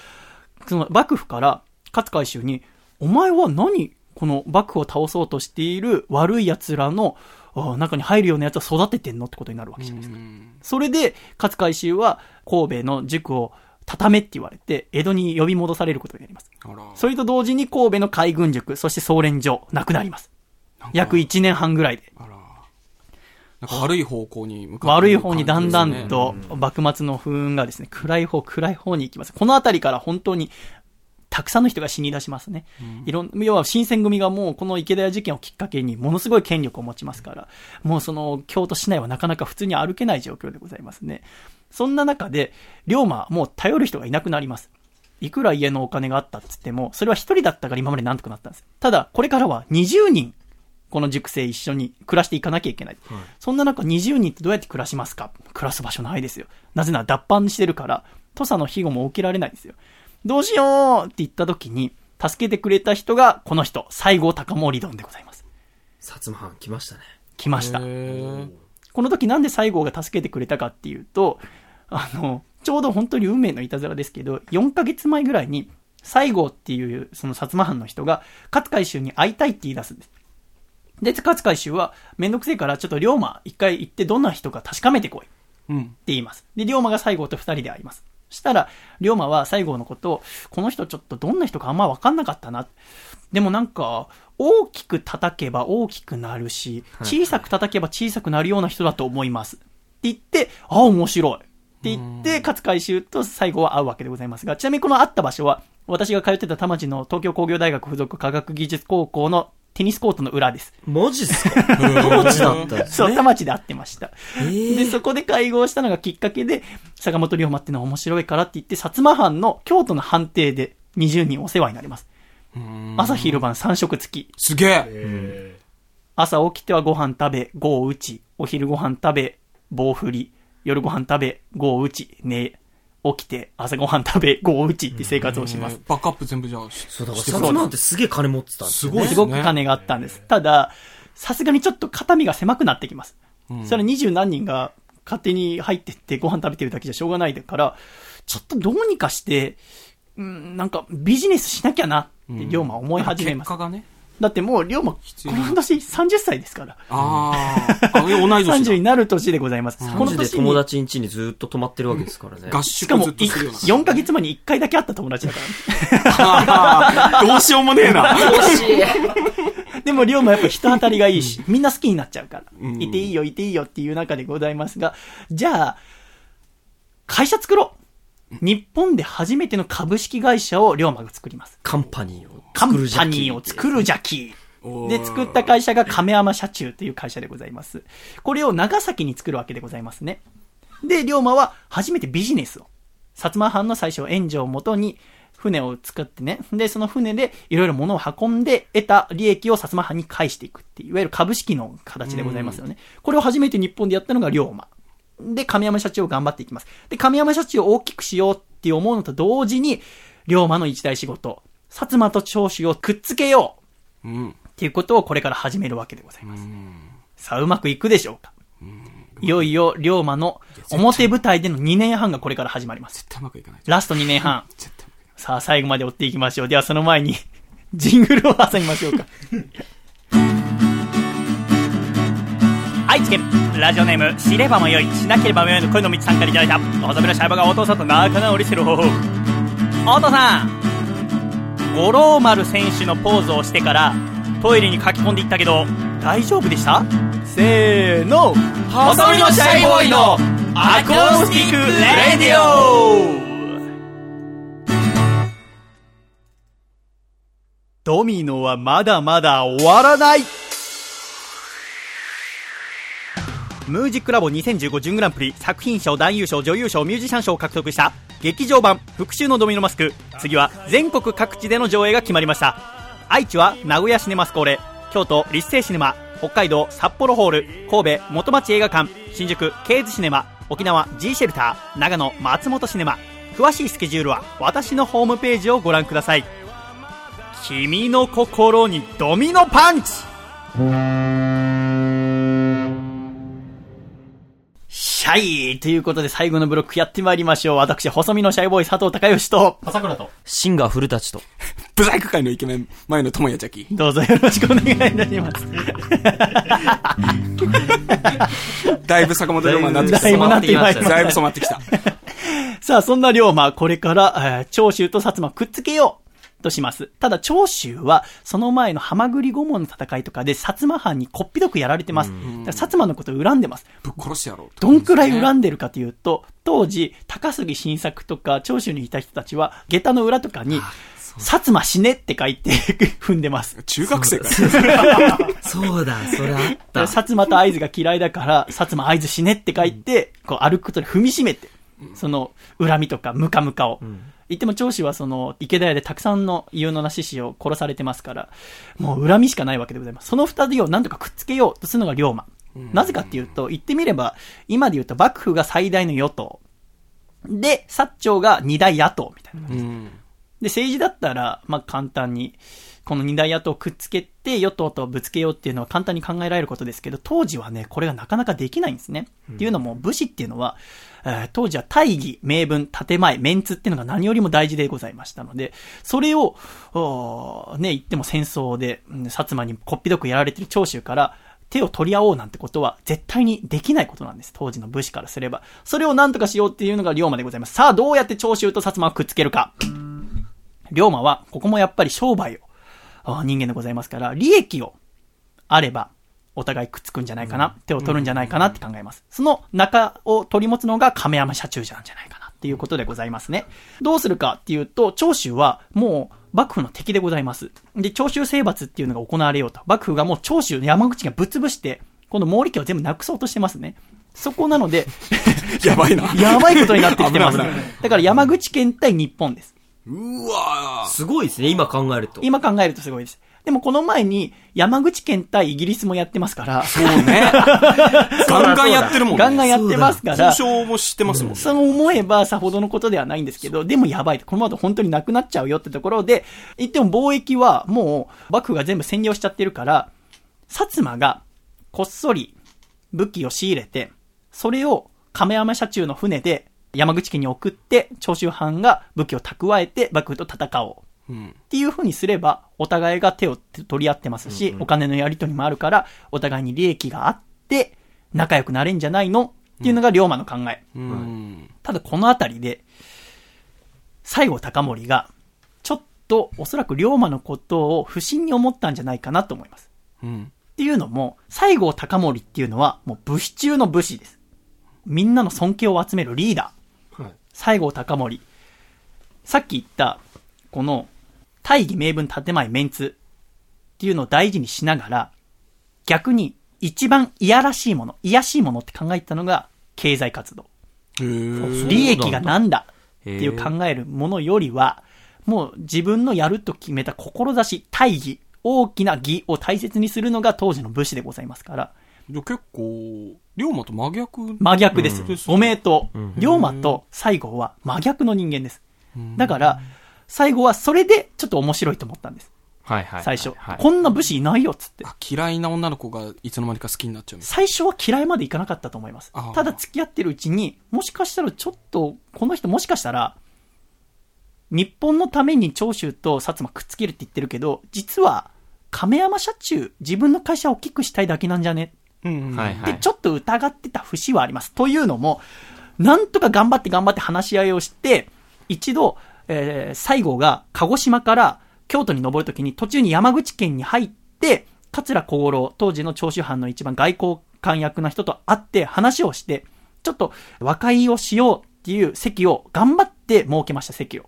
その幕府から勝海舟に、お前は何この幕府を倒そうとしている悪い奴らのあ中に入るような奴を育ててんのってことになるわけじゃないですか。それで、勝海舟は神戸の塾を畳めって言われて、江戸に呼び戻されることになります。それと同時に神戸の海軍塾、そして総連所、なくなります。約1年半ぐらいで。悪い方向に向かって悪いる方にだんだんと、幕末の風雲がですね、暗い方、暗い方に行きます。この辺りから本当に、たくさんの人が死に出しますね。いろん、要は新選組がもうこの池田屋事件をきっかけにものすごい権力を持ちますから、もうその京都市内はなかなか普通に歩けない状況でございますね。そんな中で、龍馬はもう頼る人がいなくなります。いくら家のお金があったって言っても、それは一人だったから今までなんとかなったんです。ただ、これからは20人、この塾生一緒に暮らしていかなきゃいけない。そんな中20人ってどうやって暮らしますか？暮らす場所ないですよ。なぜなら脱藩してるから、土佐の庇護も受けられないんですよ。どうしようって言った時に、助けてくれた人がこの人、西郷隆盛殿でございます。薩摩藩来ましたね。来ました。この時なんで西郷が助けてくれたかっていうと、あの、ちょうど本当に運命のいたずらですけど、4ヶ月前ぐらいに、西郷っていう、その薩摩藩の人が、勝海舟に会いたいって言い出すんです。で、勝海舟は、めんどくせえから、ちょっと龍馬、一回行ってどんな人か確かめてこい。ってうん。言います。で、龍馬が西郷と二人で会います。したら、龍馬は西郷のことを、この人ちょっとどんな人かあんま分かんなかったな。でもなんか、大きく叩けば大きくなるし、小さく叩けば小さくなるような人だと思います。って言って、あ、面白い。って言って、勝海舟と西郷は会うわけでございますが、ちなみにこの会った場所は、私が通ってた田町の東京工業大学附属科学技術高校のテニスコートの裏です。マジっすか？マジだったんですそう、ね。田町で会ってました。えーで、そこで会合したのがきっかけで、坂本龍馬っていうのは面白いからって言って、薩摩藩の京都の藩邸で20人お世話になります。朝昼晩3食付き。すげええ朝起きてはご飯食べ、碁を打ち、お昼ご飯食べ、棒振り、夜ご飯食べ、碁を打ち、寝、起きて、朝ご飯食べ、碁を打ちって生活をします。バックアップ全部じゃあ、そう、だから、して薩摩ってすげえ金持ってたんですよね。すごいですすごく金があったんです。ただ、さすがにちょっと肩身が狭くなってきます。それは二十何人が勝手に入ってってご飯食べてるだけじゃしょうがないから、ちょっとどうにかして、うん、なんかビジネスしなきゃなって龍馬は思い始めます。結果がね。だってもう龍馬、この年30歳ですから。あーあ、同い年30にだ。なる年でございます。このマジで年に、友達ん家にずっと泊まってるわけですからね。合しかも宿ずっとするような。4ヶ月前に1回だけ会った友達だから、どうしようもねえな。でも、龍馬やっぱ人当たりがいいし、みんな好きになっちゃうから、うんいていいよ、いていいよっていう中でございますが、じゃあ、会社作ろう日本で初めての株式会社を龍馬が作ります。カンパニーをカン作るじゃパニーを作るジャッキおーで、作った会社が亀山社中という会社でございます。これを長崎に作るわけでございますね。で、龍馬は初めてビジネスを、薩摩藩の最初援助をもとに、船を作ってね。で、その船でいろいろ物を運んで得た利益を薩摩藩に返していくっていう、いわゆる株式の形でございますよね。これを初めて日本でやったのが龍馬。で、亀山社長を頑張っていきます。で、亀山社長を大きくしようって思うのと同時に、龍馬の一大仕事、薩摩と長州をくっつけよううん。っていうことをこれから始めるわけでございます。さあ、うまくいくでしょうか？いよいよ、龍馬の表舞台での2年半がこれから始まります。絶対うまくいかない。ラスト2年半。さあ、最後まで追っていきましょう。では、その前に、ジングルを挟みましょうか。愛知県、ラジオネーム、知れば迷い、しなければ迷いの恋の道さんからいただいた、おさめのシャイバがお父さんと仲直りする方法。お父さん。五郎丸選手のポーズをしてから、トイレに書き込んでいったけど、大丈夫でした？せーの。細身のシャイボーイのアコースティックレディオ。ドミノはまだまだ終わらない。 MOOSIC LAB 2015準グランプリ作品賞男優賞女優賞ミュージシャン賞を獲得した劇場版復讐のドミノマスク。次は全国各地での上映が決まりました。愛知は名古屋シネマスコーレ京都立成シネマ北海道札幌ホール神戸元町映画館新宿ケーズシネマ沖縄 G シェルター長野松本シネマ。詳しいスケジュールは私のホームページをご覧ください。君の心にドミノパンチ!シャイということで最後のブロックやってまいりましょう。私、細身のシャイボーイ佐藤孝義と、朝倉と。シンガー古舘と。ブザイク界のイケメン、前の友也ジャキ。どうぞよろしくお願いいたします。だいぶ坂本龍馬になってきた。だいぶなってきましたねだいぶ染まってきた。さあ、そんな龍馬、これから、えー長州と薩摩くっつけようとします。ただ、長州は、その前の浜栗御門の戦いとかで、薩摩藩にこっぴどくやられてます。だから薩摩のことを恨んでます。ぶっ殺してやろう。どんくらい恨んでるかというと、当時、高杉晋作とか長州にいた人たちは、下駄の裏とかに、薩摩死ねって書いて踏んでます。中学生か そうだ、それあっ薩摩と合図が嫌いだから、薩摩合図死ねって書いて、こう歩くことで踏みしめて、その恨みとかムカムカを。言っても長州はその池田屋でたくさんの有能な志士を殺されてますから、もう恨みしかないわけでございます。その二人を何とかくっつけようとするのが龍馬。なぜかっていうと、言ってみれば、今で言うと幕府が最大の与党。で、薩長が二大野党みたいな。うん。で、政治だったら、まあ、簡単に、この二大野党をくっつけて、与党とぶつけようっていうのは簡単に考えられることですけど、当時はね、これがなかなかできないんですね。っていうのも、武士っていうのは、えー当時は大義、名分、建前、メンツっていうのが何よりも大事でございましたので、それを、ね、言っても戦争で、薩摩にこっぴどくやられてる長州から、手を取り合おうなんてことは絶対にできないことなんです。当時の武士からすれば。それを何とかしようっていうのが龍馬でございます。さあ、どうやって長州と薩摩をくっつけるか。龍馬は、ここもやっぱり商売を、人間でございますから、利益をあれば、お互いくっつくんじゃないかな、手を取るんじゃないかなって考えます。その中を取り持つのが亀山社中なんじゃないかなっていうことでございますね。どうするかっていうと、長州はもう幕府の敵でございます。で、長州征伐っていうのが行われようと。幕府がもう長州の山口がぶっ潰して、この毛利家を全部なくそうとしてますね。そこなので、やばいな。やばいことになってきてます。だから山口県対日本です。うわーすごいですね、今考えると。今考えるとすごいです。でもこの前に山口県対イギリスもやってますから、そうね。ガンガンやってるもんね。ガンガンやってますから、交渉もしてますもんね。そう思えばさほどのことではないんですけど、でもやばい。このまま本当になくなっちゃうよってところで、言っても貿易はもう幕府が全部占領しちゃってるから、薩摩がこっそり武器を仕入れて、それを亀山社中の船で山口県に送って、長州藩が武器を蓄えて幕府と戦おう。うん。っていう風にすれば、お互いが手を取り合ってますし、お金のやり取りもあるから、お互いに利益があって、仲良くなれんじゃないの？っていうのが龍馬の考え。うん。ただこのあたりで、西郷隆盛が、ちょっとおそらく龍馬のことを不審に思ったんじゃないかなと思います。うん。っていうのも、西郷隆盛っていうのはもう武士中の武士です。みんなの尊敬を集めるリーダー。はい西郷隆盛。さっき言った、この、大義名分建前メンツっていうのを大事にしながら、逆に一番いやらしいもの、いやしいものって考えたのが経済活動。利益がなんだってへいう考えるものよりは、もう自分のやると決めた志、大義、大きな義を大切にするのが当時の武士でございますから、じゃあ結構、龍馬と真逆。真逆です。うんご名答。龍馬と西郷は真逆の人間です。だから、西郷はそれでちょっと面白いと思ったんです。はいはい。最初。はい。こんな武士いないよっつって。あ嫌いな女の子がいつの間にか好きになっちゃう最初は嫌いまでいかなかったと思いますただ付き合ってるうちに、もしかしたらちょっと、この人もしかしたら、日本のために長州と薩摩くっつけるって言ってるけど、実は、亀山社中、自分の会社を大きくしたいだけなんじゃね？な。うんうん。はいはい。でちょっと疑ってた節はあります。というのも、なんとか頑張って頑張って話し合いをして、一度、えー西郷が鹿児島から京都に登るときに途中に山口県に入って、桂小五郎、当時の長州藩の一番外交官役な人と会って話をして、ちょっと和解をしようっていう席を頑張って設けました、席を。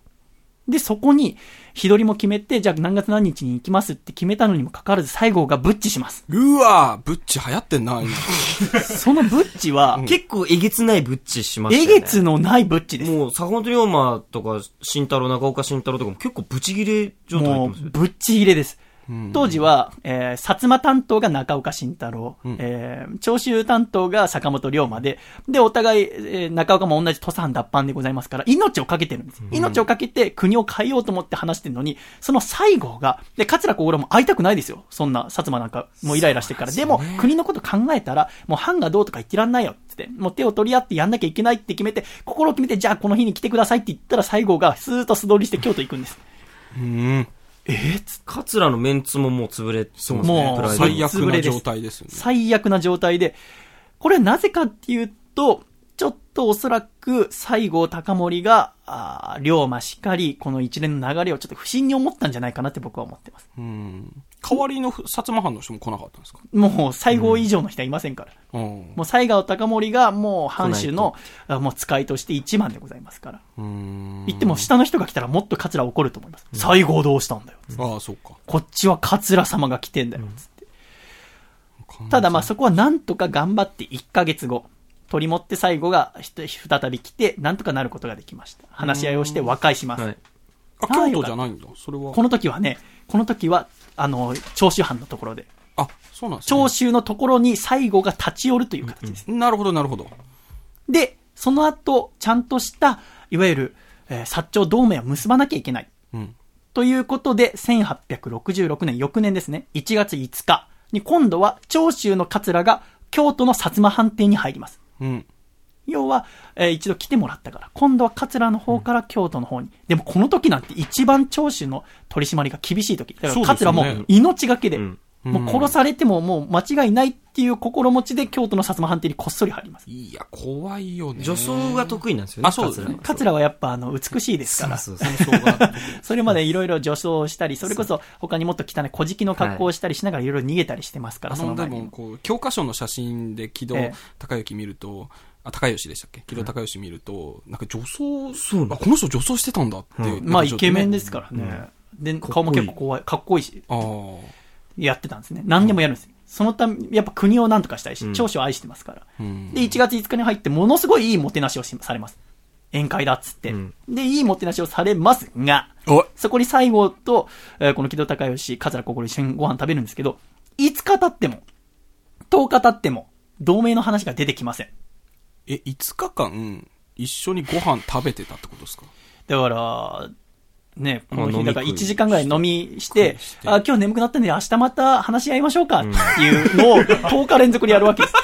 で、そこに、日取りも決めて、じゃあ何月何日に行きますって決めたのにもかかわらず、西郷がブッチします。うわーブッチ流行ってんな、今。そのブッチは、結構えげつないブッチしましたえよね。げつのないブッチです。もう、坂本龍馬とか、慎太郎、中岡慎太郎とかも結構ブチギレ状態入もう、ってますよ。ぶっち入れです。うん当時は、えー、薩摩担当が中岡慎太郎、んえー、長州担当が坂本龍馬で、で、お互い、えー中岡も同じ土佐藩脱藩でございますから、命をかけてるんです。命をかけて国を変えようと思って話してるのに、その西郷が、で、桂小五郎も会いたくないですよ。そんな、薩摩なんか、もうイライラしてるから。でも、国のこと考えたら、もう藩がどうとか言ってらんないよ、つって。もう手を取り合ってやんなきゃいけないって決めて、心を決めて、じゃあこの日に来てくださいって言ったら、西郷がスーッと素通りして京都行くんです。うん。えー、つ桂のメンツももう潰れてますね。もう最悪な状態ですよね。最悪な状態で、これはなぜかっていうと、ちょっとおそらく西郷隆盛が、あー龍馬しかり、この一連の流れをちょっと不審に思ったんじゃないかなって僕は思ってます。うん。代わりの薩摩藩の人も来なかったんですか？もう西郷以上の人はいませんから。うん。もう西郷隆盛がもう藩主の、あもう使いとして一番でございますから。うん。言っても下の人が来たらもっと桂怒ると思います。西郷どうしたんだよ。ああ、そうか。こっちは桂様が来てんだよ。つってただまあそこはなんとか頑張って1ヶ月後、取り持って最後が再び来て、なんとかなることができました。話し合いをして和解します。はい。あ、京都じゃないんだ。それは。この時はね、この時は、あの、長州藩のところで、あ、そうなんですね長州のところに西郷が立ち寄るという形です。なるほど、なるほど。で、その後、ちゃんとした、いわゆる、えー薩長同盟を結ばなきゃいけない。うん。ということで、1866年、翌年ですね、1月5日に今度は長州の桂が京都の薩摩藩邸に入ります。うん。要は、えー一度来てもらったから、今度は桂の方から京都の方に。でもこの時なんて一番長州の取り締まりが厳しい時。だから桂も命がけで、うんもう殺されてももう間違いないっていう心持ちで京都の薩摩藩邸にこっそり入ります。いや、怖いよね。女装が得意なんですよね。あそうですね桂はやっぱあの美しいですから。そうそう女装が。それまでいろいろ女装をしたり、それこそ他にもっと汚い小敷の格好をしたりしながらいろいろ逃げたりしてますから、あの、でその前にも、こう、教科書の写真で木戸ええ孝之見ると、あ、高吉でしたっけ？木戸孝之見ると、なんか女装、そうあ、この人女装してたんだって。うんまあイケメンですからね。で、顔も結構怖い、かっこいいし、ああ。やってたんですね。何でもやるんですよ。そのため、やっぱ国を何とかしたいし、うん長州を愛してますから。うんで、1月5日に入って、ものすごいいいもてなしをしされます。宴会だっつって。うんで、いいもてなしをされますが、そこに西郷と、えーこの木戸孝允、桂心一緒にご飯食べるんですけど、5日経っても、10日経っても、同盟の話が出てきません。え、5日間、一緒にご飯食べてたってことですか？だから、ね、この日、だから食い1時間ぐらい飲みしてあ、今日眠くなったんで明日また話し合いましょうかっていうのを10日連続でやるわけです。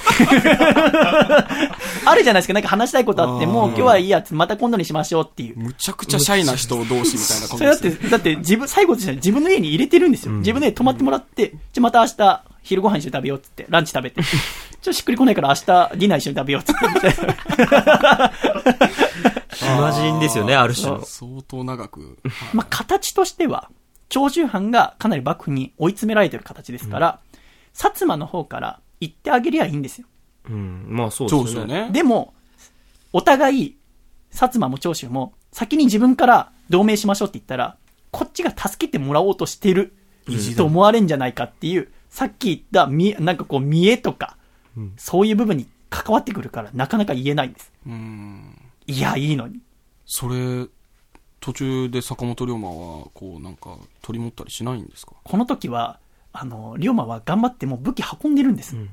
あるじゃないですか、なんか話したいことあっても、今日はいいやつ、また今度にしましょうっていう。むちゃくちゃシャイな人同士みたいなそれだって。だって自分、最後としては自分の家に入れてるんですよ。自分の家泊まってもらって、じゃあまた明日、昼ご飯一緒に食べようっつって、ランチ食べて。ちょっとしっくりこないから明日、ディナー一緒に食べようっつって、みたいな。暇人ですよね、ある種の。相当長く。まあ、形としては、長州藩がかなり幕府に追い詰められてる形ですから、薩摩の方から言ってあげりゃいいんですよ。うん。まあそうですよね。でも、お互い、薩摩も長州も、先に自分から同盟しましょうって言ったら、こっちが助けてもらおうとしてると思われんじゃないかっていう、さっき言ったみ、なんかこう、見栄とか、うんそういう部分に関わってくるから、なかなか言えないんです。うん。いや、いいのに。それ、途中で坂本龍馬は、こう、なんか、取り持ったりしないんですか？この時は、あの、龍馬は頑張ってもう武器運んでるんです。ん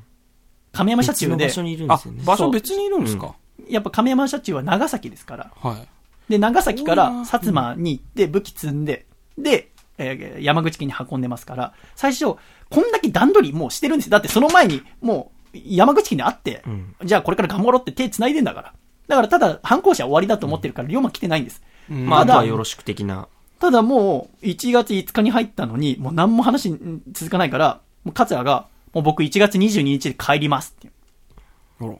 亀山社中で場、所にいるんであすよね。、場所別にいるんですか？やっぱ亀山社中は長崎ですから、はい。で、長崎から薩摩に行って武器積んで、で、えー山口県に運んでますから、最初、こんだけ段取りもうしてるんですよ。だってその前に、もう、山口県に会って、んじゃあこれから頑張ろうって手繋いでんだから。だからただ、反抗者終わりだと思ってるから、龍馬来てないんです。うんまあ、あただとはよろしく的な。ただもう、1月5日に入ったのに、もう何も話ん続かないから、もう桂が、もう僕1月22日で帰りますって。ほら。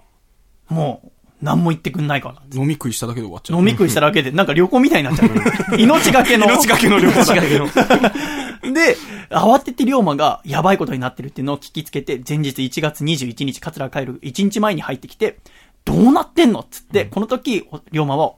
もう、何も言ってくんないから。飲み食いしただけで終わっちゃう。飲み食いしただけで、なんか旅行みたいになっちゃう。命がけの。命がけの旅行だ違うけど。で、慌てて龍馬がやばいことになってるっていうのを聞きつけて、前日1月21日、桂が帰る1日前に入ってきて、どうなってんのっつって、この時、龍馬は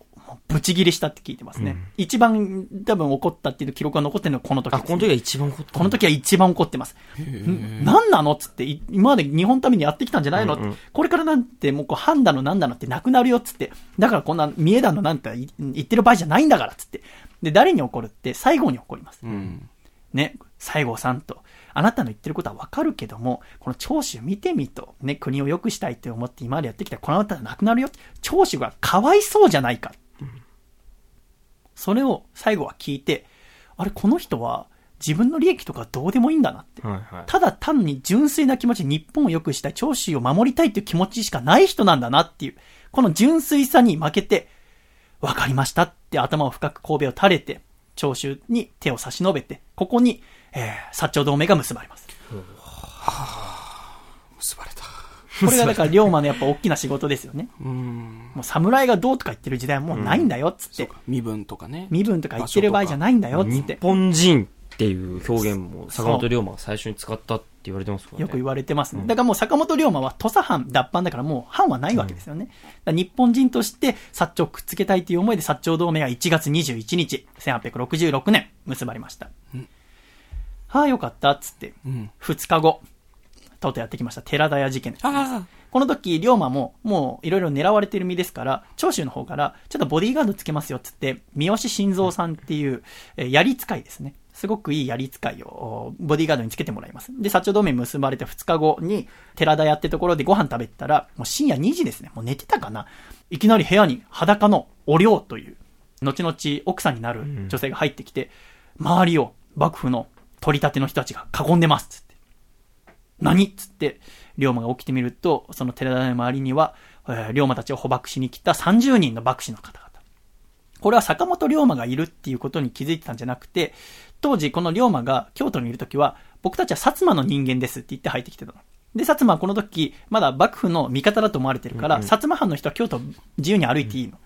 ブチギレしたって聞いてますね。一番多分怒ったっていう記録が残ってるのはこの時あ、です、この時が一番怒った。この時は一番怒ってます。ん？何なのっつって、い今まで日本のためにやってきたんじゃないの、うんうんこれからなんてもうこう判断のなんだのってなくなるよっつって。だからこんな三重団のなんて言言ってる場合じゃないんだからっつって。で、誰に怒るって最後に怒ります。うん。ね、西郷さんと、あなたの言ってることはわかるけども、この長州見てみと、ね、国を良くしたいって思って今までやってきたこのあなたはなくなるよ。長州がかわいそうじゃないか。それを最後は聞いて、あれ、この人は自分の利益とかどうでもいいんだなって。はいはい。ただ単に純粋な気持ち、日本を良くしたい、長州を守りたいっていう気持ちしかない人なんだなっていう、この純粋さに負けて、わかりましたって頭を深く神戸を垂れて、長州に手を差し伸べて、ここに、えー、薩長同盟が結ばれます。結ばれた。これがだから龍馬のやっぱ大きな仕事ですよね。うん。もう侍がどうとか言ってる時代はもうないんだよっつって、身分とかね。身分とか言ってる場合じゃないんだよっつって日。本人っていう表現も坂本龍馬が最初に使ったって言われてますからね。よく言われてますね。だからもう坂本龍馬は土佐藩脱藩だからもう藩はないわけですよね。だから日本人として薩長をくっつけたいという思いで薩長同盟は1月21日、1866年結ばれました。はあ、よかった、っつって。うん。2日後、とうとうやってきました。寺田屋事件です。あこの時、龍馬も、もういろいろ狙われてる身ですから、長州の方から、ちょっとボディーガードつけますよ、つって、三好晋三さんっていう、えー槍使いですね。すごくいい槍使いを、おボディーガードにつけてもらいます。で、薩長同盟結ばれて2日後に、寺田屋ってところでご飯食べてたら、もう深夜2時ですね。もう寝てたかないきなり部屋に裸のお涼という、後々奥さんになる女性が入ってきて、周りを幕府の取り立ての人たちが囲んでます、つって。何？っつって、龍馬が起きてみると、その寺田の周りには、えー龍馬たちを捕獲しに来た30人の幕士の方々。これは坂本龍馬がいるっていうことに気づいてたんじゃなくて、当時この龍馬が京都にいるときは、僕たちは薩摩の人間ですって言って入ってきてたの。で、薩摩はこの時、まだ幕府の味方だと思われてるから、薩摩藩の人は京都自由に歩いていいの。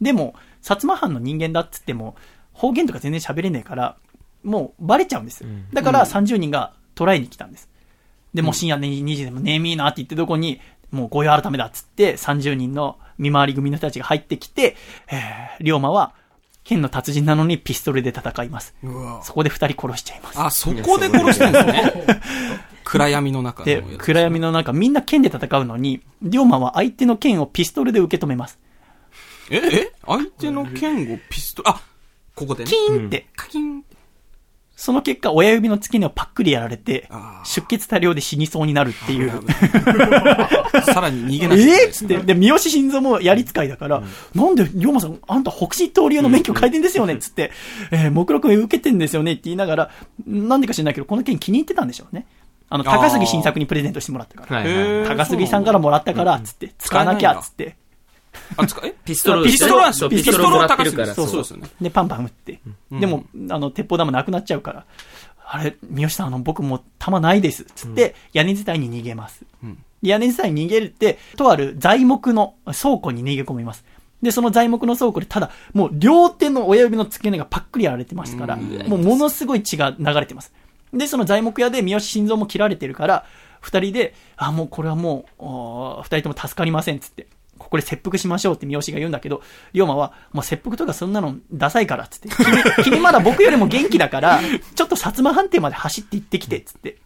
でも、薩摩藩の人間だっつっても、方言とか全然喋れねえから、もうバレちゃうんですよ。だから30人が捕らえに来たんです。で、もう深夜2時でもねえみーなって言ってどこに、もう御用改めだっつって、30人の見回り組の人たちが入ってきて、えー、龍馬は、剣の達人なのにピストルで戦います。そこで二人殺しちゃいます。あ、そこで殺したんですね。暗闇の中ので。暗闇の中、みんな剣で戦うのに、龍馬は相手の剣をピストルで受け止めます。え、え？相手の剣をピストル、あ、ここでね。キーンって。カキン。その結果、親指の付け根をパックリやられて出血多量で死にそうになるっていう。さらに逃げなきゃいけないね。つって、で、三好心臓もやり使いだから、なんで、龍馬さん、あんた北辰刀流の免許改伝ですよねっつって、えー、目録受けてんですよねって言いながら、なんでか知らないけど、この件気に入ってたんでしょうね。あの、高杉新作にプレゼントしてもらったから。高杉さんからもらったから、つって、使わなきゃ、つって。あ、つか、え？ピストルピストルなんですよ。そうピストルを高すぎる。そうそうですよね。で、パンパン撃って。でも、あの、鉄砲玉なくなっちゃうから、あれ、三好さん、あの、僕もう弾ないです。つって、屋根伝いに逃げます。屋根伝いに逃げるって、とある材木の倉庫に逃げ込みます。で、その材木の倉庫で、ただ、もう両手の親指の付け根がパックリやられてましたから、もうものすごい血が流れてます。で、その材木屋で三好心臓も切られてるから、二人で、あ、もうこれはもう、二人とも助かりません、つって。ここで切腹しましょうって三好が言うんだけど、龍馬は、もう切腹とかそんなのダサいから、つって。君、君まだ僕よりも元気だから、ちょっと薩摩藩邸まで走って行ってきて、つって。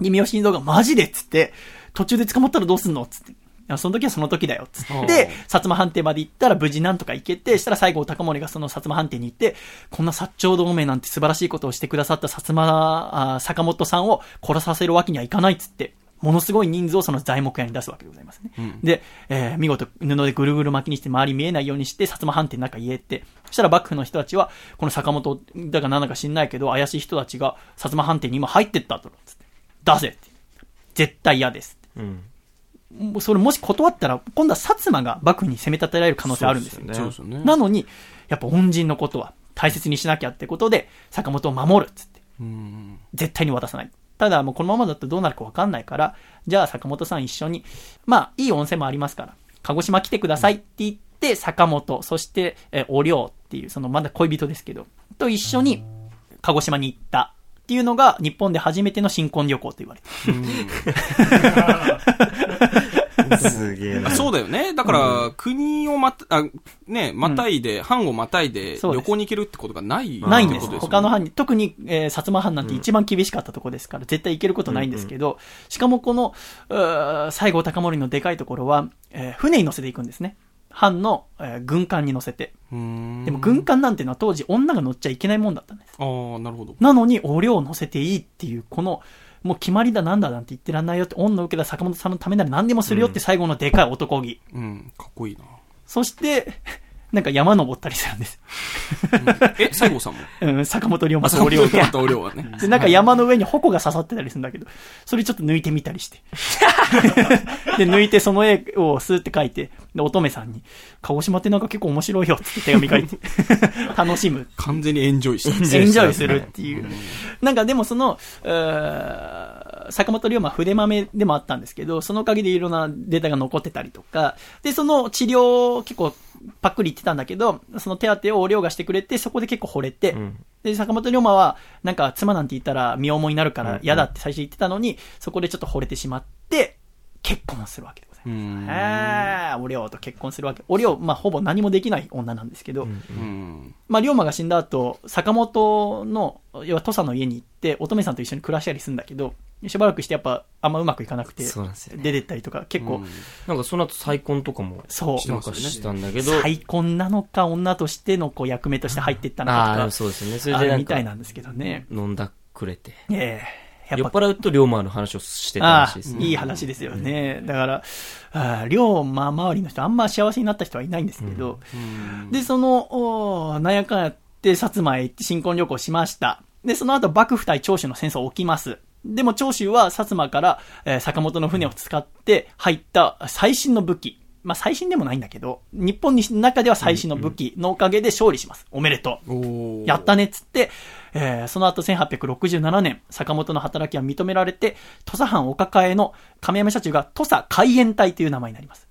で、三好心臓がマジでっつって、途中で捕まったらどうすんのつって。その時はその時だよ、つって。薩摩藩邸まで行ったら無事なんとか行けて、したら最後高森がその薩摩藩邸に行って、こんな薩長同盟なんて素晴らしいことをしてくださった薩摩、あ坂本さんを殺させるわけにはいかないっつって。ものすごい人数をその材木屋に出すわけでございますね。で、えー見事布でぐるぐる巻きにして周り見えないようにして薩摩藩邸の中に入れて、そしたら幕府の人たちは、この坂本だかなんだか知んないけど、怪しい人たちが薩摩藩邸に今入ってったと、つって。出せって。絶対嫌です。うん。それもし断ったら、今度は薩摩が幕府に攻め立てられる可能性あるんですよ。そうそうですよね。なのに、やっぱ恩人のことは大切にしなきゃってことで、坂本を守るっつって。うん。絶対に渡さない。ただ、もうこのままだとどうなるかわかんないから、じゃあ坂本さん一緒に、まあ、いい温泉もありますから、鹿児島来てくださいって言って、坂本、そして、えーお涼っていう、そのまだ恋人ですけど、と一緒に鹿児島に行った。っていうのが、日本で初めての新婚旅行と言われて すげえな。あそうだよね。だから、国をまた、あ、ね、またいで、藩をまたいで旅行に行けるってことがないないんです。他の藩に、特に、えー、薩摩藩なんて一番厳しかったところですから、絶対行けることないんですけど、しかもこの、西郷隆盛のでかいところは、えー船に乗せていくんですね。藩の、えー軍艦に乗せて。でも軍艦なんていうのは当時女が乗っちゃいけないもんだったんです。ああ、なるほど。なのに、お量を乗せていいっていう、この、もう決まりだなんだなんて言ってらんないよって、恩の受けた坂本さんのためなら何でもするよって最後のでかい男気。うん、かっこいいな。そして、なんか山登ったりするんです。え、西郷さんも？うん、坂本龍馬あ、とお量が。またお量はね。で、なんか山の上に矛が刺さってたりするんだけど、それちょっと抜いてみたりして。で、抜いてその絵をスーって書いて、で、乙女さんに、鹿児島ってなんか結構面白いよって手紙書いて、楽しむ。完全にエンジョイしてる。エンジョイするっていう。なんかでもその、うー坂本龍馬筆豆でもあったんですけど、そのおかげでいろんなデータが残ってたりとか、で、その治療を結構パックリ言ってたんだけど、その手当てをお量がしてくれて、そこで結構惚れて、ん。で、坂本龍馬は、なんか妻なんて言ったら身重になるから嫌だって最初言ってたのに、そこでちょっと惚れてしまって、結婚するわけざいます。うんへーお量と結婚するわけ。お量、まあ、ほぼ何もできない女なんですけど、うん。まあ、龍馬が死んだ後、坂本の、要は土佐の家に行って、乙女さんと一緒に暮らしたりするんだけど、しばらくしてやっぱ、あんまうまくいかなくて、そうなんですよね出てったりとか、結構、うんなんかその後再婚とかもそう、なんかしたんだけど、再婚なのか、女としてのこう役目として入っていったのかああ、とか、そうですよね。それあるでなんかみたいなんですけどね。飲んだくれて。ええやっぱ酔っ払うと龍馬の話をしてたらしいですね。いい話ですよね。だから、龍馬周りの人、あんま幸せになった人はいないんですけど、で、その、おーなんやかんやって、薩摩へ行って新婚旅行しました。で、その後、幕府対長州の戦争起きます。でも長州は薩摩から、えー坂本の船を使って入った最新の武器。まあ最新でもないんだけど、日本に中では最新の武器のおかげで勝利します。おめでとう。やったねっつって、えーその後1867年、坂本の働きは認められて、土佐藩お抱えの亀山社中が土佐海援隊という名前になります。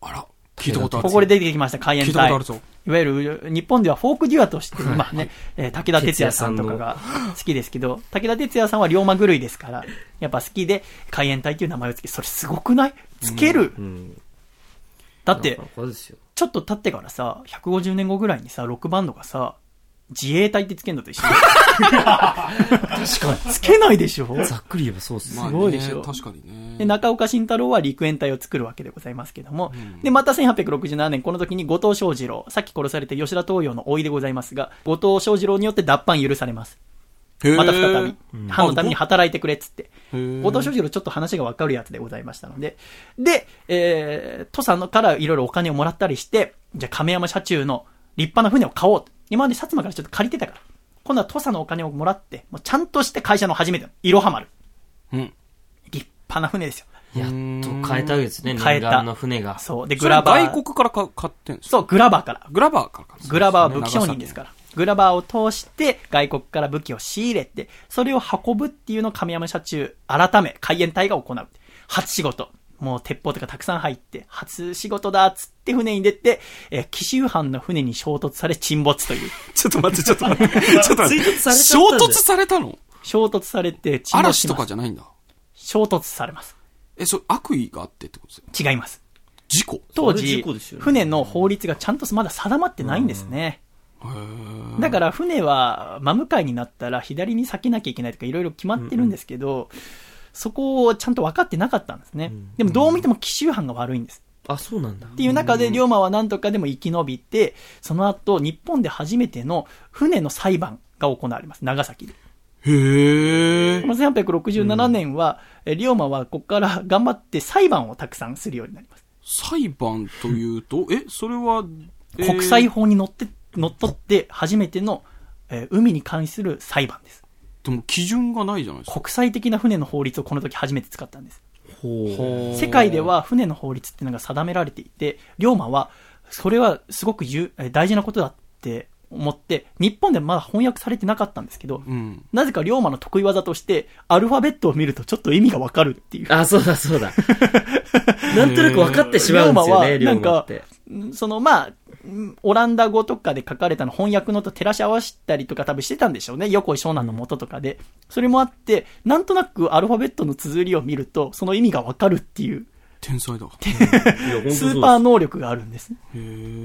あら、聞いたことある。ここで出てきました、海援隊。聞いたことあるぞ。いわゆる、日本ではフォークデュアとして、まあね、えー武田鉄矢さんとかが好きですけど、武田鉄矢さんは龍馬狂いですから、やっぱ好きで、海援隊という名前をつけ、それすごくない？つける、うん。だって。ちょっと経ってからさ、150年後ぐらいにさ、ロックバンドがさ、自衛隊ってつけんのと一緒確かに。つけないでしょ？ざっくり言えばそうっす。まあねすごいでしょ？確かにね。で、中岡慎太郎は陸援隊を作るわけでございますけども、で、また1867年、この時に後藤翔二郎、さっき殺されて吉田東洋の甥いでございますが、後藤翔二郎によって脱藩許されます。また再び、藩のためにあ働いてくれっつって。後藤翔二郎ちょっと話がわかるやつでございましたので。で、えー、土佐のからいろいろお金をもらったりして、じゃあ亀山社中の立派な船を買おうと。今まで薩摩からちょっと借りてたから。今度は土佐のお金をもらって、もうちゃんとして会社の初めての、いろは丸。うん。立派な船ですよ。やっと変えたわけですね、変えたの船が。そう。で、グラバー。外国からか買ってんですか？そう、グラバーから。グラバーからか？グラバーは武器商人ですから。グラバーを通して外国から武器を仕入れて、それを運ぶっていうのを亀山社中、改め海援隊が行う。初仕事。もう鉄砲とかたくさん入って、初仕事だっつって船に出て、えー紀州藩の船に衝突され沈没という。ちょっと待って、ちょっと待って。ちょっと待って。追突されちゃったん衝突されたの？衝突されて沈没嵐と。かじゃないんだ。衝突されます。え、それ悪意があってってことですよ。違います。事故？当時ね船の法律がちゃんとまだ定まってないんですね。だから船は真向かいになったら左に避けなきゃいけないとかいろいろ決まってるんですけど、そこをちゃんと分かってなかったんですね。でもどう見ても紀州藩が悪いんです。あ、そうなんだっ。ていう中で龍馬は何とかでも生き延びて、その後日本で初めての船の裁判が行われます。長崎で。へえこ。の1867年は、え龍馬はここから頑張って裁判をたくさんするようになります。裁判というと、え、それは、えー国際法に乗って、乗っ取って初めての、えー海に関する裁判です。でも基準がないじゃないですか。国際的な船の法律をこの時初めて使ったんです。ほう。世界では船の法律っていうのが定められていて、龍馬は、それはすごく重え大事なことだって思って、日本でまだ翻訳されてなかったんですけど、うん。なぜか龍馬の得意技として、アルファベットを見るとちょっと意味がわかるっていう。あ、そうだそうだ。なんとなく分かってしまうんですよね、龍龍馬はなんかその、まあ、んオランダ語とかで書かれたの翻訳のと照らし合わせたりとか多分してたんでしょうね。横井湘南の元とかで。それもあって、なんとなくアルファベットの綴りを見ると、その意味がわかるっていう、天才だ。スーパー能力があるんです。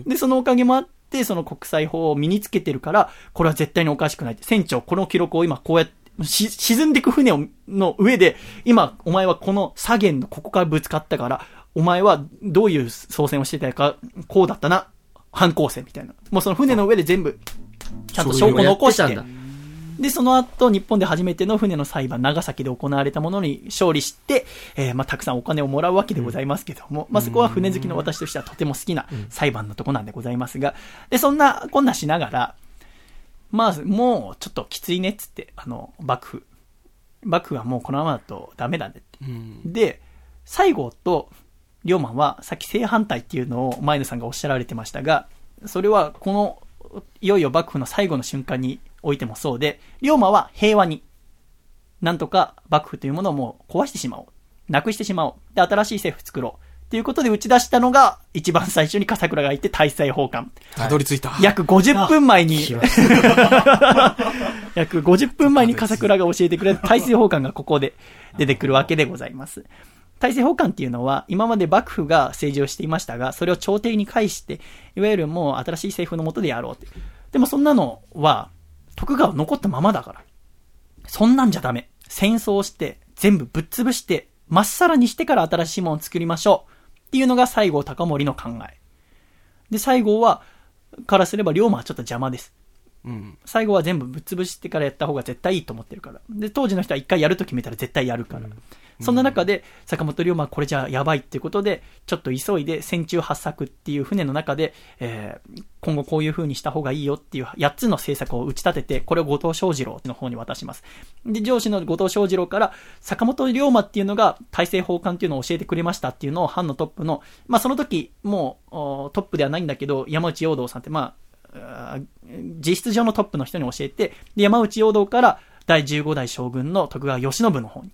で、そのおかげもあって、その国際法を身につけてるから、これは絶対におかしくないって。船長、この記録を今こうやって、し沈んでいく船をの上で、今、お前はこの左舷のここからぶつかったから、お前はどういう操船をしてたか、こうだったな、反抗戦みたいな。もうその船の上で全部、ちゃんと証拠を残して。で、その後、日本で初めての船の裁判、長崎で行われたものに勝利して、えーまあ、たくさんお金をもらうわけでございますけども、まあ、そこは船好きの私としてはとても好きな裁判のとこなんでございますが、で、そんな、こんなしながら、まあ、もう、ちょっときついねっつって、あの、幕府。幕府はもうこのままだとダメだねって。うん。で、西郷と龍馬は、さっき正反対っていうのを前野さんがおっしゃられてましたが、それはこの、いよいよ幕府の最後の瞬間においてもそうで、龍馬は平和に、なんとか幕府というものをもう壊してしまおう。なくしてしまおう。で、新しい政府作ろう。っていうことで打ち出したのが、一番最初に笠倉がいて大政奉還。たどり着いた。約50分前に、約50分前に笠倉が教えてくれた大政奉還がここで出てくるわけでございます。大政奉還っていうのは、今まで幕府が政治をしていましたが、それを朝廷に返して、いわゆるもう新しい政府の下でやろうって。でもそんなのは、徳川残ったままだから。そんなんじゃダメ。戦争をして、全部ぶっ潰して、まっさらにしてから新しいものを作りましょう。っていうのが西郷隆盛の考え。で、西郷は、からすれば龍馬はちょっと邪魔です。うん。最後は全部ぶっ潰してからやった方が絶対いいと思ってるから。で、当時の人は一回やると決めたら絶対やるから。そんな中で、坂本龍馬これじゃやばいっていうことで、ちょっと急いで戦中八策っていう船の中で、えー今後こういう風にした方がいいよっていう8つの政策を打ち立てて、これを後藤象次郎の方に渡します。で、上司の後藤象次郎から、坂本龍馬っていうのが大政奉還っていうのを教えてくれましたっていうのを藩のトップの、まあその時、もうトップではないんだけど、山内陽道さんって、まあ、実質上のトップの人に教えて、で、山内陽道から第15代将軍の徳川慶喜の方に、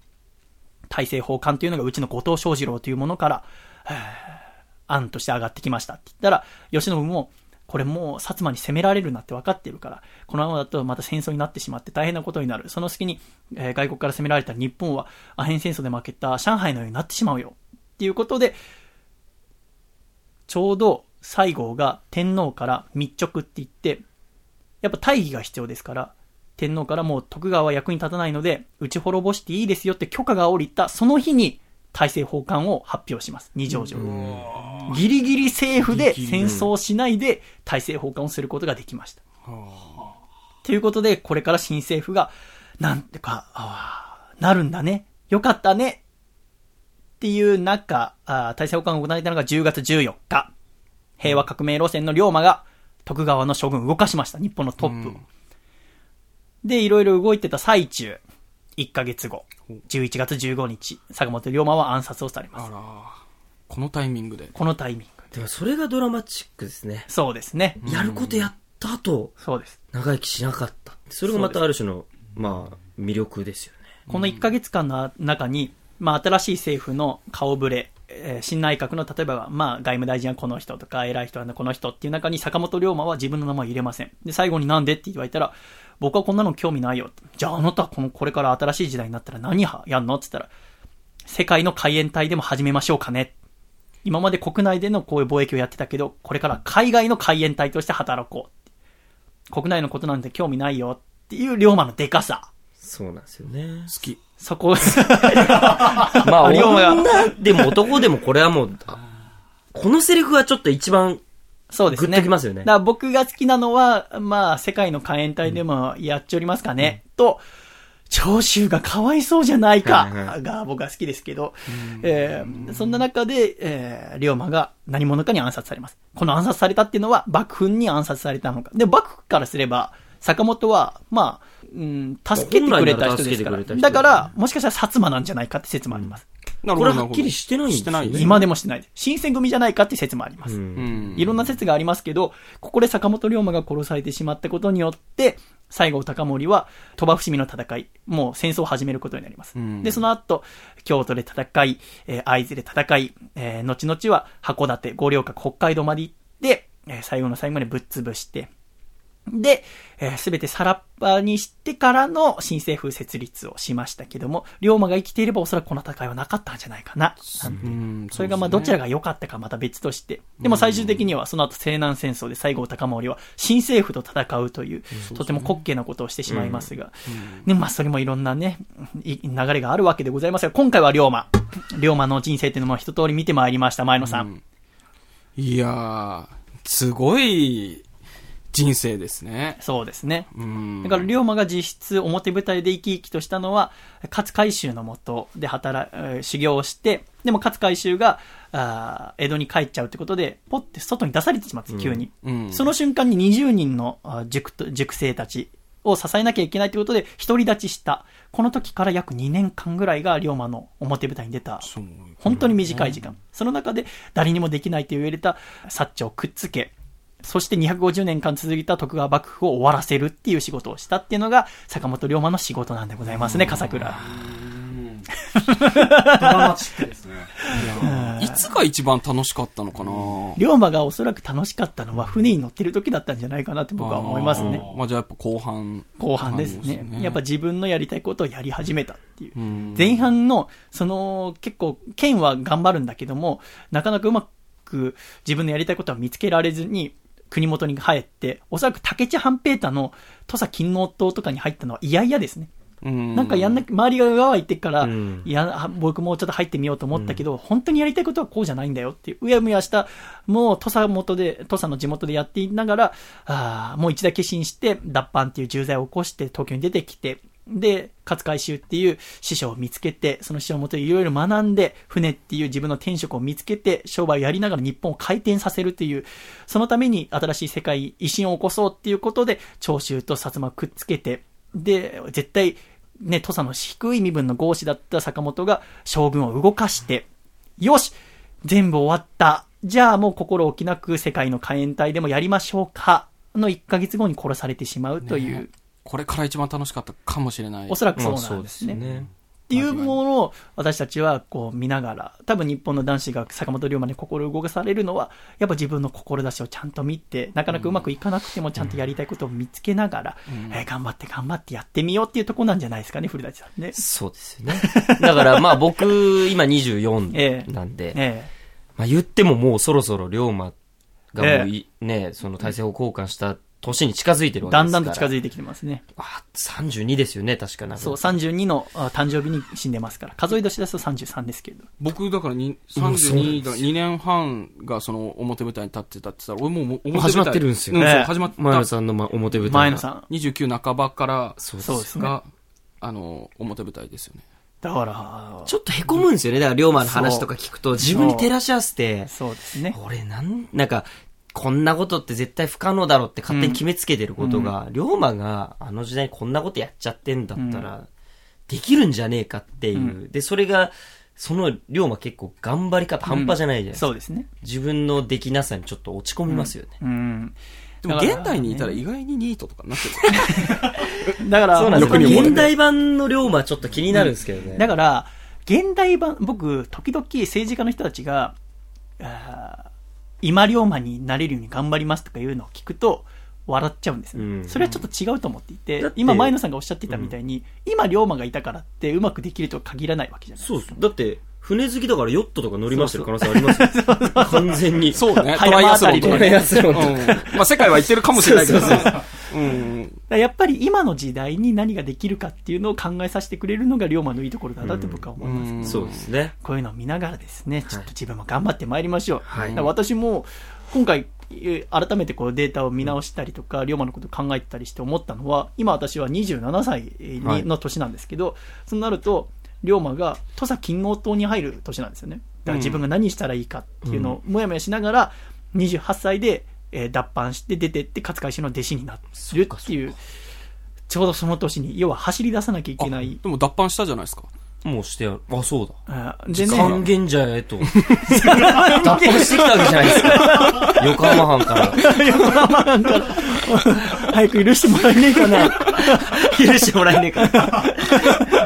大政奉還というのがうちの後藤象次郎というものから、え案として上がってきましたって言ったら、慶喜も、これもう薩摩に攻められるなって分かってるから、このままだとまた戦争になってしまって大変なことになる。その隙に、えー外国から攻められた日本はアヘン戦争で負けた上海のようになってしまうよ。っていうことで、ちょうど西郷が天皇から密直って言って、やっぱ大義が必要ですから、天皇からもう徳川は役に立たないので、打ち滅ぼしていいですよって許可が下りた、その日に大政奉還を発表します。二条城。ギリギリ政府で戦争しないで大政奉還をすることができました。ということで、これから新政府が、なんてか、あーなるんだね。よかったね。っていう中、あー大政奉還が行われたのが10月14日。平和革命路線の龍馬が徳川の将軍を動かしました。日本のトップを。で、いろいろ動いてた最中、1ヶ月後、11月15日、坂本龍馬は暗殺をされます。あら、このタイミングで。このタイミングで。でもそれがドラマチックですね。そうですね。やることやった後、そうです。長生きしなかった。それがまたある種の、まあ、魅力ですよね。この1ヶ月間の中に、まあ、新しい政府の顔ぶれ、えー新内閣の例えば、まあ、外務大臣はこの人とか、偉い人はこの人っていう中に坂本龍馬は自分の名前を入れません。で、最後になんでって言われたら、僕はこんなの興味ないよ。じゃああなたはこの、これから新しい時代になったら何はやんの？って言ったら、世界の海援隊でも始めましょうかね。今まで国内でのこういう貿易をやってたけど、これから海外の海援隊として働こう。国内のことなんて興味ないよっていう龍馬のデカさ。そうなんですよね。好き。そこ、まあ、龍馬が女でも男でもこれはもう、あこのセリフはちょっと一番、そうですね。グッときますよねだから僕が好きなのは、まあ、世界の海援隊でもやっちょりますかね、と、長州がかわいそうじゃないかが僕は好きですけど、えーそんな中で、えー龍馬が何者かに暗殺されます。この暗殺されたっていうのは幕府に暗殺されたのか。で、幕府からすれば、坂本は、まあ、うん、助けてくれた人ですから。だから、もしかしたら薩摩なんじゃないかって説もあります。なるほどこれはっきりしてないんですよねしてないです今でもしてない。新選組じゃないかって説もあります。うんうん。いろんな説がありますけど、ここで坂本龍馬が殺されてしまったことによって、西郷隆盛は鳥羽伏見の戦い、もう戦争を始めることになります。うんで、その後、京都で戦い、えー会津で戦い、えー後々は函館、五稜郭、北海道まで行って、えー最後の最後までぶっ潰して、で、す、べ、てさらっぱにしてからの新政府設立をしましたけども、龍馬が生きていればおそらくこの戦いはなかったんじゃないかな。なんてうんそれがまあどちらが良かったかまた別として。でも最終的にはその後西南戦争で西郷隆盛は新政府と戦うという、とても滑稽なことをしてしまいますが。でもまあそれもいろんなね、い流れがあるわけでございますが、今回は龍馬。龍馬の人生っていうのも一通り見てまいりました、前野さん。いやー、すごい人生ですね。そうですね。うん。だから、龍馬が実質表舞台で生き生きとしたのは、勝海舟のもとで働、えー修行をして、でも勝海舟が、あー江戸に帰っちゃうってことで、ポッて外に出されてしまって、急に。うん。その瞬間に20人のあ塾と塾生たちを支えなきゃいけないということで、独り立ちした。この時から約2年間ぐらいが龍馬の表舞台に出た。本当に短い時間。その中で誰にもできないと言われた薩長をくっつけ、そして250年間続いた徳川幕府を終わらせるっていう仕事をしたっていうのが坂本龍馬の仕事なんでございますね、笠倉。ドラマチックですね。いつが一番楽しかったのかな？龍馬がおそらく楽しかったのは船に乗ってる時だったんじゃないかなって僕は思いますね。あーまあじゃあやっぱ後半。後半ですね。すねやっぱ自分のやりたいことをやり始めたっていう。うん前半の、その、結構、剣は頑張るんだけども、なかなかうまく自分のやりたいことは見つけられずに、国元に帰って、おそらく竹地半平太の土佐勤王党とかに入ったのは嫌々ですね。うん。なんかやんなき周りが側言ってっから、うん。いや、あ僕もうちょっと入ってみようと思ったけど、本当にやりたいことはこうじゃないんだよっていう、うやむやした、もう土佐元で、土佐の地元でやっていながら、あーもう一打決心して、脱藩っていう重罪を起こして東京に出てきて、で、勝海舟っていう師匠を見つけて、その師匠をもとにいろいろ学んで、船っていう自分の転職を見つけて、商売をやりながら日本を回転させるっていう、そのために新しい世界、維新を起こそうっていうことで、長州と薩摩をくっつけて、で、絶対、ね、土佐の低い身分の豪士だった坂本が将軍を動かして、よし全部終わった。じゃあもう心置きなく世界の海援隊でもやりましょうか。の1ヶ月後に殺されてしまうという、ねこれから一番楽しかったかもしれない。おそらくそうまあなんですね。ね。っていうものを私たちはこう見ながら、多分日本の男子が坂本龍馬に心動かされるのは、やっぱ自分の志をちゃんと見て、なかなかうまくいかなくてもちゃんとやりたいことを見つけながら、えー頑張って頑張ってやってみようっていうところなんじゃないですかね、古舘さんね。そうですよね。だからまあ僕、今 ええ24なんで、えまあ言ってももうそろそろ龍馬がもうい、ね、その大政法交換した年に近づいてるわけですから。だんだんと近づいてきてますね。あ、32ですよね、確かなんかそう、32のあ誕生日に死んでますから。数え年ですと33ですけれど。僕、だからに32、だから2年半がその表舞台に立ってたって言ったら、俺もう表舞台。始まってるんですようん、そうええ始まった。前野さんのま表舞台が。前野さん。29半ばから、そうそうですね。が、あの、表舞台ですよね。だから、ちょっと凹むんですよね。だから、龍馬の話とか聞くと、自分に照らし合わせて、そうですね。俺なん、なんか、こんなことって絶対不可能だろうって勝手に決めつけてることが、龍馬があの時代にこんなことやっちゃってんだったら、できるんじゃねえかっていう。で、それが、その龍馬結構頑張り方半端じゃないじゃないですか。そうですね。自分のできなさにちょっと落ち込みますよね。うん。でも現代にいたら意外にニートとかになってる。だから、そうなんですよ。現代版の龍馬ちょっと気になるんですけどね。だから、現代版、僕、時々政治家の人たちが、あー今龍馬になれるように頑張りますとかいうのを聞くと、笑っちゃうんですよ、うんそれはちょっと違うと思っていて、今前野さんがおっしゃってたみたいに、今龍馬がいたからってうまくできるとは限らないわけじゃないそうです。だって、船好きだからヨットとか乗りましてる可能性ありますよ。完全に。そうね。葉トライ山あたりでアスロンとかトライアスロンとかうん。まあ世界は行ってるかもしれないけどそうそうね。うん。やっぱり今の時代に何ができるかっていうのを考えさせてくれるのが龍馬のいいところだなって僕は思います、うんそうですね。こういうのを見ながらですね、ちょっと自分も頑張ってまいりましょう。はい私も、今回、えー改めてこうデータを見直したりとか、龍馬のことを考えてたりして思ったのは、今私は27歳の年なんですけど、そうなると、龍馬が土佐金王島に入る年なんですよね。だから自分が何したらいいかっていうのをもやもやしながら、28歳で、えー脱藩して出てって勝海舟の弟子になるっていう、ちょうどその年に、要は走り出さなきゃいけない。でも脱藩したじゃないですか。もうしてやる。あ、そうだ。でね、還元者へと。脱藩してきたわけじゃないですか。横浜藩から。早く許してもらえねえかな。許してもらえねえか。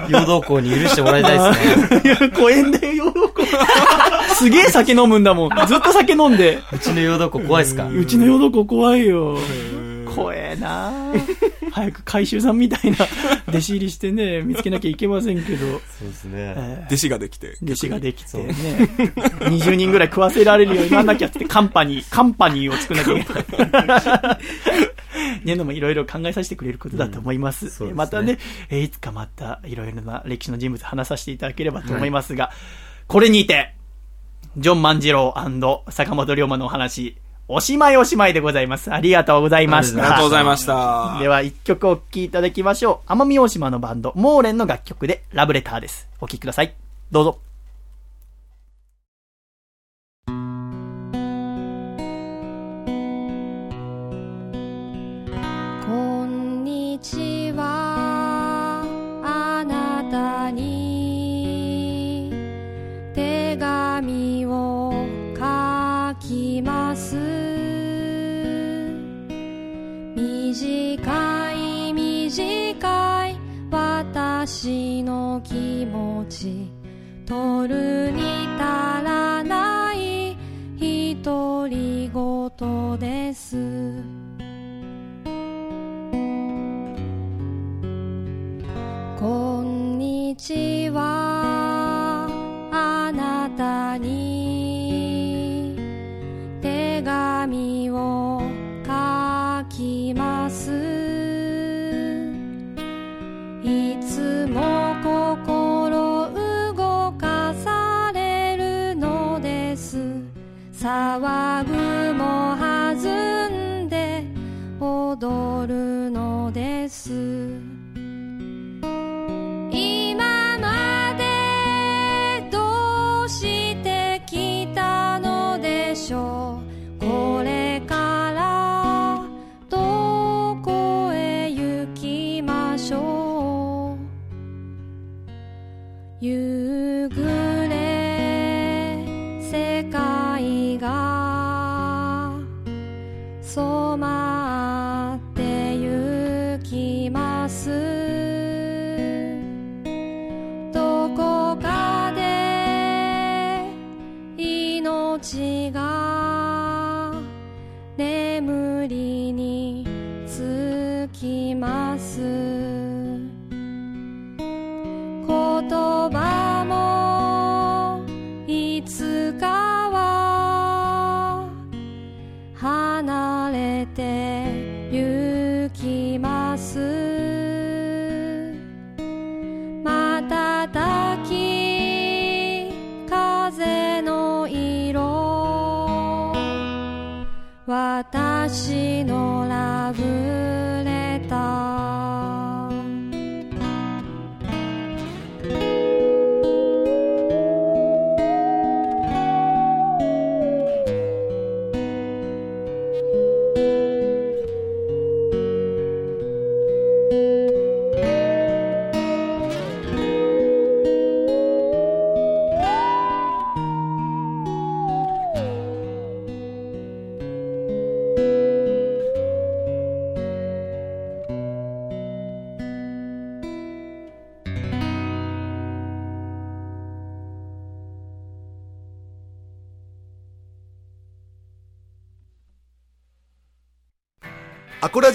陽道校に許してもらいたいですね。いや、怖えんだよ、陽動校。すげえ酒飲むんだもん。ずっと酒飲んで。うちの陽道校怖いですか？うちの陽動校怖いよ。怖えな早く回収さんみたいな 弟子入りしてね、見つけなきゃいけませんけど、そうですね。え弟子ができて。ー弟子ができてね、20 人ぐらい食わせられるようになんなきゃって、カンパニー、カンパニーを作んなきゃいけない。ねのもいろいろ考えさせてくれることだと思います。そうですねまたね、えーいつかまたいろいろな歴史の人物話させていただければと思いますが、これにて、ジョン万次郎坂本龍馬のお話、おしまいおしまいでございます。ありがとうございました。ありがとうございました。では一曲お聴きいただきましょう。奄美大島のバンド、モーレンの楽曲でラブレターです。お聴きください。どうぞ。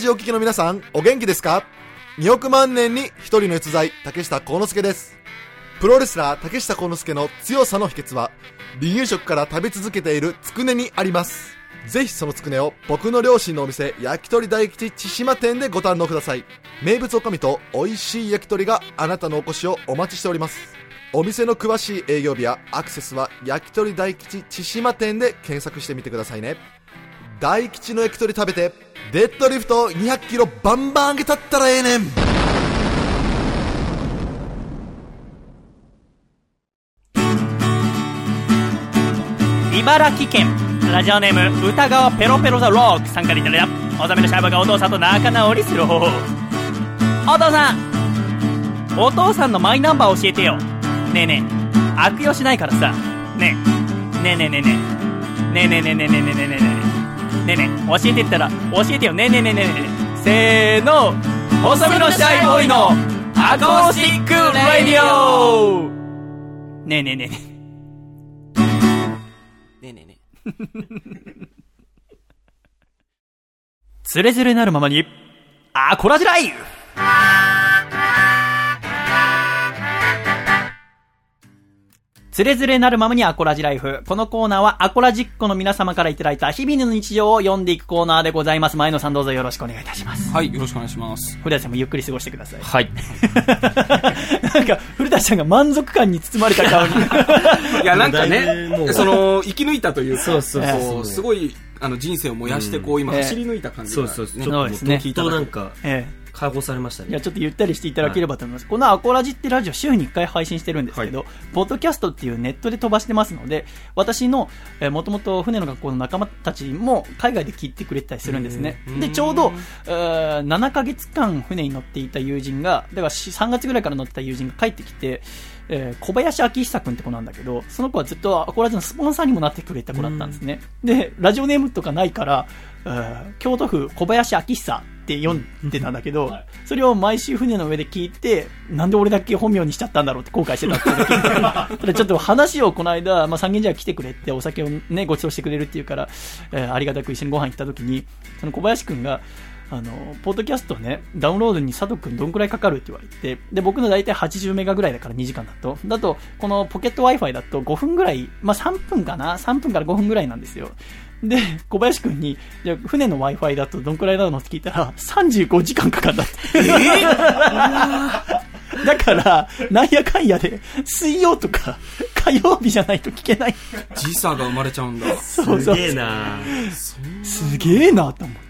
ジオ聞きの皆さん、お元気ですか ?2 億万年に一人の逸材、竹下幸之助です。プロレスラー竹下幸之助の強さの秘訣は、離乳食から食べ続けているつくねにあります。ぜひそのつくねを僕の両親のお店、焼き鳥大吉千島店でご堪能ください。名物おかみと美味しい焼き鳥があなたのお越しをお待ちしております。お店の詳しい営業日やアクセスは焼き鳥大吉千島店で検索してみてくださいね。大吉の焼き鳥食べてデッドリフト200キロバンバン上げたったらええねん。茨城県。ラジオネーム歌川ペロペロザロックさんからいただいた。おざめのシャバがお父さんと仲直りする方法。お父さん。お父さんのマイナンバー教えてよ。ねえねえ。悪用しないからさ。ねえ。ねえねえねえねえ。ねえねえねえねえねえねえねえねえ。ねえねえ教えてったら教えてよ。ねえねえねえねえねえ。せーの細身のシャイボーイのアコースティックラディオ。ねえねえねえねえ。ねえねえね つれづれなるままに、アコラジライフつれづれなるままにアコラジライフ。このコーナーはアコラジッコの皆様からいただいた日々の日常を読んでいくコーナーでございます。前野さんどうぞよろしくお願いいたします。はい、よろしくお願いします。古田さんもゆっくり過ごしてください。はい。なんか、古田さんが満足感に包まれた顔に。いや、なんかね、うその、生き抜いたというか、そうそうそうすごい、あの、人生を燃やして、こう、今、ええ走り抜いた感じが、そうそうそう。ねちょっともうそうですね聞いたなんか、ええ解放されましたね。いや、ちょっとゆったりしていただければと思います。このアコラジってラジオ週に1回配信してるんですけど、ポッドキャストっていうネットで飛ばしてますので、私の、えー、もともと船の学校の仲間たちも海外で聞いてくれてたりするんですね。で、ちょうど、えー7ヶ月間船に乗っていた友人が、だからし3月ぐらいから乗ってた友人が帰ってきて、えー小林明久君って子なんだけど、その子はずっとアコラジのスポンサーにもなってくれた子だったんですね。で、ラジオネームとかないから、えー京都府小林明久って読んでたんだけど、それを毎週船の上で聞いて、なんで俺だけ本名にしちゃったんだろうって後悔してたって ただちょっと話をこの間、まあ、三軒茶屋来てくれってお酒をね、ご馳走してくれるっていうから、えーありがたく一緒にご飯行った時に、その小林くんが、あの、ポッドキャストね、ダウンロードに佐藤くんどんくらいかかるって言われて、で、僕の大体80メガぐらいだから2時間だと。だと、このポケット Wi-Fi だと5分ぐらい、まあ、3分かな ?3 分から5分ぐらいなんですよ。で、小林くんに、じゃあ船の Wi-Fi だとどんくらいなのって聞いたら、35時間かかんだって。だから、なんやかんやで、水曜とか火曜日じゃないと聞けない。時差が生まれちゃうんだ。そうそうすげえなすげえなと思う。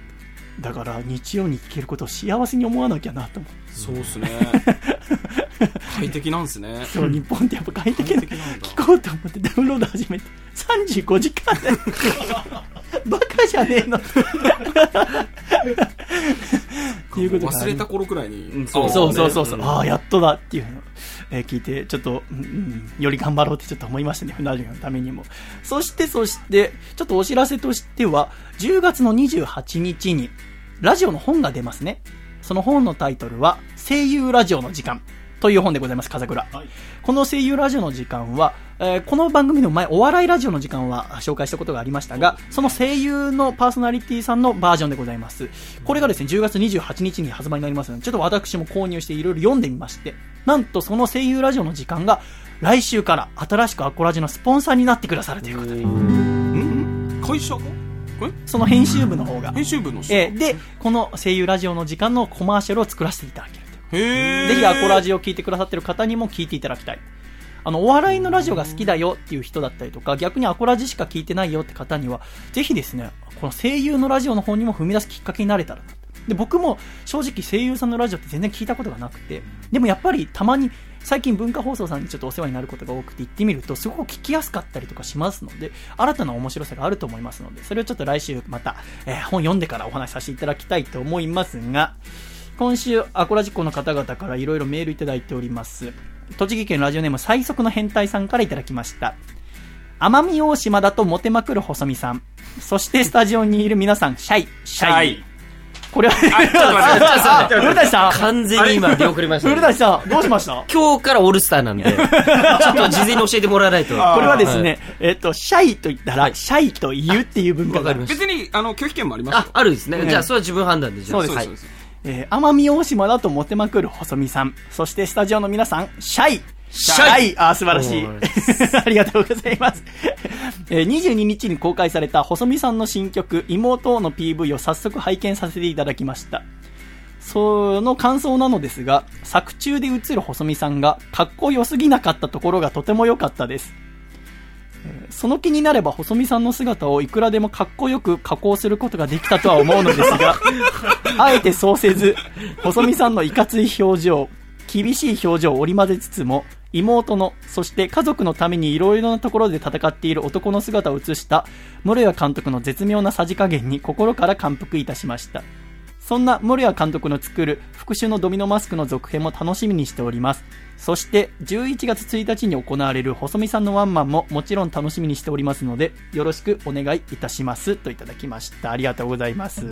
だから、日曜に聞けることを幸せに思わなきゃなと思う。そうっすね。快適なんですね。そう、日本ってやっぱ快適なんだ聞こうと思ってダウンロード始めて、35時間で。バカじゃねえの。っていうこと忘れた頃くらいに。うんあそうそうそうそう。ねああ、やっとだっていうのを、えー聞いて、ちょっと、うんうん、より頑張ろうってちょっと思いましたね、船旅のためにも。そして、そして、ちょっとお知らせとしては、10月の28日に、ラジオの本が出ますね。その本のタイトルは、声優ラジオの時間。という本でございます、風倉。この声優ラジオの時間は、えーこの番組の前、お笑いラジオの時間は紹介したことがありましたが、その声優のパーソナリティさんのバージョンでございます。これがですね、10月28日に発売になりますので、ちょっと私も購入していろいろ読んでみまして、なんとその声優ラジオの時間が、来週から新しくアコラジのスポンサーになってくださるということで。会社その編集部の方が。編集部の人えーで、この声優ラジオの時間のコマーシャルを作らせていただけるぜひアコラジを聞いてくださってる方にも聞いていただきたい。あの、お笑いのラジオが好きだよっていう人だったりとか、逆にアコラジしか聞いてないよって方には、ぜひですね、この声優のラジオの方にも踏み出すきっかけになれたら。で、僕も正直声優さんのラジオって全然聞いたことがなくて、でもやっぱりたまに、最近文化放送さんにちょっとお世話になることが多くて行ってみると、すごく聞きやすかったりとかしますので、新たな面白さがあると思いますので、それをちょっと来週また、えー本読んでからお話しさせていただきたいと思いますが、今週、アコラジコの方々からいろいろメールいただいております。栃木県ラジオネーム最速の変態さんからいただきました。奄美大島だとモテまくる細見さん。そしてスタジオにいる皆さん、シャイ、シャイ。これは、あ古舘さん。完全に今出遅れましたね、古舘さん、どうしました？今日からオールスターなんで、ちょっと事前に教えてもらわないと。これはですね、えっと、シャイと言ったら、シャイと言うっていう文化がありまし別にあの拒否権もありますあ、あるですね。ねじゃあ、それは自分判断で。じゃあそうです。はいそうですえー奄美大島だとモテまくる細見さん。そしてスタジオの皆さん、シャイ。シャイあー素晴らしいお。ありがとうございます。えー22日に公開された細見さんの新曲、妹の PV を早速拝見させていただきました。その感想なのですが、作中で映る細見さんが、かっこよすぎなかったところがとても良かったです。えーその気になれば細見さんの姿をいくらでもかっこよく加工することができたとは思うのですが、あえてそうせず、細見さんのいかつい表情、厳しい表情を織り交ぜつつも、妹の、そして家族のためにいろいろなところで戦っている男の姿を映した、室谷監督の絶妙なさじ加減に心から感服いたしました。そんな森谷監督の作る復讐のドミノマスクの続編も楽しみにしております。そして11月1日に行われる細見さんのワンマンももちろん楽しみにしておりますのでよろしくお願いいたしますといただきました。ありがとうございます。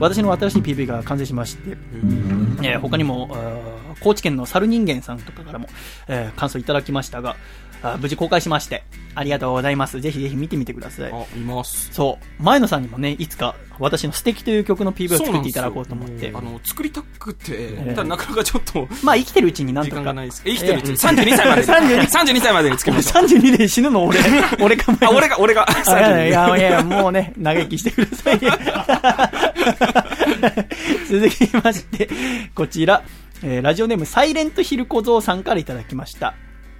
私の新しい PV が完成しまして、えー他にも、高知県の猿人間さんとかからも、えー感想いただきましたが、無事公開しまして、ありがとうございます。ぜひぜひ見てみてください。あいますそう。前野さんにもね、いつか私の素敵という曲の PV を作っていただこうと思ってあ。の作りたくてなかなかちょっとまあ生きてるうちになんとか。時間がないですえ生きてるうちに32歳までに32 32歳までにつけましょう32で死ぬの俺。俺かあ俺が俺があいやいや32いやいや、もうね、嘆きしてください。続きまして、こちら、えーラジオネームサイレントヒル小僧さんからいただきました。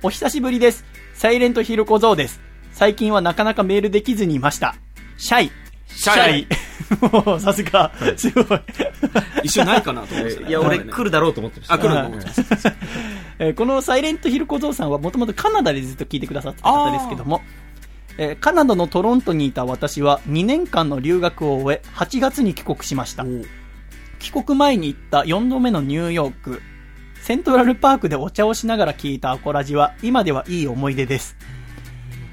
お久しぶりです。サイレントヒル小僧です。最近はなかなかメールできずにいました。シャイ。シャイもう、さすが、すごい。一瞬ないかなと思っていや、俺来るだろうと思ってました。あ来ると思ってえーこのサイレントヒル小僧さんはもともとカナダでずっと聞いてくださってた方ですけども、えーカナダのトロントにいた私は2年間の留学を終え、8月に帰国しました。帰国前に行った4度目のニューヨーク、セントラルパークでお茶をしながら聞いたアコラジは今ではいい思い出です。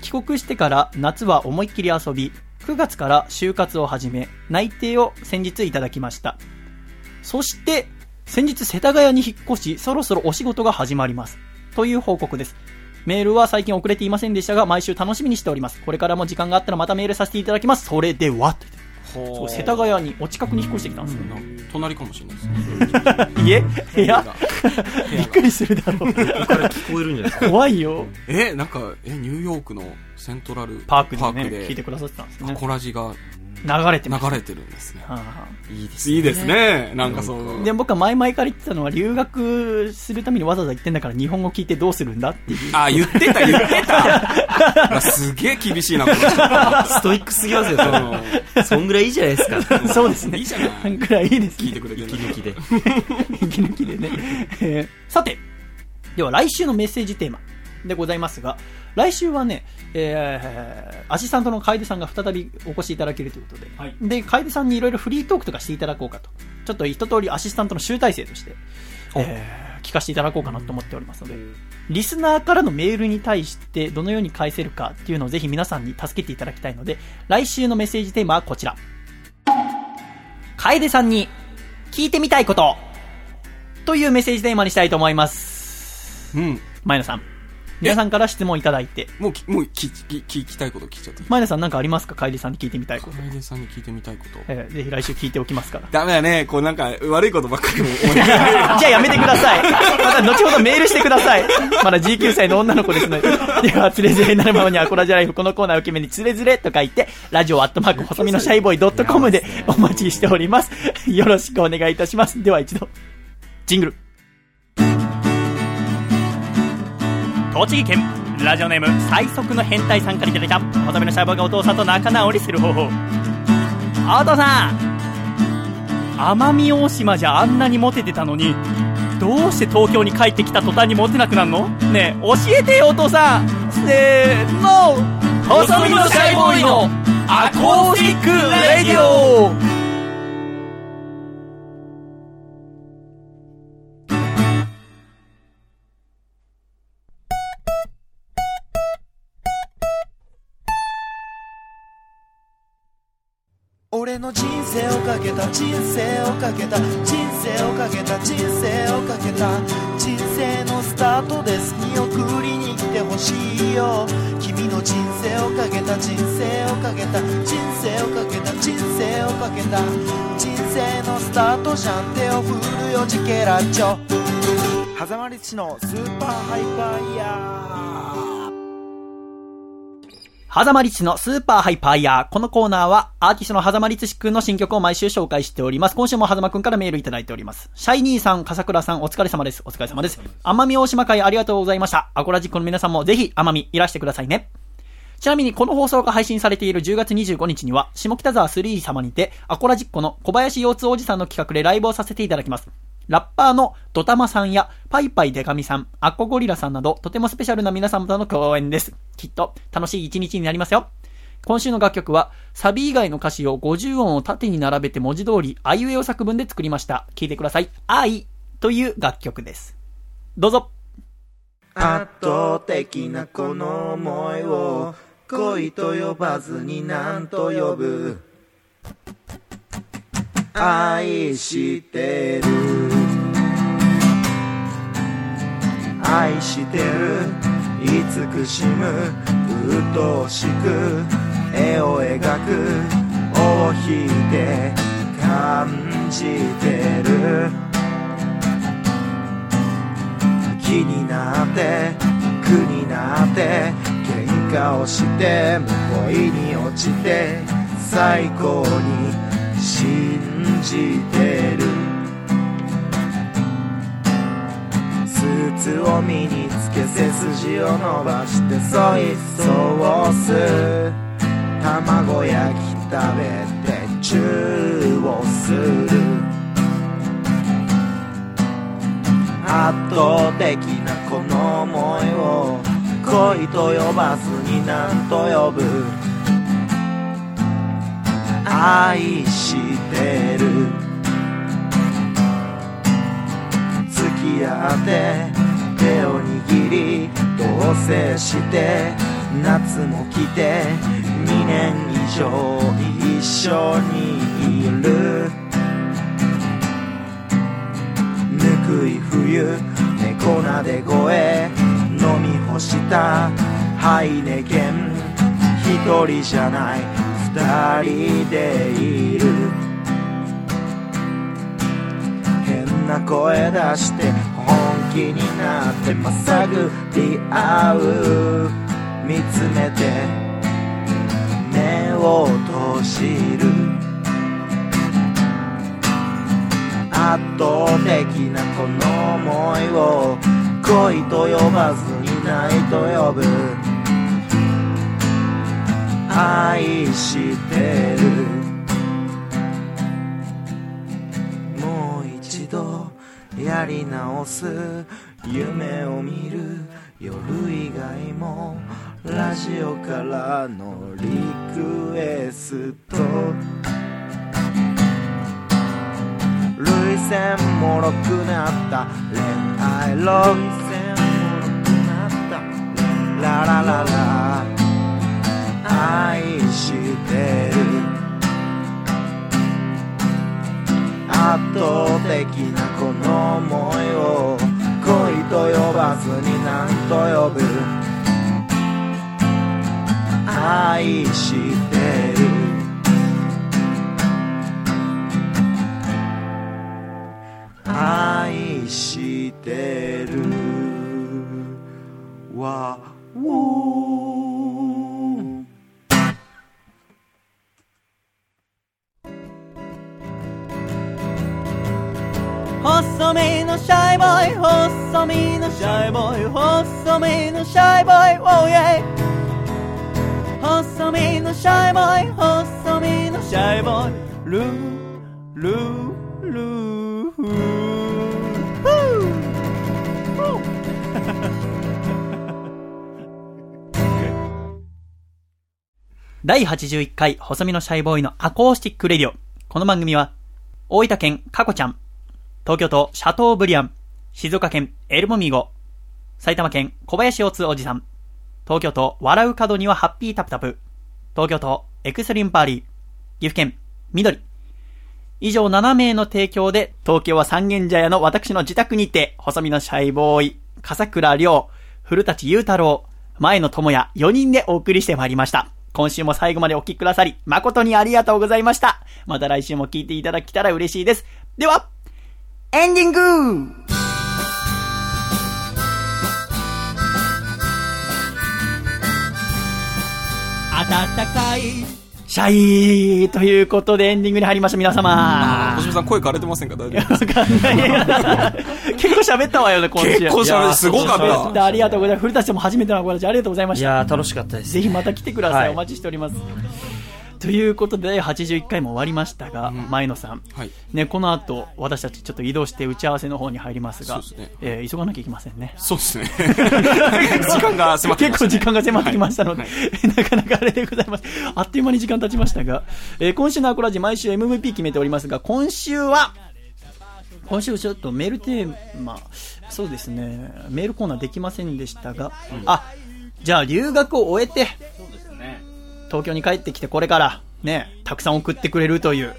帰国してから夏は思いっきり遊び、9月から就活を始め、内定を先日いただきました。そして、先日世田谷に引っ越し、そろそろお仕事が始まります。という報告です。メールは最近遅れていませんでしたが、毎週楽しみにしております。これからも時間があったらまたメールさせていただきます。それでは、そう世田谷にお近くに引っ越してきたんですよ。隣かもしれないです家？部屋？びっくりするだろう。から聞こえるんじゃないですか？怖いよ。えなんかえニューヨークのセントラルパークでね、聞いてくださってたんですアね。コラジが流れて。流れてるんですねはあいいですね。いいですねなんかそうで、僕は前々から言ってたのは、留学するためにわざわざ行ってんだから日本語聞いてどうするんだっていう。あ言ってた言ってたあ すげえ厳しいなこの人ストイックすぎますよ、そそんぐらいいいじゃないですか。そうですね。いいじゃないくらいいいですね。聞いてくれてる息抜きで。息抜きでね。えーさて、では来週のメッセージテーマでございますが、来週はね、えー、アシスタントの楓さんが再びお越しいただけるということで、はいで、楓さんにいろいろフリートークとかしていただこうかと。ちょっと一通りアシスタントの集大成として、えー聞かせていただこうかなと思っておりますので、リスナーからのメールに対してどのように返せるかっていうのをぜひ皆さんに助けていただきたいので、来週のメッセージテーマはこちら。楓さんに聞いてみたいことというメッセージテーマにしたいと思います。うん前野さん。皆さんから質問いただいて。もうき、もう聞き、聞きたいこと聞いちゃって。前田さんなんかありますか？楓さんに聞いてみたいこと。楓さんに聞いてみたいこと。えーぜひ来週聞いておきますから。ダメだね。こうなんか、悪いことばっかりも思い じゃあやめてください。また後ほどメールしてください。まだ19歳の女の子ですので。では、つれづれになるままにアコラジャライフ、このコーナーを受け目につれづれと書いて、ラジオアットマーク細身のシャイボーイドットコムでお待ちしております。よろしくお願いいたします。では一度、ジングル。栃木県ラジオネーム最速の変態さんからいただいた細身のシャイボーがお父さんと仲直りする方法。お父さん奄美大島じゃあんなにモテてたのにどうして東京に帰ってきた途端にモテなくなるの？ねえ教えてよお父さん。せーの。細身のシャイボーイのアコースティックレディオ。俺の人生をかけた人生をかけた人生をかけた人生をかけた人生のスタートです。見送りに来てほしいよ。君の人生をかけた人生をかけた人生をかけた人生をかけた人生のスタートじゃん。手を振るよジケラッチョ。狭間律師のスーパーハイパーイヤー。狭間律師のスーパーハイパーイヤー。このコーナーは、アーティストの狭間律師くんの新曲を毎週紹介しております。今週も狭間くんからメールいただいております。シャイニーさん、笠倉さん、お疲れ様です。お疲れ様です。奄美大島会ありがとうございました。アコラジックの皆さんもぜひ、奄美いらしてくださいね。ちなみにこの放送が配信されている10月25日には、下北沢3様にて、アコラジッコの小林洋津おじさんの企画でライブをさせていただきます。ラッパーのドタマさんや、パイパイデカミさん、アッコゴリラさんなど、とてもスペシャルな皆様との共演です。きっと、楽しい一日になりますよ。今週の楽曲は、サビ以外の歌詞を50音を縦に並べて文字通り、あいうえお作文で作りました。聴いてください。愛という楽曲です。どうぞ。圧倒的なこの思いを恋と呼ばずに何と呼ぶ？愛してる。愛してる。慈しむ愛しく絵を描く尾を引いて感じてる。気になって苦になって喧嘩をして恋に落ちて最高に信じてる。スーツを身につけ背筋を伸ばしてソイソース卵焼き食べてチューをする。圧倒的なこの想いを恋と呼ばずに何と呼ぶ。愛してる。付き合って手を握り同棲して夏も来て2年以上一緒にいる。ぬくい冬猫なで声飲み干したハイネケン。一人じゃない。二人でいる。変な声出して本気になってまさぐり合う。見つめて目を閉じる。圧倒的なこの想いを恋と呼ばずにないと呼ぶ。愛してる。もう一度やり直す夢を見る夜以外もラジオからのリクエスト。涙腺もろくなった。恋愛ロン線もろくなった。ララララ。愛してる。圧倒的なこの想いを恋と呼ばずに何と呼ぶ。愛してる。愛してる。わ細身のシャイボーイ細身のシャイボーイ細身のシャイボーイ Oh yeah 細身のシャイボーイ細身のシャイボーイルールールーフー第81回細身のシャイボーイの Acoustic Radio。この番組は、大分県カコちゃん、東京都シャトーブリアン、静岡県エルモミゴ、埼玉県小林大津おじさん、東京都笑う角にはハッピータプタプ、東京都エクスリームパーリー、岐阜県緑。以上7名の提供で、東京は三軒茶屋の私の自宅にて、細身のシャイボーイ、笠倉亮、古舘裕太郎、前野智也4人でお送りしてまいりました。今週も最後までお聞きくださり、誠にありがとうございました。また来週も聞いていただけたら嬉しいです。では、エンディング暖かいシャイということでエンディングに入りました皆様。星見さん声枯れてませんか？大丈夫わかんない。結構喋ったわよね、今週。結構喋るすごかったでありがとうございます。古舘さんも初めてのご来場ありがとうございました。いやー、楽しかったです。ぜひまた来てください。はいお待ちしております。ということで、第81回も終わりましたが、前野さん。はい。ね、この後、私たちちょっと移動して打ち合わせの方に入りますが、すね。えー急がなきゃいけませんね。そうですね。時間が迫ってきましたね。結構時間が迫ってきましたので、なかなかあれでございます。あっという間に時間経ちましたが、えー今週のアコラジ毎週 MVP 決めておりますが、今週は、今週ちょっとメールテーマ、そうですね、メールコーナーできませんでしたが、あ、じゃあ留学を終えて、東京に帰ってきてこれから、ね、たくさん送ってくれるという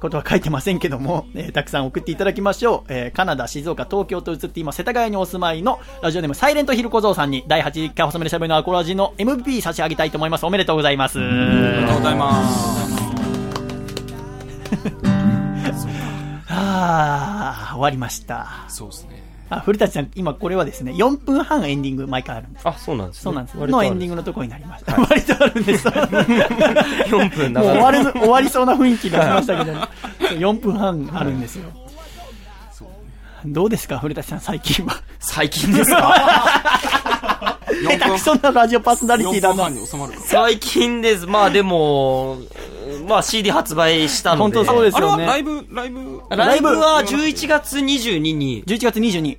ことは書いてませんけども、えーたくさん送っていただきましょう。えーカナダ、静岡、東京と移って今、世田谷にお住まいのラジオネームサイレントヒル小僧さんに第81回細めでしゃべりのアコラジの MVP 差し上げたいと思います。おめでとうございます。ありがとうございます あー、終わりました。そうですねあ、古舘さん、今これはですね、4分半エンディング毎回あるんです。あ、そうなんですね。そうなんです。のエンディングのところになりました。割とあるんです。4分もう。終わる、終わりそうな雰囲気出しましたけど、4分半あるんですよ。どうですか、古舘さん、最近は？最近ですか？下手くそなラジオパーソナリティだ4分な半。に収まるか最近です。まあでも、まあ CD 発売したので。本当そうですあれはよねライブ？ライブライブは11月22に、11月22、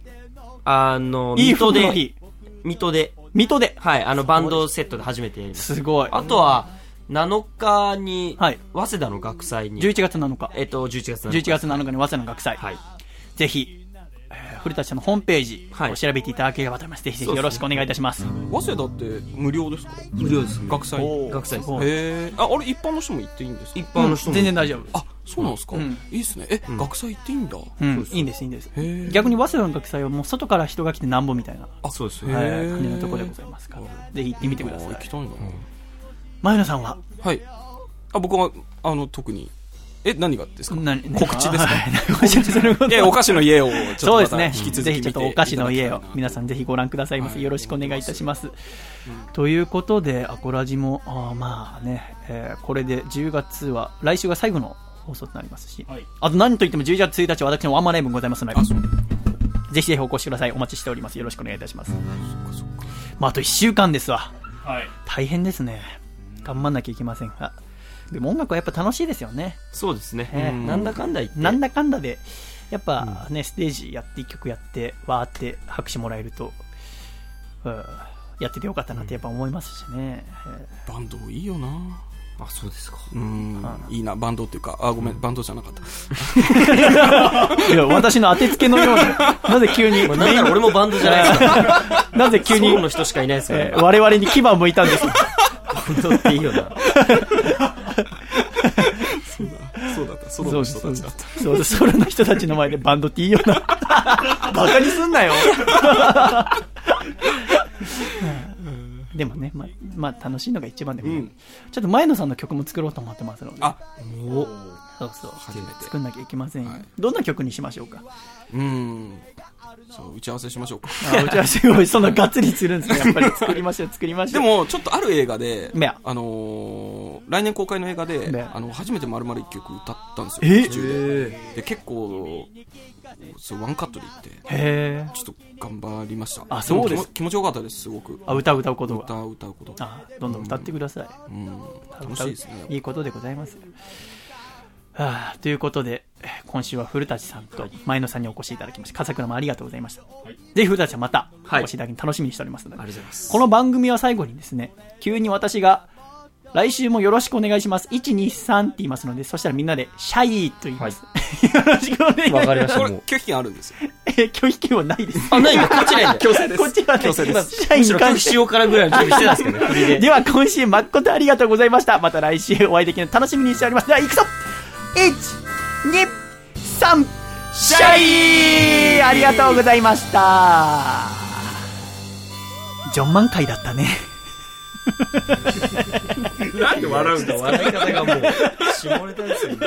あの、いい水戸で、服の日、水戸で、水戸で。はい、あの、バンドセットで初めてやります。すごい。あとは、7日に、はい早稲田の学祭に、11月7日。えっと、11月7 11月7日に早稲田の学祭。はい。ぜひ、えー古舘さんのホームページはい。を調べていただければと思います。ぜひぜひよろしくお願いいたします。早稲田って無料ですか？無料です。学祭。学祭です。えああれ一般の人も行っていいんですか？一般の人も。全然大丈夫。あそうなんですか、うん。いいですね。え、学祭行っていいんだ？うん、いいんです、いいんです。逆に早稲田の学祭はもう外から人が来てなんぼみたいな、あそうですはい、へ感じのところでございますから。ぜひ行ってみてください。行。きたいな、前野さんは？はい。あ僕はあの特にえ何がですか？何告知ですか？お菓子の家をそうですね。引き続きぜひちょっとお菓子の家を皆ささんぜひご覧くださいませ。はいよろしくお願いいたします。ということで、アコラジも、あーまあね、えーこれで10月は、来週が最後の放送となりますし、はいあと何といっても11月1日は私のワンマンライブもございますのでぜひぜひお越しください。お待ちしております。よろしくお願いいたします。まあ、あと1週間ですわ。はい。大変ですね。頑張んなきゃいけませんが。でも音楽はやっぱ楽しいですよね。そうですね。ええなんだかんだ言って。なんだかんだで、やっぱね、ステージやって、一曲やって、わーって拍手もらえると、うんやっててよかったなってやっぱ思いますしね。えバンドいいよなあ、そうですか。うんいいなバンドっていうかあごめんバンドじゃなかったーいや、私の当てつけのように、なぜ急に、なんなら俺もバンドじゃないですか。なぜ急にソロ、の人しかいないですからえー我々に牙を向いたんです。バンドっていいよな。そうだったソロの人たちだったそう、ソロの人たちの前でバンドっていいよな。バカにすんなよ。でもね、まあ、まあ、楽しいのが一番でも、うんちょっと前野さんの曲も作ろうと思ってますので。あ、おそうそう。初めて作んなきゃいけませんよ、はいどんな曲にしましょうか？うん。そう、打ち合わせしましょうか。あ、打ち合わせをそんながっつりするんですね。やっぱり作りましょう、作りましょう。で、も、ちょっとある映画でね、あのー、来年公開の映画ねで、あの、初めて丸々一曲歌ったんですよ。え劇中で。で、結構、そう、ワンカットで言って、ちょっと頑張りました。あそうですも気持ちよかったです、すごく。あ、歌う歌うこと歌が。う歌うこと。あ、どんどん歌ってください。うん。楽歌しいうですね。いいことでございます。はあ、ということで、えー今週は古舘さんと前野さんにお越しいただきました。笠倉もありがとうございました。ぜひ古舘さんまたお越しいただき楽しみにしておりますので。ありがとうございます。この番組は最後にですね、急に私が、来週もよろしくお願いします。1、2、3って言いますので、そしたらみんなで、シャイと言います。よろしくお願いします。わかりました。これ拒否権あるんですよ。えー拒否権はないです。あ、ないこっちないんだ。強制こっちはね、強制今です。シャイに関して。否しようからぐらいの準備してたんですけどね、振りで。では今週誠ありがとうございました。また来週お会いできるの楽しみにしております。では行くぞ !1、2、3、シャイありがとうございました。ジョンマン会だったね。なんで笑うんだ笑い方がもう、下ネタですよ、ね。